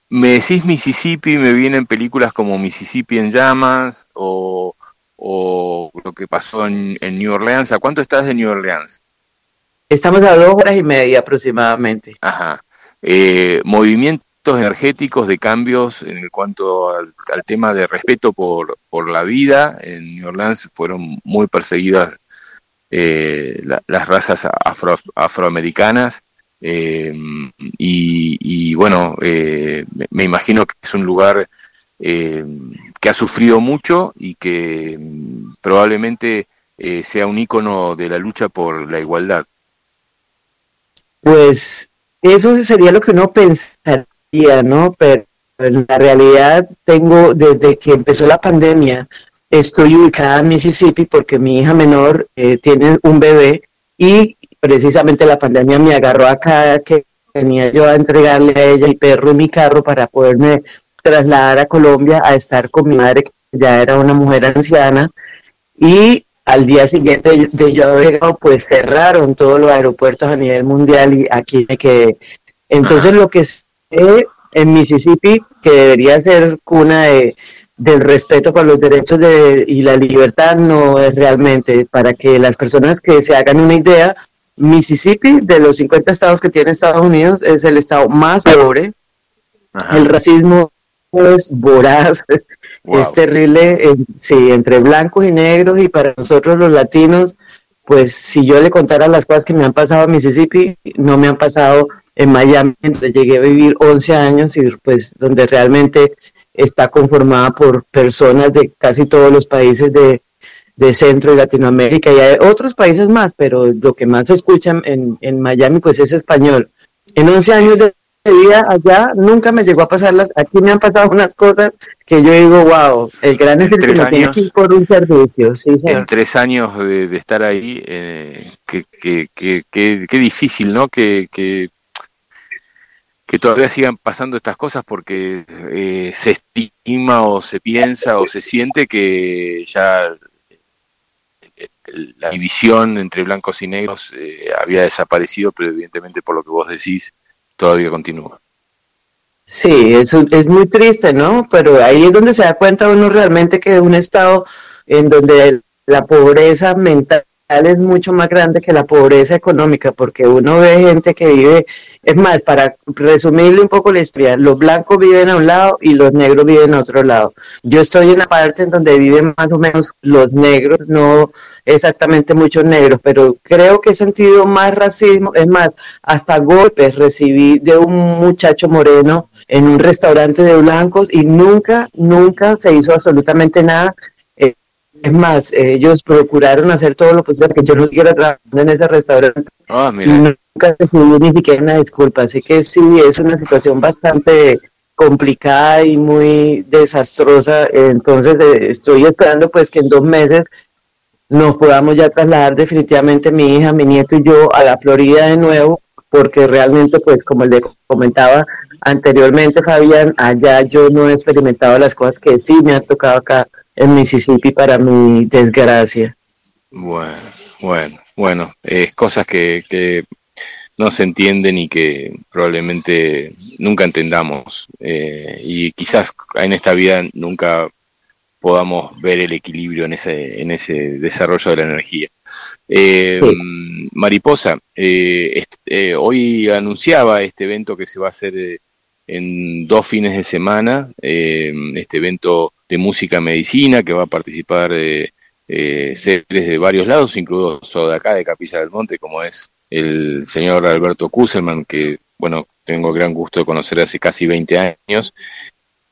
Me decís Mississippi, me vienen películas como Mississippi en llamas o, o lo que pasó en, en New Orleans. ¿A cuánto estás de New Orleans? Estamos a dos horas y media aproximadamente. Ajá. Eh, movimientos energéticos de cambios en cuanto al, al tema de respeto por, por la vida. En New Orleans fueron muy perseguidas eh, la- las razas afro- afroamericanas. eh, y, y bueno, eh, me- imagino que es un lugar que ha sufrido mucho y que mm, probablemente sea un ícono de la lucha por la igualdad. Pues eso sería lo que uno pensaría, ¿no? Pero en la realidad tengo, desde que empezó la pandemia, estoy ubicada en Mississippi porque mi hija menor eh, tiene un bebé y precisamente la pandemia me agarró acá que tenía yo a entregarle a ella el perro en mi carro para poderme trasladar a Colombia a estar con mi madre, que ya era una mujer anciana, y al día siguiente de yo haber llegado, pues cerraron todos los aeropuertos a nivel mundial y aquí me quedé. Entonces lo que sé en Mississippi, que debería ser cuna de, del respeto por los derechos de, y la libertad, no es realmente. Para que las personas que se hagan una idea, Mississippi, de los 50 estados que tiene Estados Unidos, es el estado más pobre. El racismo es voraz, Wow. es terrible, eh, sí, entre blancos y negros y para nosotros los latinos pues si yo le contara las cosas que me han pasado en Mississippi, no me han pasado en Miami, donde llegué a vivir 11 años y pues donde realmente está conformada por personas de casi todos los países de, de Centro y Latinoamérica y hay otros países más, pero lo que más se escucha en, en Miami pues es español. En 11 años de vida allá nunca me llegó a pasar las, aquí me han pasado unas cosas que yo digo, wow, el gran es el que tiene años. que ir por un servicio, sí, señor. En tres años de, de estar ahí, eh, qué que, que, que- difícil, ¿no? Que, que, que todavía sigan pasando estas cosas porque eh, se estima o se piensa o se siente que ya eh, la división entre blancos y negros eh, había desaparecido, pero evidentemente por lo que vos decís, todavía continúa. Sí, es, un- es muy triste, ¿no? Pero ahí es donde se da cuenta uno realmente que un estado en donde la pobreza mental es mucho más grande que la pobreza económica, porque uno ve gente que vive, es más, para resumirle un poco la historia, los blancos viven a un lado y los negros viven a otro lado. Yo estoy en la parte en donde viven más o menos los negros, no exactamente muchos negros, pero creo que he sentido más racismo, es más, hasta golpes recibí de un muchacho moreno en un restaurante de blancos y nunca, nunca se hizo absolutamente nada. Es más, eh, ellos procuraron hacer todo lo posible para que yo no siguiera trabajando en ese restaurante Ah, y nunca recibí ni siquiera una disculpa. Así que sí, es una situación bastante complicada y muy desastrosa. Entonces eh, estoy esperando pues que en dos meses nos podamos ya trasladar definitivamente mi hija, mi nieto y yo a la Florida de nuevo, porque realmente pues como le comentaba anteriormente Fabián, allá yo no he experimentado las cosas que sí me han tocado acá en Mississippi para mi desgracia. Bueno, bueno, bueno, es cosas que, que no se entienden y que probablemente nunca entendamos eh, y quizás en esta vida nunca podamos ver el equilibrio en ese, en ese desarrollo de la energía. Eh, Mariposa, eh, est- eh, hoy anunciaba este evento que se va a hacer eh, en dos fines de semana, eh, este evento de música medicina que va a participar eh, eh, seres de varios lados, incluso de acá, de Capilla del Monte, como es el señor Alberto Kuselman, que, bueno, tengo gran gusto de conocer hace casi 20 años,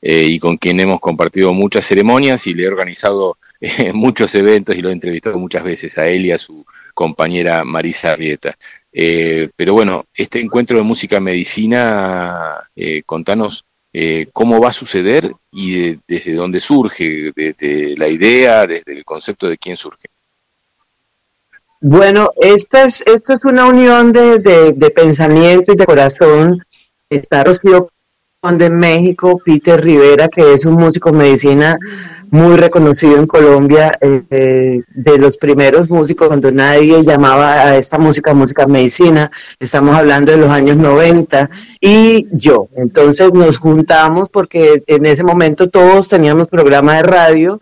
eh, y con quien hemos compartido muchas ceremonias y le he organizado eh, *laughs* muchos eventos y lo he entrevistado muchas veces a él y a su compañera Marisa Arrieta. Eh, pero bueno, este encuentro de música medicina, contanos eh, cómo va a suceder y de- desde dónde surge, desde la idea, desde el concepto de quién surge. Bueno, esta es, esto es una unión de, de- de pensamiento y de corazón. Está Rocío de México, Peter Rivera, que es un músico medicina muy reconocido en Colombia, eh, de los primeros músicos cuando nadie llamaba a esta música música medicina, estamos hablando de los años 90, y yo. Entonces nos juntamos porque en ese momento todos teníamos programa de radio,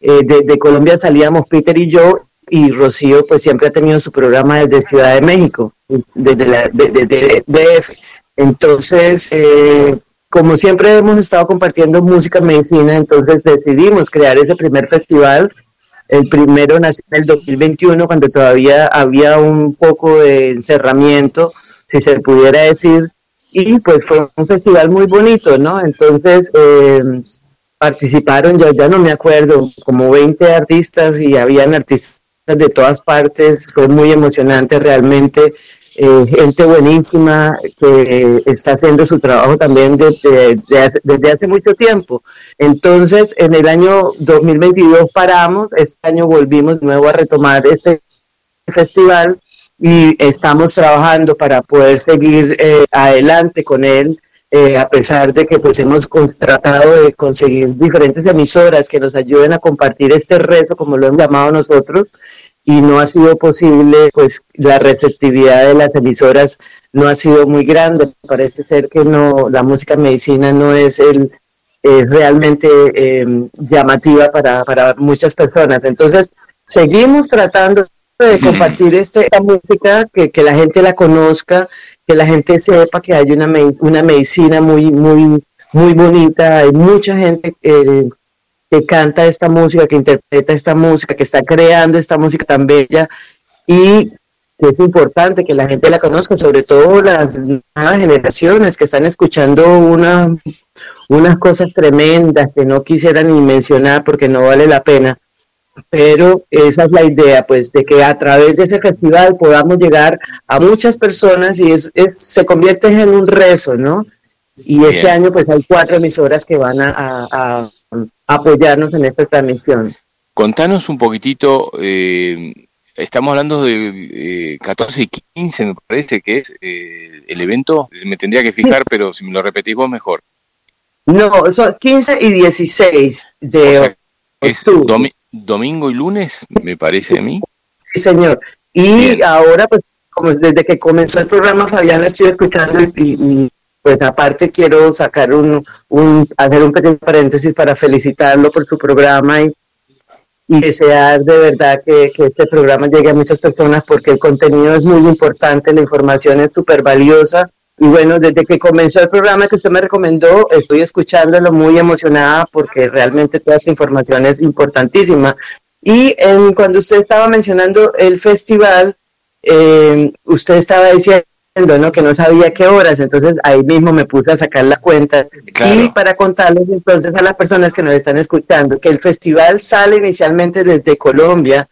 eh, desde Colombia salíamos Peter y yo, y Rocío pues siempre ha tenido su programa desde Ciudad de México, desde la de- DF. Entonces, eh, como siempre hemos estado compartiendo música medicina, entonces decidimos crear ese primer festival. El primero nació en el 2021, cuando todavía había un poco de encerramiento, si se pudiera decir, y pues fue un festival muy bonito, ¿no? Entonces, eh, participaron, ya, no me acuerdo, como 20 artistas y habían artistas de todas partes, fue muy emocionante realmente, eh, gente buenísima que está haciendo su trabajo también de- de- de hace- desde hace mucho tiempo. Entonces, en el año 2022 paramos, este año volvimos de nuevo a retomar este festival y estamos trabajando para poder seguir eh, adelante con él, eh, a pesar de que pues hemos tratado de conseguir diferentes emisoras que nos ayuden a compartir este reto, como lo hemos llamado nosotros, y no ha sido posible, pues la receptividad de las emisoras no ha sido muy grande. Parece ser que no, la música medicina no es el eh, realmente eh, llamativa para, para muchas personas. Entonces, seguimos tratando de compartir este, esta música, que, que la gente la conozca, que la gente sepa que hay una, me- una medicina muy, muy, muy bonita. Hay mucha gente eh, que canta esta música, que interpreta esta música, que está creando esta música tan bella. y que es importante que la gente la conozca, sobre todo las nuevas generaciones que están escuchando una, unas cosas tremendas que no quisiera ni mencionar porque no vale la pena. Pero esa es la idea, pues, de que a través de ese festival podamos llegar a muchas personas y es, es se convierte en un rezo, ¿no? Y este año, pues, hay cuatro emisoras que van a, a- a apoyarnos en esta transmisión. Contanos un poquitito, eh, estamos hablando de eh, 14 y 15, me parece que es eh, el evento. Me tendría que fijar, pero si me lo repetís vos mejor. No, son 15 y 16 de O sea, es octubre. domi- domingo y lunes, me parece a mí. Sí, señor. Y Bien. ahora, pues, como desde que comenzó el programa, Fabián, estoy escuchando y, y, pues aparte quiero sacar un, un, hacer un pequeño paréntesis para felicitarlo por su programa y, y desear de verdad que, que este programa llegue a muchas personas porque el contenido es muy importante, la información es súper valiosa. Y bueno, desde que comenzó el programa que usted me recomendó, estoy escuchándolo muy emocionada porque realmente toda esta información es importantísima. Y en, cuando usted estaba mencionando el festival, eh, usted estaba diciendo ¿no? que no sabía qué horas, entonces ahí mismo me puse a sacar las cuentas. Claro. Y para contarles entonces a las personas que nos están escuchando que el festival sale inicialmente desde Colombia,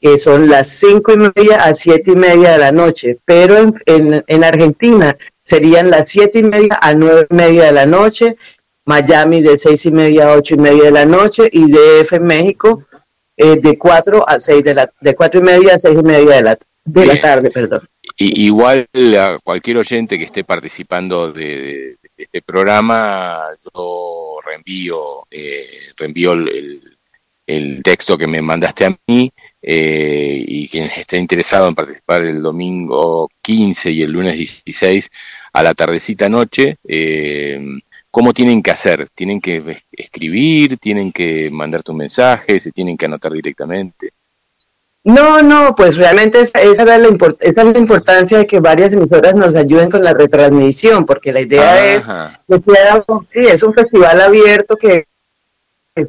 que son las cinco y media a siete y media de la noche, pero en, en, en Argentina serían las siete y media a nueve y media de la noche, Miami de seis y media a ocho y media de la noche y DF México eh, de cuatro a seis de la de cuatro y media a seis y media de la de la tarde, perdón. Y, igual a cualquier oyente que esté participando de, este programa, yo reenvío, eh, reenvío el, el- texto que me mandaste a mí eh, y quien esté interesado en participar el domingo 15 y el lunes 16 a la tardecita noche, eh, ¿cómo tienen que hacer? ¿Tienen que es- escribir? ¿Tienen que mandarte un mensaje? ¿Se tienen que anotar directamente? No, no, pues realmente esa, esa era la esa es la importancia de que varias emisoras nos ayuden con la retransmisión, porque la idea es que sea, sí, es un festival abierto que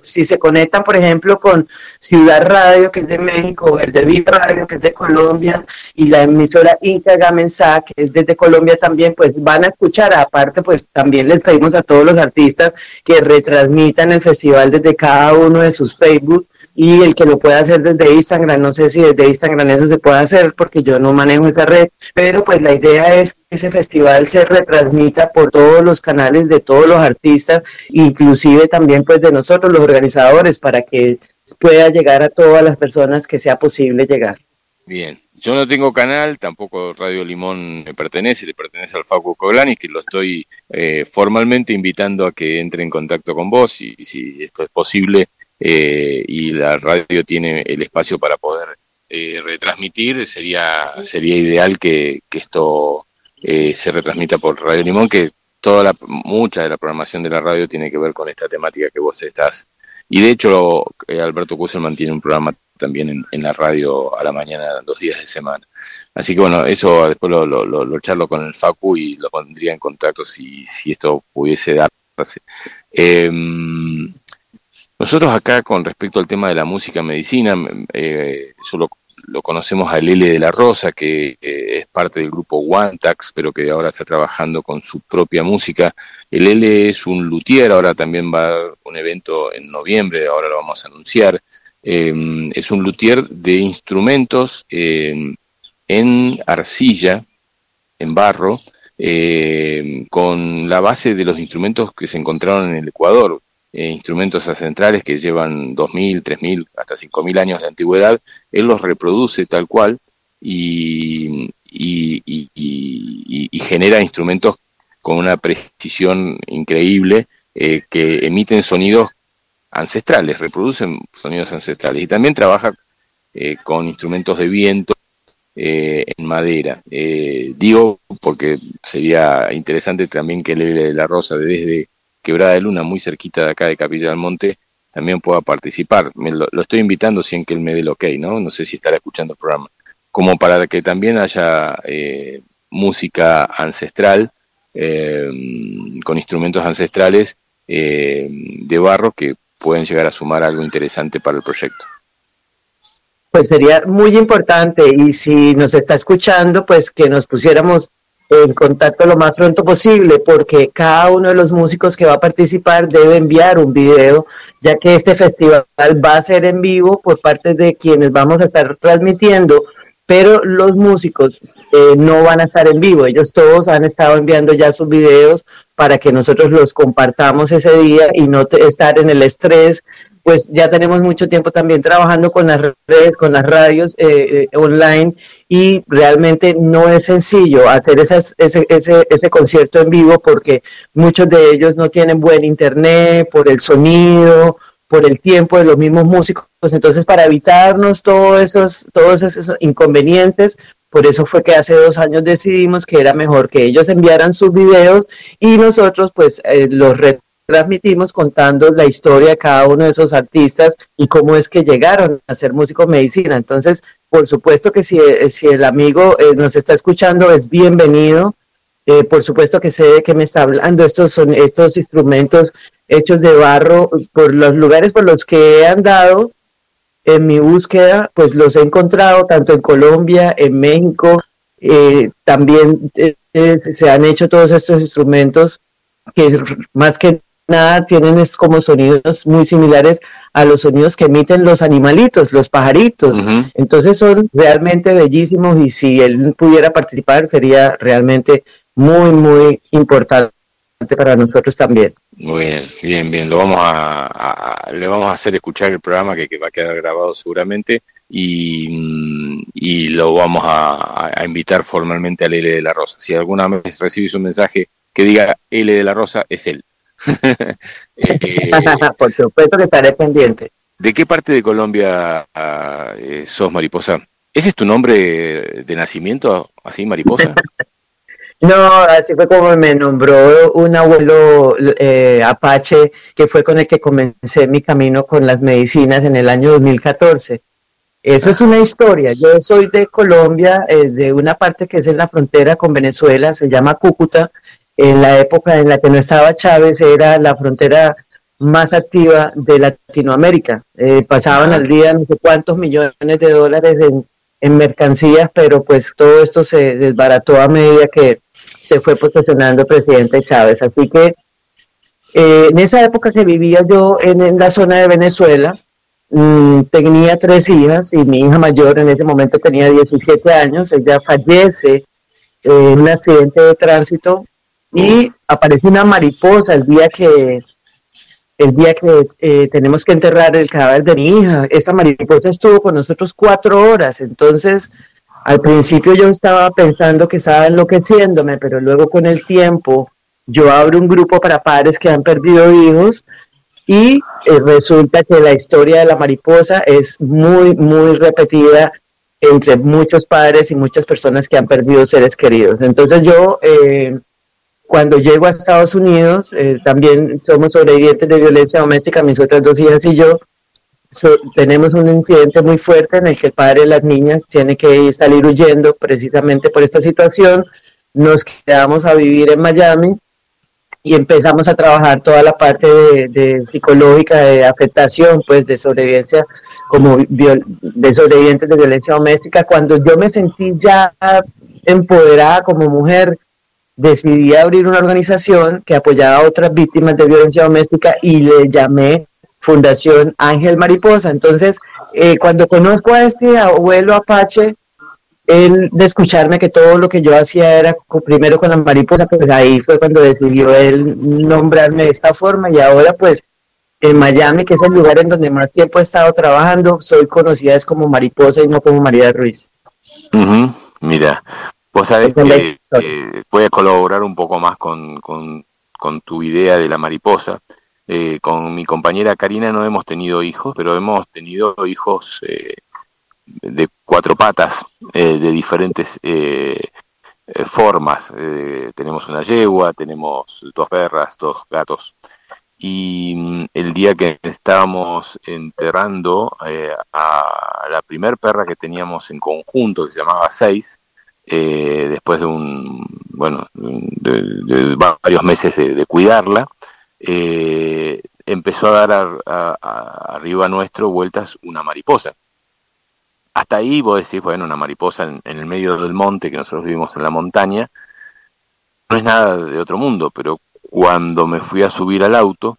si se conectan, por ejemplo, con Ciudad Radio, que es de México, Verde Viva Radio, que es de Colombia, y la emisora Inca Gamensa, que es desde Colombia también, pues van a escuchar. Aparte, pues también les pedimos a todos los artistas que retransmitan el festival desde cada uno de sus Facebook y el que lo pueda hacer desde Instagram, no sé si desde Instagram eso se puede hacer porque yo no manejo esa red, pero pues la idea es que ese festival se retransmita por todos los canales de todos los artistas, inclusive también pues de nosotros los organizadores para que pueda llegar a todas las personas que sea posible llegar. Bien, yo no tengo canal, tampoco Radio Limón me pertenece, le pertenece al Facu Coglani, que lo estoy eh, formalmente invitando a que entre en contacto con vos, y si esto es posible, eh, y la radio tiene el espacio para poder eh, retransmitir, sería, sería ideal que, que esto eh, se retransmita por Radio Limón, que toda la, mucha de la programación de la radio tiene que ver con esta temática que vos estás. Y de hecho, eh, Alberto Kusselman tiene un programa también en, en la radio a la mañana, dos días de semana. Así que bueno, eso después lo, lo, lo, lo charlo con el Facu y lo pondría en contacto si, si esto pudiese darse. Eh, nosotros acá con respecto al tema de la música medicina, eh, yo lo, conocemos a Lele de la Rosa, que eh, es parte del grupo Wantax, pero que ahora está trabajando con su propia música. El Lele es un luthier, ahora también va a un evento en noviembre, ahora lo vamos a anunciar. Eh, es un luthier de instrumentos eh, en arcilla, en barro, eh, con la base de los instrumentos que se encontraron en el Ecuador, eh, instrumentos ancestrales que llevan 2.000, 3.000, hasta 5.000 años de antigüedad, él los reproduce tal cual y, y, y, y, genera instrumentos con una precisión increíble eh, que emiten sonidos ancestrales, reproducen sonidos ancestrales y también trabaja eh, con instrumentos de viento eh, en madera. Digo porque sería interesante también que de la Rosa desde Quebrada de Luna, muy cerquita de acá de Capilla del Monte, también pueda participar. Me lo, estoy invitando sin que él me dé el ok, ¿no? No sé si estará escuchando el programa. Como para que también haya eh, música ancestral, eh, con instrumentos ancestrales eh, de barro que pueden llegar a sumar algo interesante para el proyecto. pues sería muy importante y si nos está escuchando, pues que nos pusiéramos en contacto lo más pronto posible, porque cada uno de los músicos que va a participar debe enviar un video, ya que este festival va a ser en vivo por parte de quienes vamos a estar transmitiendo, pero los músicos eh, no van a estar en vivo, ellos todos han estado enviando ya sus videos para que nosotros los compartamos ese día y no estar en el estrés pues ya tenemos mucho tiempo también trabajando con las redes, con las radios eh, eh, online y realmente no es sencillo hacer esas, ese, ese, ese concierto en vivo porque muchos de ellos no tienen buen internet por el sonido, por el tiempo de los mismos músicos. Entonces, para evitarnos todos esos, todos esos inconvenientes, por eso fue que hace dos años decidimos que era mejor que ellos enviaran sus videos y nosotros pues eh, los transmitimos contando la historia de cada uno de esos artistas y cómo es que llegaron a ser músicos medicina. Entonces, por supuesto que si, eh, si el amigo eh, nos está escuchando, es bienvenido. Eh, por supuesto que sé de qué me está hablando. Estos son estos instrumentos hechos de barro por los lugares por los que he andado en mi búsqueda, pues los he encontrado tanto en Colombia, en México, eh, también eh, se han hecho todos estos instrumentos que más que nada tienen es como sonidos muy similares a los sonidos que emiten los animalitos, los pajaritos. Entonces son realmente bellísimos y si él pudiera participar sería realmente muy, muy importante para nosotros también. Muy bien, bien, bien. Lo vamos a, a- le vamos a hacer escuchar el programa que, que va a quedar grabado seguramente y, y lo vamos a, a invitar formalmente al L de la Rosa. Si alguna vez recibís un mensaje que diga L de la Rosa, es él. *laughs* Eh, *laughs* Por supuesto que estaré pendiente. ¿De qué parte de Colombia ah, eh, sos mariposa? ¿Ese es tu nombre de nacimiento, así, mariposa? *laughs* No, así fue como me nombró un abuelo eh, apache que fue con el que comencé mi camino con las medicinas en el año 2014. Eso es una historia. Yo soy de Colombia, eh, de una parte que es en la frontera con Venezuela, se llama Cúcuta. En la época en la que no estaba Chávez era la frontera más activa de Latinoamérica. Eh, pasaban al día no sé cuántos millones de dólares en, mercancías, pero pues todo esto se desbarató a medida que se fue posesionando el presidente Chávez. Así que eh, en esa época que vivía yo en, la zona de Venezuela, mm, tenía tres hijas y mi hija mayor en ese momento tenía 17 años, ella fallece en un accidente de tránsito y aparece una mariposa el día que el día que eh, tenemos que enterrar el cadáver de mi hija. Esa mariposa estuvo con nosotros cuatro horas, entonces al principio yo estaba pensando que estaba enloqueciéndome, pero luego con el tiempo yo abro un grupo para padres que han perdido hijos y eh, resulta que la historia de la mariposa es muy, muy repetida entre muchos padres y muchas personas que han perdido seres queridos. Entonces yo, eh, cuando llego a Estados Unidos, eh, también somos sobrevivientes de violencia doméstica, mis otras dos hijas y yo, tenemos un incidente muy fuerte en el que el padre de las niñas tiene que salir huyendo precisamente por esta situación. Nos quedamos a vivir en Miami y empezamos a trabajar toda la parte de, psicológica, de afectación, pues de sobrevivencia, como de sobrevivientes de violencia doméstica. Cuando yo me sentí ya empoderada como mujer, decidí abrir una organización que apoyaba a otras víctimas de violencia doméstica y le llamé Fundación Ángel Mariposa. Entonces, eh, cuando conozco a este abuelo Apache, él de escucharme que todo lo que yo hacía era primero con la mariposa, pues ahí fue cuando decidió él nombrarme de esta forma y ahora pues en Miami, que es el lugar en donde más tiempo he estado trabajando, soy conocida es como mariposa y no como María Ruiz. Mira, vos sabés que eh, voy a colaborar un poco más con, con, con tu idea de la mariposa. Eh, con mi compañera Karina no hemos tenido hijos, pero hemos tenido hijos eh, de cuatro patas, eh, de diferentes eh, formas. Tenemos una yegua, tenemos dos perras, dos gatos. Y mm, el día que estábamos enterrando a la primer perra que teníamos en conjunto, que se llamaba Seis, eh, después de un, bueno, varios meses de, cuidarla, eh, empezó a dar a- a- a- arriba nuestro vueltas una mariposa. hasta ahí vos decís, bueno, una mariposa en, en el medio del monte, que nosotros vivimos en la montaña, no es nada de otro mundo, pero cuando me fui a subir al auto,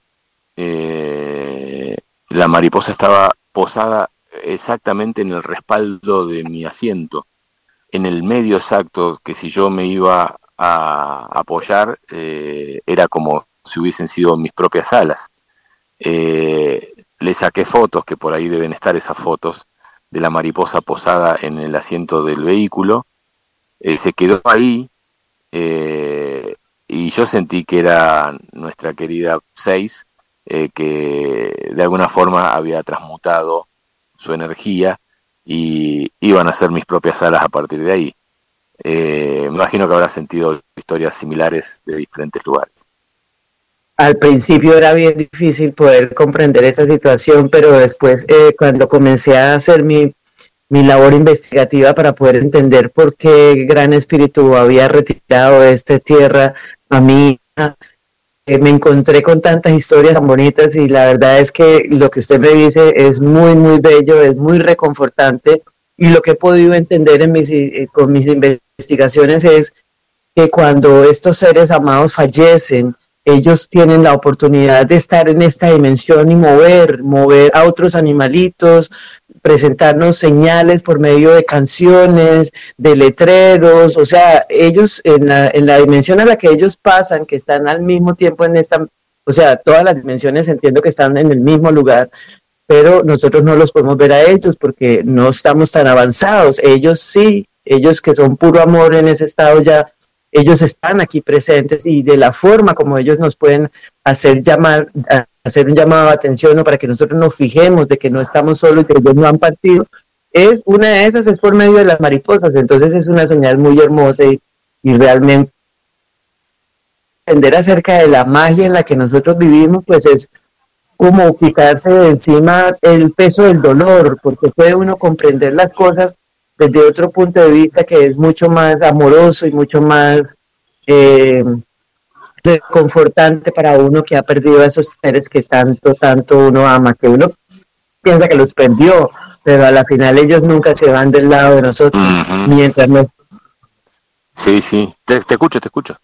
eh, la mariposa estaba posada exactamente en el respaldo de mi asiento, en el medio exacto, que si yo me iba a apoyar, eh, era como si hubiesen sido mis propias alas. Eh, le saqué fotos, que por ahí deben estar esas fotos, de la mariposa posada en el asiento del vehículo. Eh, se quedó ahí eh, y yo sentí que era nuestra querida Seis, que de alguna forma había transmutado su energía y iban a ser mis propias alas a partir de ahí. Eh, me imagino que habrá sentido historias similares de diferentes lugares. Al principio era bien difícil poder comprender esta situación, pero después eh, cuando comencé a hacer mi, mi labor investigativa para poder entender por qué Gran Espíritu había retirado esta tierra a mí, me encontré con tantas historias tan bonitas y la verdad es que lo que usted me dice es muy, muy bello, es muy reconfortante. Y lo que he podido entender en mis, eh, con mis investigaciones es que cuando estos seres amados fallecen, ellos tienen la oportunidad de estar en esta dimensión y mover, mover a otros animalitos, presentarnos señales por medio de canciones, de letreros, o sea, ellos en la, en la dimensión a la que ellos pasan, que están al mismo tiempo en esta, o sea, todas las dimensiones entiendo que están en el mismo lugar, pero nosotros no los podemos ver a ellos porque no estamos tan avanzados, ellos sí, ellos que son puro amor en ese estado ya ellos están aquí presentes y de la forma como ellos nos pueden hacer llamar, hacer un llamado de atención o para que nosotros nos fijemos de que no estamos solos y que ellos no han partido, es una de esas es por medio de las mariposas, entonces es una señal muy hermosa y, y realmente entender acerca de la magia en la que nosotros vivimos, pues es como quitarse de encima el peso del dolor, porque puede uno comprender las cosas desde otro punto de vista que es mucho más amoroso y mucho más eh, reconfortante para uno que ha perdido a esos seres que tanto, tanto uno ama, que uno piensa que los perdió, pero a la final ellos nunca se van del lado de nosotros, mientras nos Sí, sí, te, te escucho, te escucho.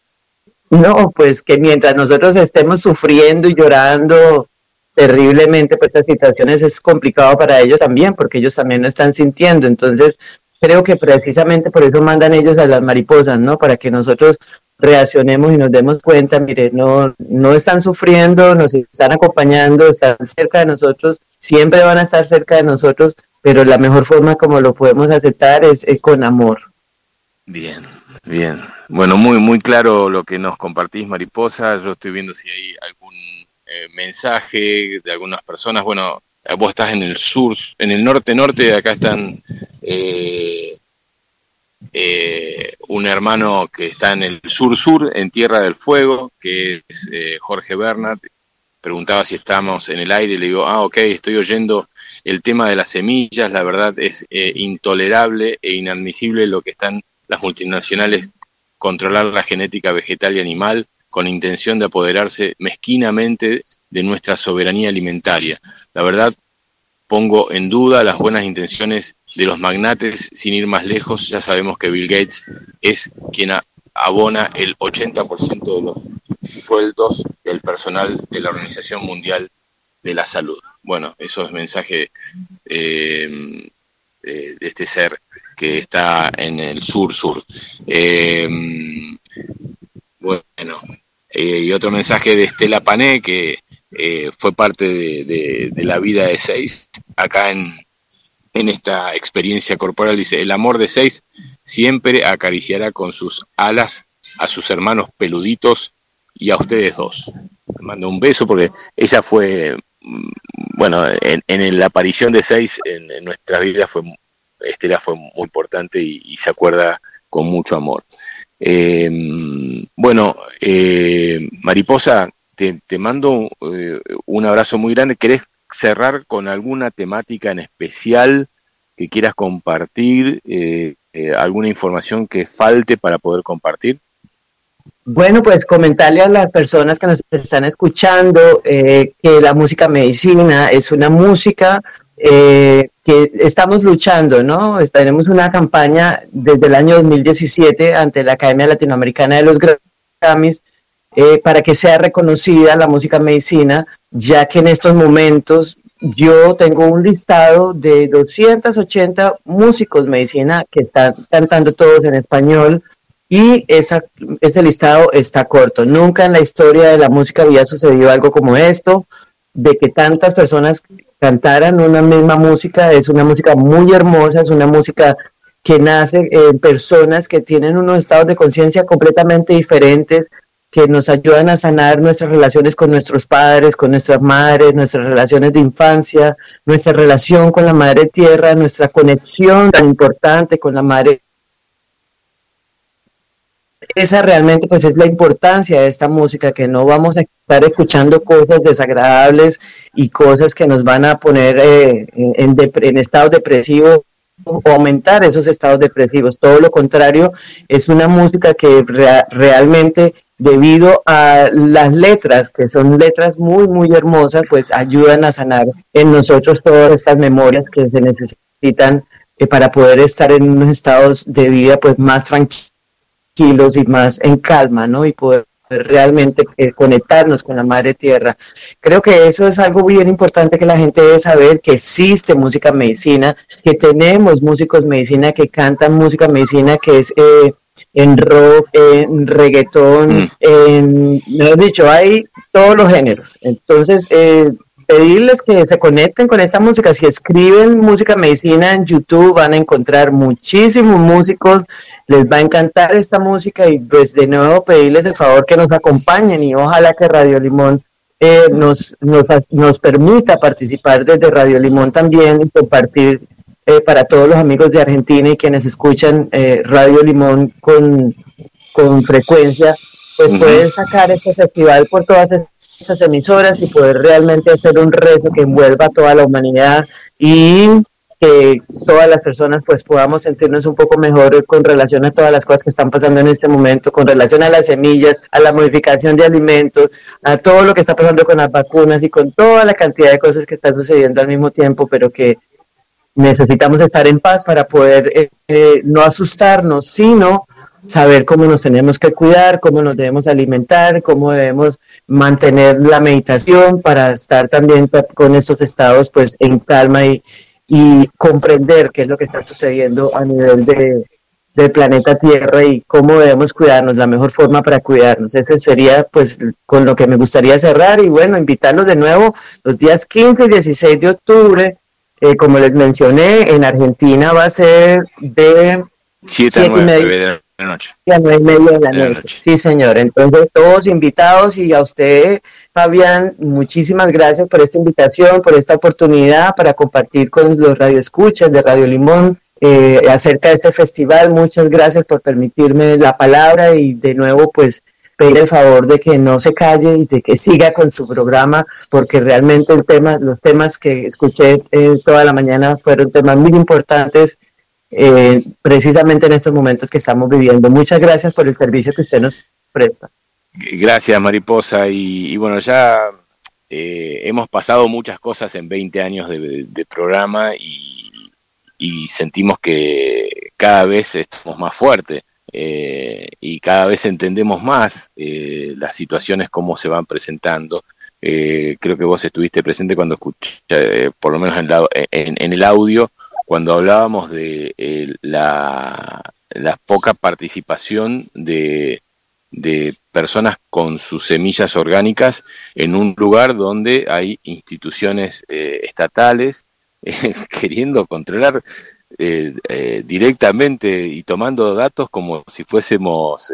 No, pues que mientras nosotros estemos sufriendo y llorando terriblemente, pues estas situaciones es complicado para ellos también, porque ellos también lo están sintiendo. Entonces, creo que precisamente por eso mandan ellos a las mariposas, ¿no? Para que nosotros reaccionemos y nos demos cuenta, mire, no, no están sufriendo, nos están acompañando, están cerca de nosotros, siempre van a estar cerca de nosotros, pero la mejor forma como lo podemos aceptar es, es con amor. Bien, bien. Bueno, muy, muy claro lo que nos compartís, Mariposa. Yo estoy viendo si hay algún eh, mensaje de algunas personas. Bueno, vos estás en el sur, en el norte-norte, acá están eh, eh, un hermano que está en el sur-sur, en Tierra del Fuego, que es eh, Jorge Bernat. Preguntaba si estamos en el aire, le digo, ah, ok, estoy oyendo el tema de las semillas, la verdad es eh, intolerable e inadmisible lo que están las multinacionales controlar la genética vegetal y animal con intención de apoderarse mezquinamente de nuestra soberanía alimentaria. La verdad, pongo en duda las buenas intenciones de los magnates, sin ir más lejos, ya sabemos que Bill Gates es quien abona el 80% de los sueldos del personal de la Organización Mundial de la Salud. Bueno, eso es mensaje eh, eh, de este ser que está en el sur-sur. Eh, bueno, y otro mensaje de Estela Pané, que eh, fue parte de, la vida de Seis, acá en, en esta experiencia corporal, dice, el amor de Seis siempre acariciará con sus alas a sus hermanos peluditos y a ustedes dos. Le mando un beso porque ella fue, mm, bueno, en, la aparición de Seis en, en nuestras vidas fue, Estela fue muy importante y, se acuerda con mucho amor. Eh, bueno, eh, Mariposa, te, te mando eh, un abrazo muy grande. ¿Querés cerrar con alguna temática en especial que quieras compartir? Eh, eh, ¿Alguna información que falte para poder compartir? Bueno, pues comentarle a las personas que nos están escuchando que la música medicina es una música eh, que estamos luchando, ¿no? Tenemos una campaña desde el año 2017 ante la Academia Latinoamericana de los Grammys eh, para que sea reconocida la música medicina, ya que en estos momentos yo tengo un listado de 280 músicos medicina que están cantando todos en español y esa, ese listado está corto. Nunca en la historia de la música había sucedido algo como esto, de que tantas personas cantaran una misma música. Es una música muy hermosa, es una música que nace en personas que tienen unos estados de conciencia completamente diferentes, que nos ayudan a sanar nuestras relaciones con nuestros padres, con nuestras madres, nuestras relaciones de infancia, nuestra relación con la madre tierra, nuestra conexión tan importante con la madre esa realmente pues es la importancia de esta música, que no vamos a estar escuchando cosas desagradables y cosas que nos van a poner eh, en, en estados depresivos o aumentar esos estados depresivos. Todo lo contrario, es una música que realmente debido a las letras, que son letras muy, muy hermosas, pues ayudan a sanar en nosotros todas estas memorias que se necesitan eh, para poder estar en unos estados de vida pues más tranquilos y más en calma, ¿no? Y poder realmente eh, conectarnos con la madre tierra. Creo que eso es algo bien importante que la gente debe saber, que existe música medicina, que tenemos músicos medicina que cantan música medicina que es eh, en rock, en reggaetón, mm. en, me he dicho, hay todos los géneros. Entonces, eh, pedirles que se conecten con esta música. Si escriben música medicina en YouTube van a encontrar muchísimos músicos les va a encantar esta música y pues de nuevo pedirles el favor que nos acompañen y ojalá que Radio Limón eh, nos, nos, nos, permita participar desde Radio Limón también y compartir eh, para todos los amigos de Argentina y quienes escuchan eh, Radio Limón con, con frecuencia, pues pueden sacar este festival por todas estas emisoras y poder realmente hacer un rezo que envuelva a toda la humanidad y que todas las personas pues podamos sentirnos un poco mejor con relación a todas las cosas que están pasando en este momento, con relación a las semillas, a la modificación de alimentos, a todo lo que está pasando con las vacunas y con toda la cantidad de cosas que están sucediendo al mismo tiempo, pero que necesitamos estar en paz para poder eh, eh, no asustarnos, sino saber cómo nos tenemos que cuidar, cómo nos debemos alimentar, cómo debemos mantener la meditación para estar también con estos estados pues en calma y, y comprender qué es lo que está sucediendo a nivel de, del planeta Tierra y cómo debemos cuidarnos, la mejor forma para cuidarnos. Ese sería pues con lo que me gustaría cerrar y bueno, invitarlos de nuevo los días 15 y 16 de octubre. Eh, como les mencioné, en Argentina va a ser de 7 y media de la noche. Y a media de la, noche. Sí, señor. Entonces, todos invitados y a usted, Fabián, muchísimas gracias por esta invitación, por esta oportunidad para compartir con los radioescuchas de Radio Limón eh, acerca de este festival. Muchas gracias por permitirme la palabra y de nuevo, pues, pedir el favor de que no se calle y de que siga con su programa, porque realmente el tema, los temas que escuché eh, toda la mañana fueron temas muy importantes eh, precisamente en estos momentos que estamos viviendo. Muchas gracias por el servicio que usted nos presta. Gracias, Mariposa. Y, bueno, ya eh, hemos pasado muchas cosas en 20 años de, programa y, sentimos que cada vez estamos más fuertes. Eh, y cada vez entendemos más las situaciones, cómo se van presentando. creo que vos estuviste presente cuando escuché, por lo menos en el audio, cuando hablábamos de eh, la, poca participación de, personas con sus semillas orgánicas en un lugar donde hay instituciones eh, estatales *laughs* eh, queriendo controlar directamente y tomando datos como si fuésemos,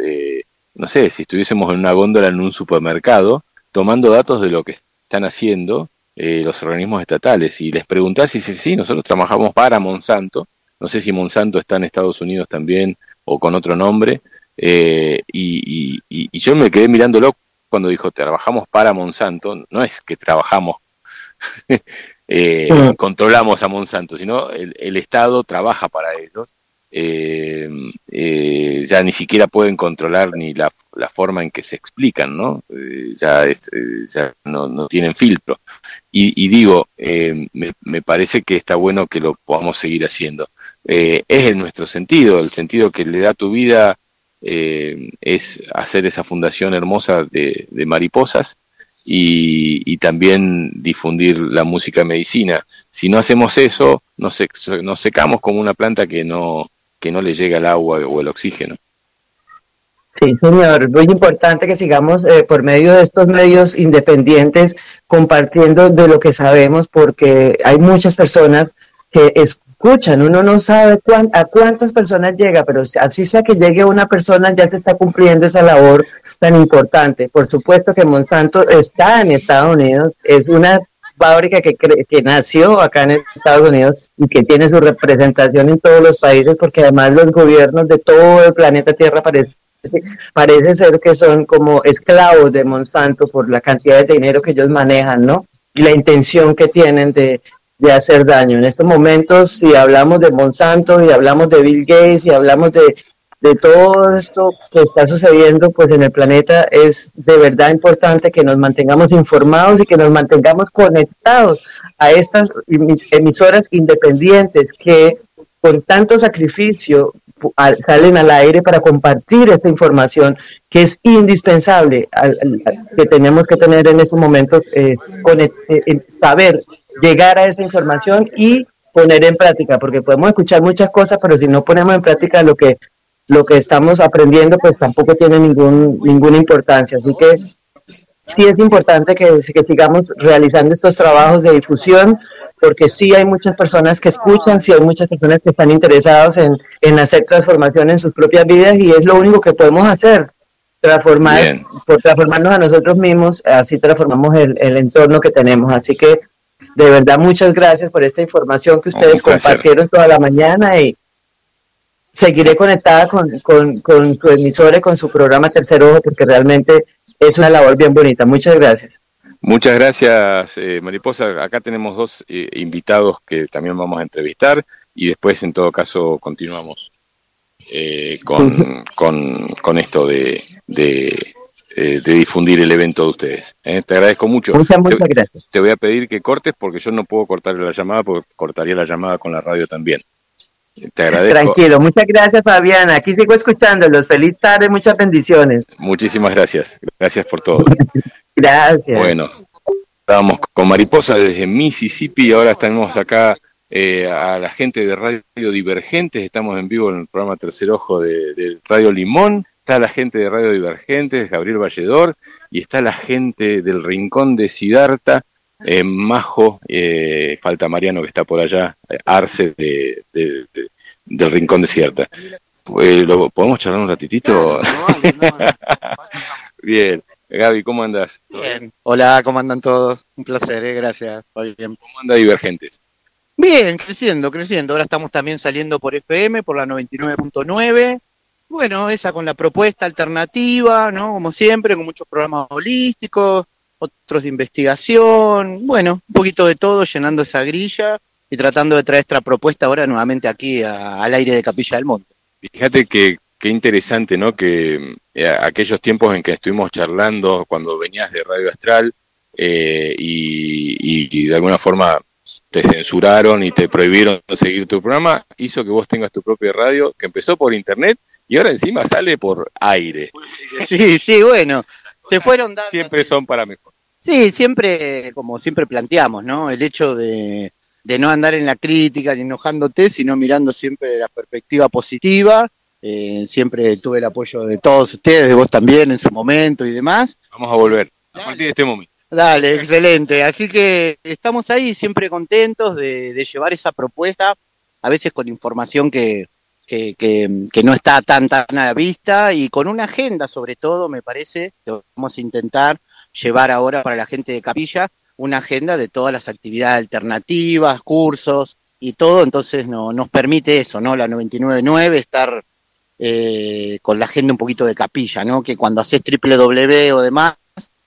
no sé, si estuviésemos en una góndola en un supermercado, tomando datos de lo que están haciendo eh, los organismos estatales. Y les preguntás y si sí, nosotros trabajamos para Monsanto, no sé si Monsanto está en Estados Unidos también o con otro nombre, eh, y, yo me quedé mirándolo cuando dijo trabajamos para Monsanto, no es que trabajamos, eh, controlamos a Monsanto, sino el, Estado trabaja para ellos eh, eh, ya ni siquiera pueden controlar ni la, la forma en que se explican, ¿no? Eh, ya es- ya no, no tienen filtro. Y, y digo, me, me parece que está bueno que lo podamos seguir haciendo. Es en nuestro sentido, el sentido que le da tu vida es hacer esa fundación hermosa de, de mariposas y, y también difundir la música medicina. Si no hacemos eso, nos, sec- nos secamos como una planta que no, que no le llega el agua o el oxígeno. Sí, señor. Muy importante que sigamos eh, por medio de estos medios independientes compartiendo de lo que sabemos, porque hay muchas personas que escuchan. Uno no sabe cuán- a cuántas personas llega, pero así sea que llegue una persona, ya se está cumpliendo esa labor tan importante. Por supuesto que Monsanto está en Estados Unidos, es una fábrica que, que nació acá en Estados Unidos y que tiene su representación en todos los países, porque además los gobiernos de todo el planeta Tierra parece, parece ser que son como esclavos de Monsanto por la cantidad de dinero que ellos manejan, ¿no? Y la intención que tienen de, de hacer daño. En estos momentos, si hablamos de Monsanto y hablamos de Bill Gates y hablamos de, de todo esto que está sucediendo pues en el planeta, es de verdad importante que nos mantengamos informados y que nos mantengamos conectados a estas emis- emisoras independientes que con tanto sacrificio salen al aire para compartir esta información que es indispensable que tenemos que tener en estos momentos, saber llegar a esa información y poner en práctica, porque podemos escuchar muchas cosas, pero si no ponemos en práctica lo que lo que estamos aprendiendo, pues tampoco tiene ningún ninguna importancia. Así que sí es importante que, que sigamos realizando estos trabajos de difusión, porque sí hay muchas personas que escuchan, sí hay muchas personas que están interesados en, en hacer transformación en sus propias vidas y es lo único que podemos hacer, transformar, Bien. por transformarnos a nosotros mismos, así transformamos el, el entorno que tenemos. Así que de verdad muchas gracias por esta información que ustedes compartieron toda la mañana y seguiré conectada con, con, con su emisora y con su programa Tercer Ojo porque realmente es una labor bien bonita. Muchas gracias. Muchas gracias, eh, Mariposa. Acá tenemos dos eh, invitados que también vamos a entrevistar y después, en todo caso, continuamos eh, con, *laughs* con, con esto de, de, eh, de difundir el evento de ustedes. ¿eh? Te agradezco mucho. Muchas, muchas te, gracias. te voy a pedir que cortes porque yo no puedo cortar la llamada porque cortaría la llamada con la radio también. Te agradezco. Tranquilo, muchas gracias Fabiana. Aquí sigo escuchándolos. Feliz tarde, muchas bendiciones. Muchísimas gracias. Gracias por todo. *laughs* Gracias. Bueno, estábamos con Mariposa desde Mississippi y ahora estamos acá eh, a la gente de Radio Divergentes. Estamos en vivo en el programa Tercer Ojo de, de Radio Limón. Está la gente de Radio Divergentes, Gabriel Valledor, y está la gente del Rincón de Sidarta, eh, Majo, eh, falta Mariano que está por allá, eh, Arce de, de- de- del Rincón de Sidarta. Eh, ¿lo- ¿Podemos charlar un ratitito? Bien. Gaby, ¿cómo andas? Bien. Hola, ¿cómo andan todos? Un placer, eh, gracias. Fabián. ¿Cómo anda Divergentes? Bien, creciendo, creciendo. Ahora estamos también saliendo por FM, por la 99.9. Bueno, esa con la propuesta alternativa, ¿no? Como siempre, con muchos programas holísticos, otros de investigación. Bueno, un poquito de todo, llenando esa grilla y tratando de traer esta propuesta ahora nuevamente aquí a- al aire de Capilla del Monte. Fíjate que qué interesante, ¿no? Que eh, aquellos tiempos en que estuvimos charlando cuando venías de Radio Astral eh, y, de alguna forma te censuraron y te prohibieron seguir tu programa, hizo que vos tengas tu propia radio, que empezó por internet y ahora encima sale por aire. Sí, sí, bueno, se fueron dando. Siempre son para mejor. Sí, siempre, como siempre planteamos, ¿no? El hecho de, de no andar en la crítica ni enojándote, sino mirando siempre la perspectiva positiva. Eh, siempre tuve el apoyo de todos ustedes, de vos también en su momento y demás. Vamos a volver a partir de este momento. Dale, excelente. Así que estamos ahí siempre contentos de, llevar esa propuesta, a veces con información que, que, que, que no está tan, tan a la vista y con una agenda sobre todo, me parece, que vamos a intentar llevar ahora para la gente de Capilla una agenda de todas las actividades alternativas, cursos y todo, entonces no, nos permite eso, ¿no? La 99.9, estar eh, con la agenda un poquito de Capilla, ¿no? Que cuando haces triple W o demás,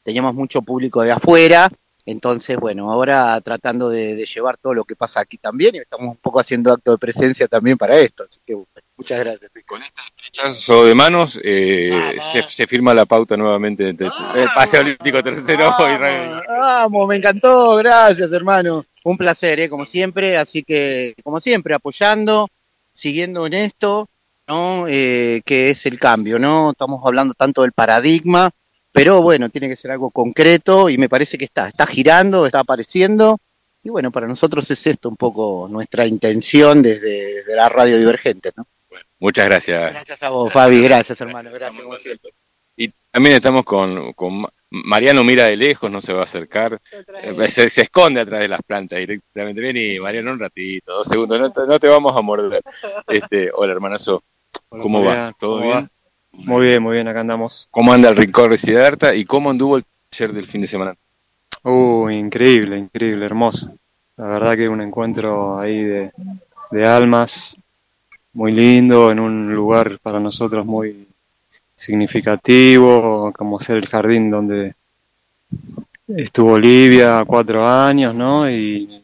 teníamos mucho público de afuera, entonces, bueno, ahora tratando de, de llevar todo lo que pasa aquí también, y estamos un poco haciendo acto de presencia también para esto, así que bueno. Muchas gracias. Con este estrechazo de manos eh, se, se firma la pauta nuevamente entre el Paseo Olímpico Tercero y Radio. Vamos, me encantó, gracias hermano. Un placer, ¿eh? como siempre, así que, como siempre, apoyando, siguiendo en esto, ¿no? Eh, que es el cambio, ¿no? Estamos hablando tanto del paradigma, pero bueno, tiene que ser algo concreto y me parece que está, está girando, está apareciendo. Y bueno, para nosotros es esto un poco nuestra intención desde, desde la radio divergente, ¿no? Muchas gracias. Gracias a vos, Fabi, gracias hermano, gracias como siempre. Y también estamos con, con Ma- Mariano mira de lejos, no se va a acercar, se, se esconde atrás de las plantas directamente. Vení, Mariano, un ratito, dos segundos, no te, no te vamos a morder. Este, hola, hermanazo, ¿cómo va? ¿Todo ¿cómo bien? va? Muy bien, muy bien, acá andamos. ¿Cómo anda el Rincón de Siddhartha y cómo anduvo el taller del fin de semana? Uh, increíble, increíble, hermoso. La verdad que un encuentro ahí de, de almas muy lindo, en un lugar para nosotros muy significativo, como ser el jardín donde estuvo Olivia cuatro años, ¿no? Y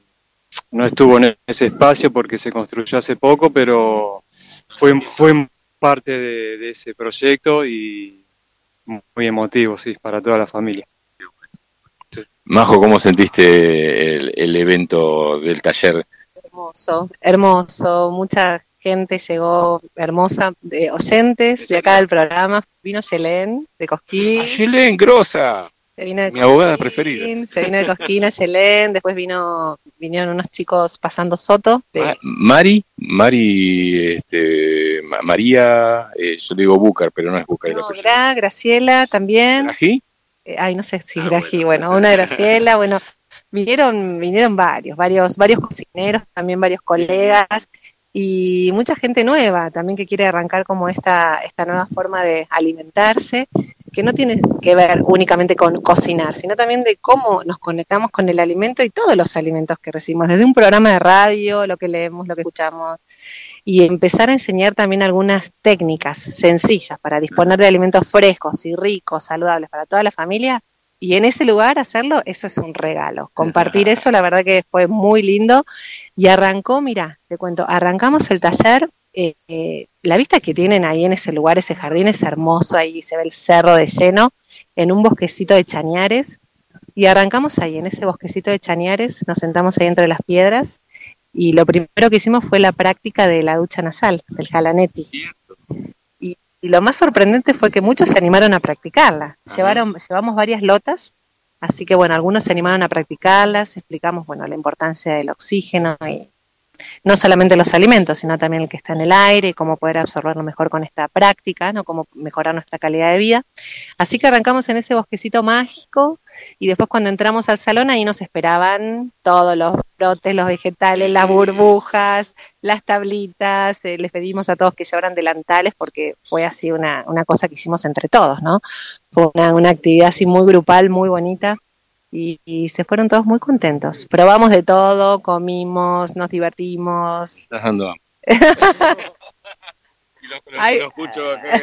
no estuvo en ese espacio porque se construyó hace poco, pero fue, fue parte de, de ese proyecto y muy emotivo, sí, para toda la familia. Majo, ¿cómo sentiste el, el evento del taller? Hermoso, hermoso. Mucha gente llegó hermosa, de oyentes de acá del programa. Vino Yelén de Cosquín. Yelén, grosa. Se vino de Mi abogada preferida. Se vino de Cosquín a Yelén. Después vino, vinieron unos chicos pasando Soto. de- Ma- Mari, Mari, este, Ma- María, eh, yo le digo Búcar, pero no es Búcar no. Gra, Graciela también. ¿Grají? Eh, ay, no sé si Grají. Bueno, una Graciela. Bueno, vinieron, vinieron varios, varios, varios cocineros, también varios colegas y mucha gente nueva también que quiere arrancar como esta, esta nueva forma de alimentarse, que no tiene que ver únicamente con cocinar, sino también de cómo nos conectamos con el alimento y todos los alimentos que recibimos, desde un programa de radio, lo que leemos, lo que escuchamos, y empezar a enseñar también algunas técnicas sencillas para disponer de alimentos frescos y ricos, saludables para toda la familia. Y en ese lugar hacerlo, eso es un regalo. Compartir eso, la verdad que fue muy lindo. Y arrancó, mira, te cuento, arrancamos el taller. Eh, eh, la vista que tienen ahí en ese lugar, ese jardín es hermoso, ahí se ve el cerro de lleno, en un bosquecito de chañares. Y arrancamos ahí, en ese bosquecito de chañares, nos sentamos ahí entre las piedras y lo primero que hicimos fue la práctica de la ducha nasal, del jalanetti. Y, y lo más sorprendente fue que muchos se animaron a practicarla. Llevaron, llevamos varias lotas, así que bueno, algunos se animaron a practicarlas, explicamos bueno la importancia del oxígeno y no solamente los alimentos, sino también el que está en el aire y cómo poder absorberlo mejor con esta práctica, ¿no? Cómo mejorar nuestra calidad de vida. Así que arrancamos en ese bosquecito mágico y después cuando entramos al salón ahí nos esperaban todos los brotes, los vegetales, las burbujas, las tablitas, eh, les pedimos a todos que llevaran delantales porque fue así una, una cosa que hicimos entre todos, ¿no? Fue una, una actividad así muy grupal, muy bonita y, y se fueron todos muy contentos. Probamos de todo, comimos, nos divertimos. Estás dando hambre. *laughs* Y lo, lo- Ay. lo escucho acá,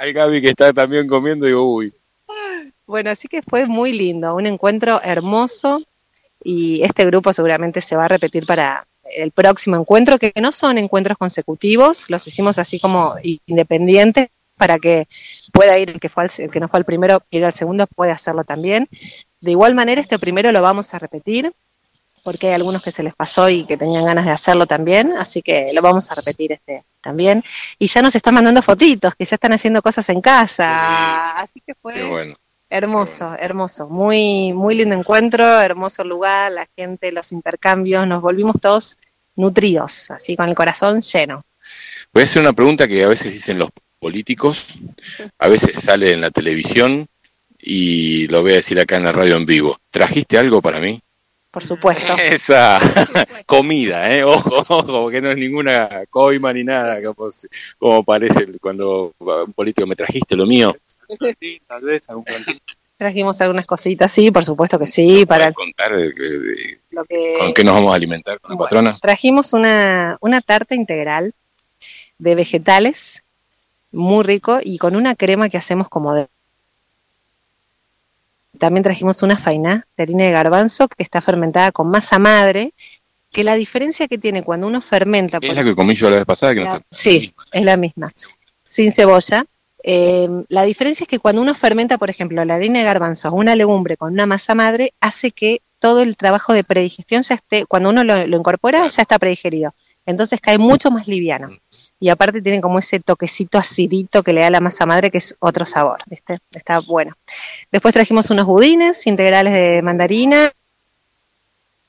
al Gaby que está también comiendo y digo, uy, Bueno, así que fue muy lindo, un encuentro hermoso y este grupo seguramente se va a repetir para el próximo encuentro, que no son encuentros consecutivos, los hicimos así como independientes para que pueda ir el que fue al- el que no fue al primero, ir al segundo puede hacerlo también. De igual manera, este primero lo vamos a repetir porque hay algunos que se les pasó y que tenían ganas de hacerlo también, así que lo vamos a repetir este también. Y ya nos están mandando fotitos, que ya están haciendo cosas en casa, así que fue bueno. Hermoso, hermoso, muy, muy lindo encuentro, hermoso lugar, la gente, los intercambios, nos volvimos todos nutridos, así con el corazón lleno. Voy a hacer una pregunta que a veces dicen los políticos, a veces sale en la televisión y lo voy a decir acá en la radio en vivo. ¿Trajiste algo para mí? Por supuesto. *laughs* Esa *laughs* comida, ¿eh? *laughs* Ojo, ojo, que no es ninguna coima ni nada, como, parece cuando un político me trajiste lo mío. Tal vez algún. Trajimos algunas cositas, sí, por supuesto que sí, para Contar eh, eh, lo que con qué nos vamos a alimentar con la patrona. trajimos una, una tarta integral de vegetales, muy rico, y con una crema que hacemos como de... También trajimos una faina de harina de garbanzo que está fermentada con masa madre que la diferencia que tiene cuando uno fermenta, Es la que comí yo la vez pasada, que no está- Sí, es la misma. Sin cebolla. Eh, la diferencia es que cuando uno fermenta, por ejemplo, la harina de garbanzos, una legumbre con una masa madre, hace que todo el trabajo de predigestión ya esté, cuando uno lo, lo incorpora, ya está predigerido. Entonces cae mucho más liviano. Y aparte tiene como ese toquecito acidito que le da la masa madre, que es otro sabor, ¿viste? Está bueno. Después trajimos unos budines integrales de mandarina.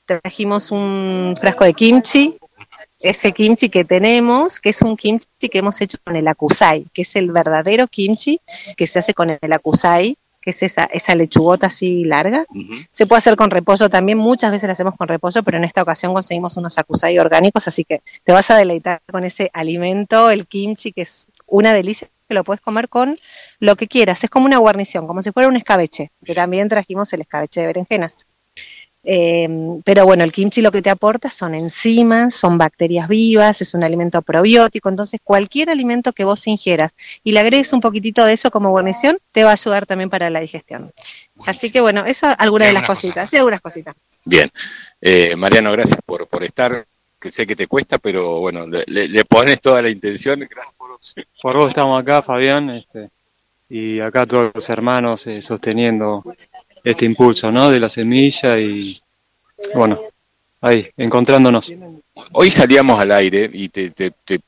Trajimos un frasco de kimchi, ese kimchi que tenemos, que es un kimchi que hemos hecho con el akusai, que es el verdadero kimchi que se hace con el akusai, que es esa, esa lechugota así larga. Se puede hacer con repollo también, muchas veces lo hacemos con repollo, pero en esta ocasión conseguimos unos akusai orgánicos, así que te vas a deleitar con ese alimento, el kimchi, que es una delicia, que lo puedes comer con lo que quieras, es como una guarnición, como si fuera un escabeche, que también trajimos el escabeche de berenjenas. Eh, pero bueno, el kimchi lo que te aporta son enzimas, son bacterias vivas, es un alimento probiótico, entonces cualquier alimento que vos ingieras y le agregues un poquitito de eso como guarnición, te va a ayudar también para la digestión. Así que bueno, eso algunas de las cositas, sí, algunas cositas. Bien. Eh, Mariano, gracias por, por estar. Que sé que te cuesta, pero bueno, le, le- le pones toda la intención. Gracias por Por vos estamos acá, Fabián, este, y acá todos los hermanos eh, sosteniendo este impulso, ¿no? De la semilla y, bueno, ahí, encontrándonos. Hoy salíamos al aire y te, te, te-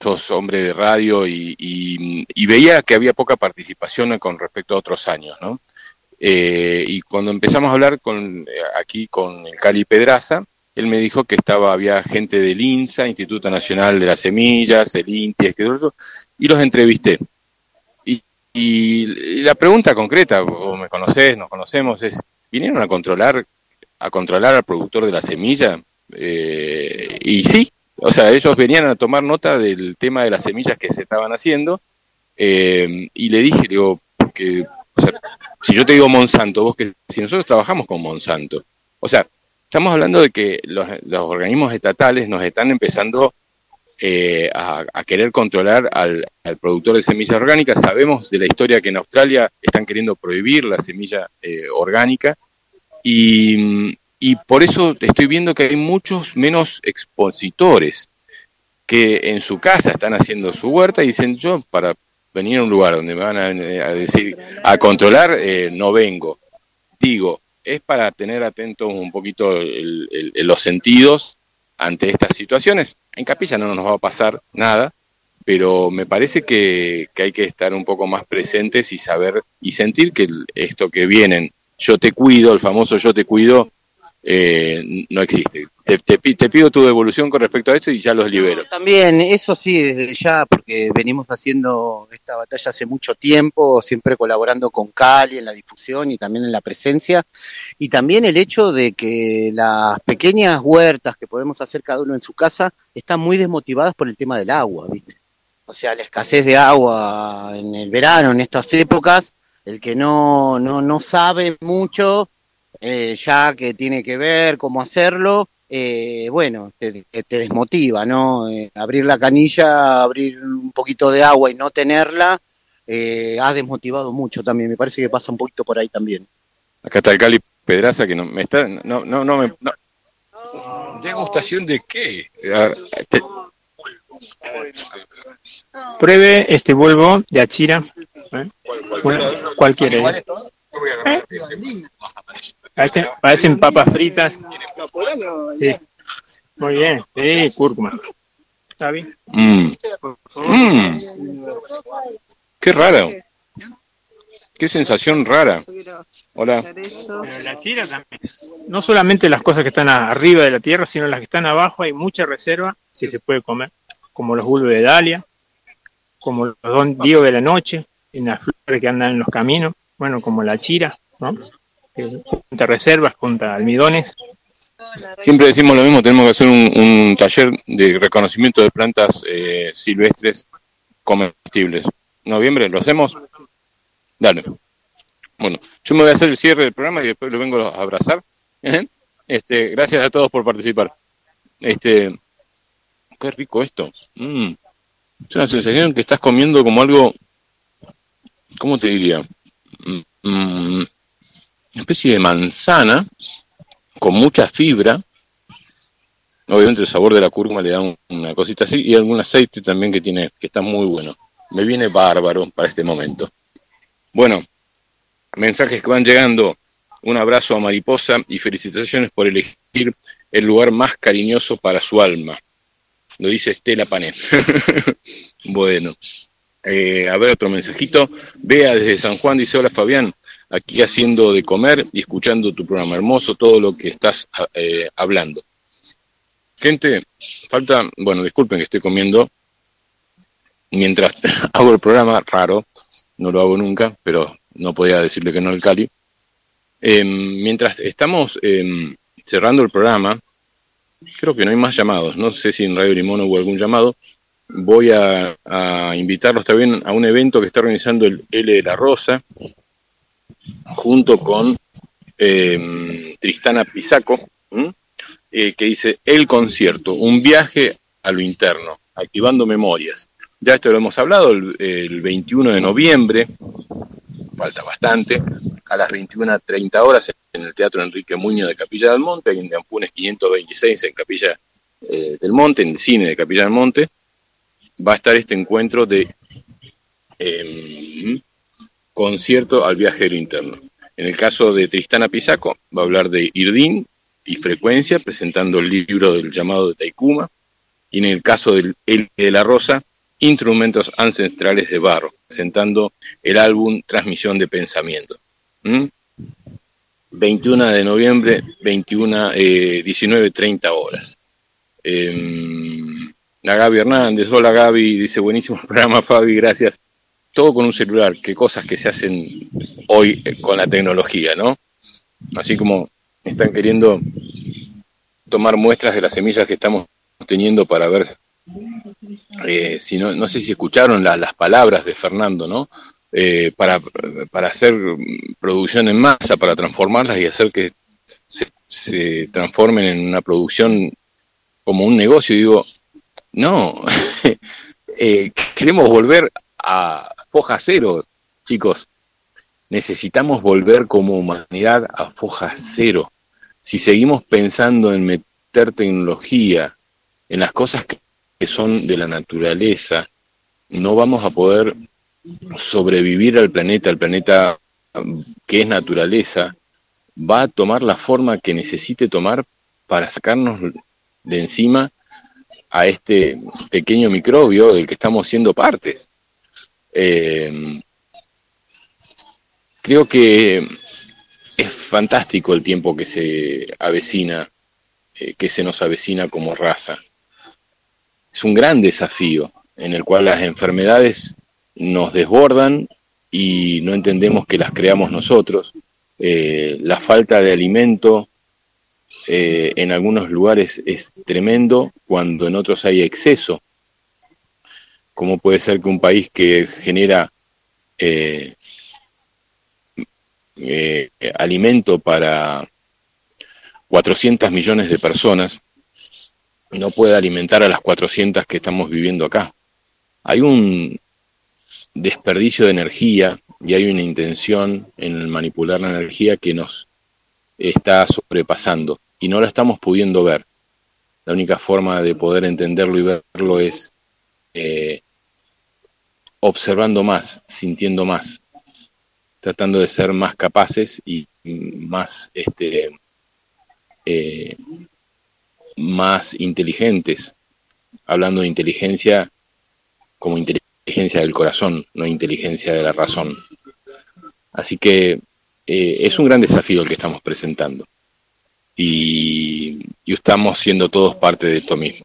sos hombre de radio y, y- y veía que había poca participación con respecto a otros años, ¿no? Eh, y cuando empezamos a hablar con eh, aquí con el Cali Pedraza, él me dijo que estaba había gente del INSA, Instituto Nacional de las Semillas, el INTI, y los entrevisté. Y, la pregunta concreta, o me conocés, nos conocemos, es, ¿vinieron a controlar a controlar al productor de la semilla? Eh, y sí, o sea, ellos venían a tomar nota del tema de las semillas que se estaban haciendo, eh, y le dije, digo, porque, o sea, si yo te digo Monsanto, vos que si nosotros trabajamos con Monsanto, o sea, estamos hablando de que los, los organismos estatales nos están empezando eh, a, querer controlar al, al productor de semillas orgánicas. Sabemos de la historia que en Australia están queriendo prohibir la semilla eh, orgánica. Y, y por eso estoy viendo que hay muchos menos expositores que en su casa están haciendo su huerta y dicen yo para venir a un lugar donde me van a, a decir a controlar eh, no vengo digo es para tener atentos un poquito el- el- los sentidos ante estas situaciones en Capilla no nos va a pasar nada pero me parece que, que hay que estar un poco más presentes y saber y sentir que esto que vienen yo te cuido el famoso yo te cuido eh, no existe te, te pi- te pido tu devolución con respecto a eso y ya los libero También, eso sí, desde ya, porque venimos haciendo esta batalla hace mucho tiempo, siempre colaborando con Cali en la difusión y también en la presencia, y también el hecho de que las pequeñas huertas que podemos hacer cada uno en su casa están muy desmotivadas por el tema del agua, ¿viste? O sea, la escasez de agua en el verano, en estas épocas, el que no, no, no sabe mucho, eh, ya que tiene que ver cómo hacerlo, eh, bueno, te, desmotiva, ¿no? Eh, abrir la canilla, abrir un poquito de agua y no tenerla, eh, ha desmotivado mucho también. Me parece que pasa un poquito por ahí también. acá está el Cali Pedraza que no me está no no no me no. degustación de qué A ver, te- Pruebe este Volvo de Achira. ¿eh? Bueno, cualquiera. ¿eh? Parecen, parecen papas fritas. Sí. Muy bien. Sí, cúrcuma. ¿Está bien? Mm. Mm. Qué raro. Qué sensación rara. Hola. Pero la chira también. No solamente las cosas que están arriba de la tierra, sino las que están abajo. Hay mucha reserva que se puede comer, como los bulbos de Dalia, como los don Diego de la noche, en las flores que andan en los caminos, bueno, como la chira, ¿no? Junta reservas, junta almidones. Siempre decimos lo mismo, tenemos que hacer un, taller de reconocimiento de plantas eh, silvestres comestibles. ¿Noviembre lo hacemos? Dale. Bueno, yo me voy a hacer el cierre del programa y después lo vengo a abrazar. *laughs* ¿eh? Este, gracias a todos por participar. Este, qué rico esto. Mm. Es una sensación que estás comiendo como algo, ¿cómo te diría? Mm, mm, especie de manzana con mucha fibra, Obviamente el sabor de la cúrcuma le da un- una cosita así y algún aceite también que tiene, que está muy bueno. Me viene bárbaro para este momento. Bueno, mensajes que van llegando. Un abrazo a Mariposa y felicitaciones por elegir el lugar más cariñoso para su alma. Lo dice Estela Pané. *laughs* bueno, eh, a ver otro mensajito. Vea desde San Juan, dice, hola Fabián, aquí haciendo de comer y escuchando tu programa hermoso, todo lo que estás eh, hablando. Gente, falta, bueno, disculpen que estoy comiendo mientras *laughs* hago el programa, raro, no lo hago nunca, pero no podía decirle que no al Cali. Eh, mientras estamos eh, cerrando el programa, creo que no hay más llamados, no sé si en Radio Limón hubo algún llamado, voy a, a invitarlos también a un evento que está organizando el L de la Rosa, junto con eh, Tristana Pisaco, eh, que dice El concierto, un viaje a lo interno, activando memorias. Ya esto lo hemos hablado el, el 21 de noviembre, falta bastante, a las 21.30 horas en el Teatro Enrique Muñoz de Capilla del Monte, en Ampunes 526 en Capilla eh, del Monte, en el cine de Capilla del Monte, va a estar este encuentro de eh, concierto al viaje de lo interno. En el caso de Tristana Pisaco, va a hablar de Irdín y frecuencia, presentando el libro del llamado de Taikuma, y en el caso del El de la Rosa, instrumentos ancestrales de barro, presentando el álbum Transmisión de Pensamiento. ¿Mm? 21 de noviembre, 21, eh, 19, 30 horas. Eh, la Gaby Hernández, hola Gaby, dice buenísimo *laughs* programa Fabi, gracias. Todo con un celular, qué cosas que se hacen hoy eh, con la tecnología, ¿no? Así como están queriendo tomar muestras de las semillas que estamos teniendo para ver eh, si no, no sé si escucharon la- las palabras de Fernando, ¿no? Eh, para, para hacer producción en masa, para transformarlas y hacer que se, transformen en una producción como un negocio. Digo, no, *laughs* queremos volver a foja cero, chicos. Necesitamos volver como humanidad a foja cero. Si seguimos pensando en meter tecnología en las cosas que, son de la naturaleza, no vamos a poder sobrevivir al planeta, el planeta um, que es naturaleza, va a tomar la forma que necesite tomar para sacarnos de encima a este pequeño microbio del que estamos siendo partes. Eh, creo que es fantástico el tiempo que se avecina, eh, que se nos avecina como raza. Es un gran desafío en el cual las enfermedades nos desbordan y no entendemos que las creamos nosotros. Eh, la falta de alimento en algunos lugares es tremendo cuando en otros hay exceso. ¿Cómo puede ser que un país que genera eh, eh, alimento para 400 millones de personas no pueda alimentar a las 400 que estamos viviendo acá? Hay un desperdicio de energía y hay una intención en manipular la energía que nos está sobrepasando y no la estamos pudiendo ver. La única forma de poder entenderlo y verlo es eh, observando más, sintiendo más, tratando de ser más capaces y más este eh, más inteligentes, hablando de inteligencia como inteligencia del corazón, no inteligencia de la razón. Así que eh, es un gran desafío el que estamos presentando y, estamos siendo todos parte de esto mismo.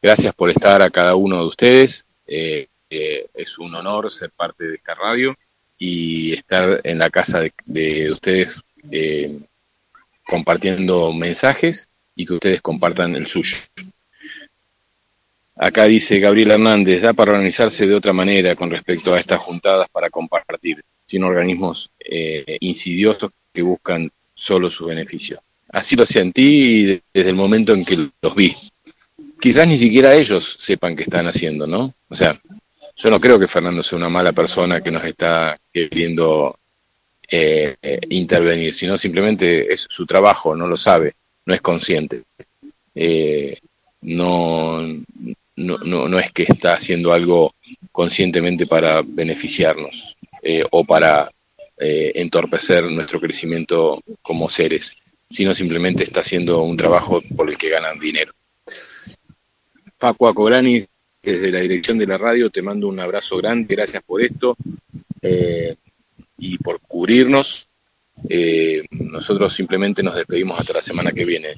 Gracias por estar a cada uno de ustedes. Eh, es un honor ser parte de esta radio y estar en la casa de, de ustedes eh, compartiendo mensajes y que ustedes compartan el suyo. Acá dice Gabriel Hernández, da para organizarse de otra manera con respecto a estas juntadas para compartir, sin organismos eh, insidiosos que buscan solo su beneficio. Así lo sentí desde el momento en que los vi. Quizás ni siquiera ellos sepan qué están haciendo, ¿no? O sea, yo no creo que Fernando sea una mala persona que nos está queriendo eh, eh, intervenir, sino simplemente es su trabajo, no lo sabe, no es consciente. eh, no, no, no, no es que está haciendo algo conscientemente para beneficiarnos eh, o para entorpecer nuestro crecimiento como seres, sino simplemente está haciendo un trabajo por el que ganan dinero. Paco Acobrani, desde la dirección de la radio, te mando un abrazo grande, gracias por esto eh, y por cubrirnos. Eh, nosotros simplemente nos despedimos hasta la semana que viene.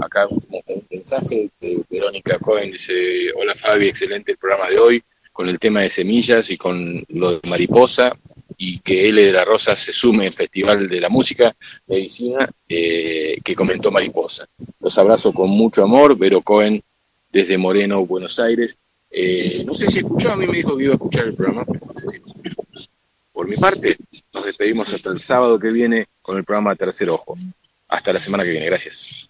Acá un mensaje de Verónica Cohen dice, hola Fabi, excelente el programa de hoy con el tema de semillas y con lo de mariposa y que L de la Rosa se sume al Festival de la Música Medicina eh, que comentó Mariposa. Los abrazo con mucho amor, Vero Cohen desde Moreno, Buenos Aires. Eh, no sé si escuchó, a mí me dijo que iba a escuchar el programa, pero no sé si escuchó. Por mi parte, nos despedimos hasta el sábado que viene con el programa Tercer Ojo. Hasta la semana que viene, gracias.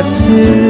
nascer.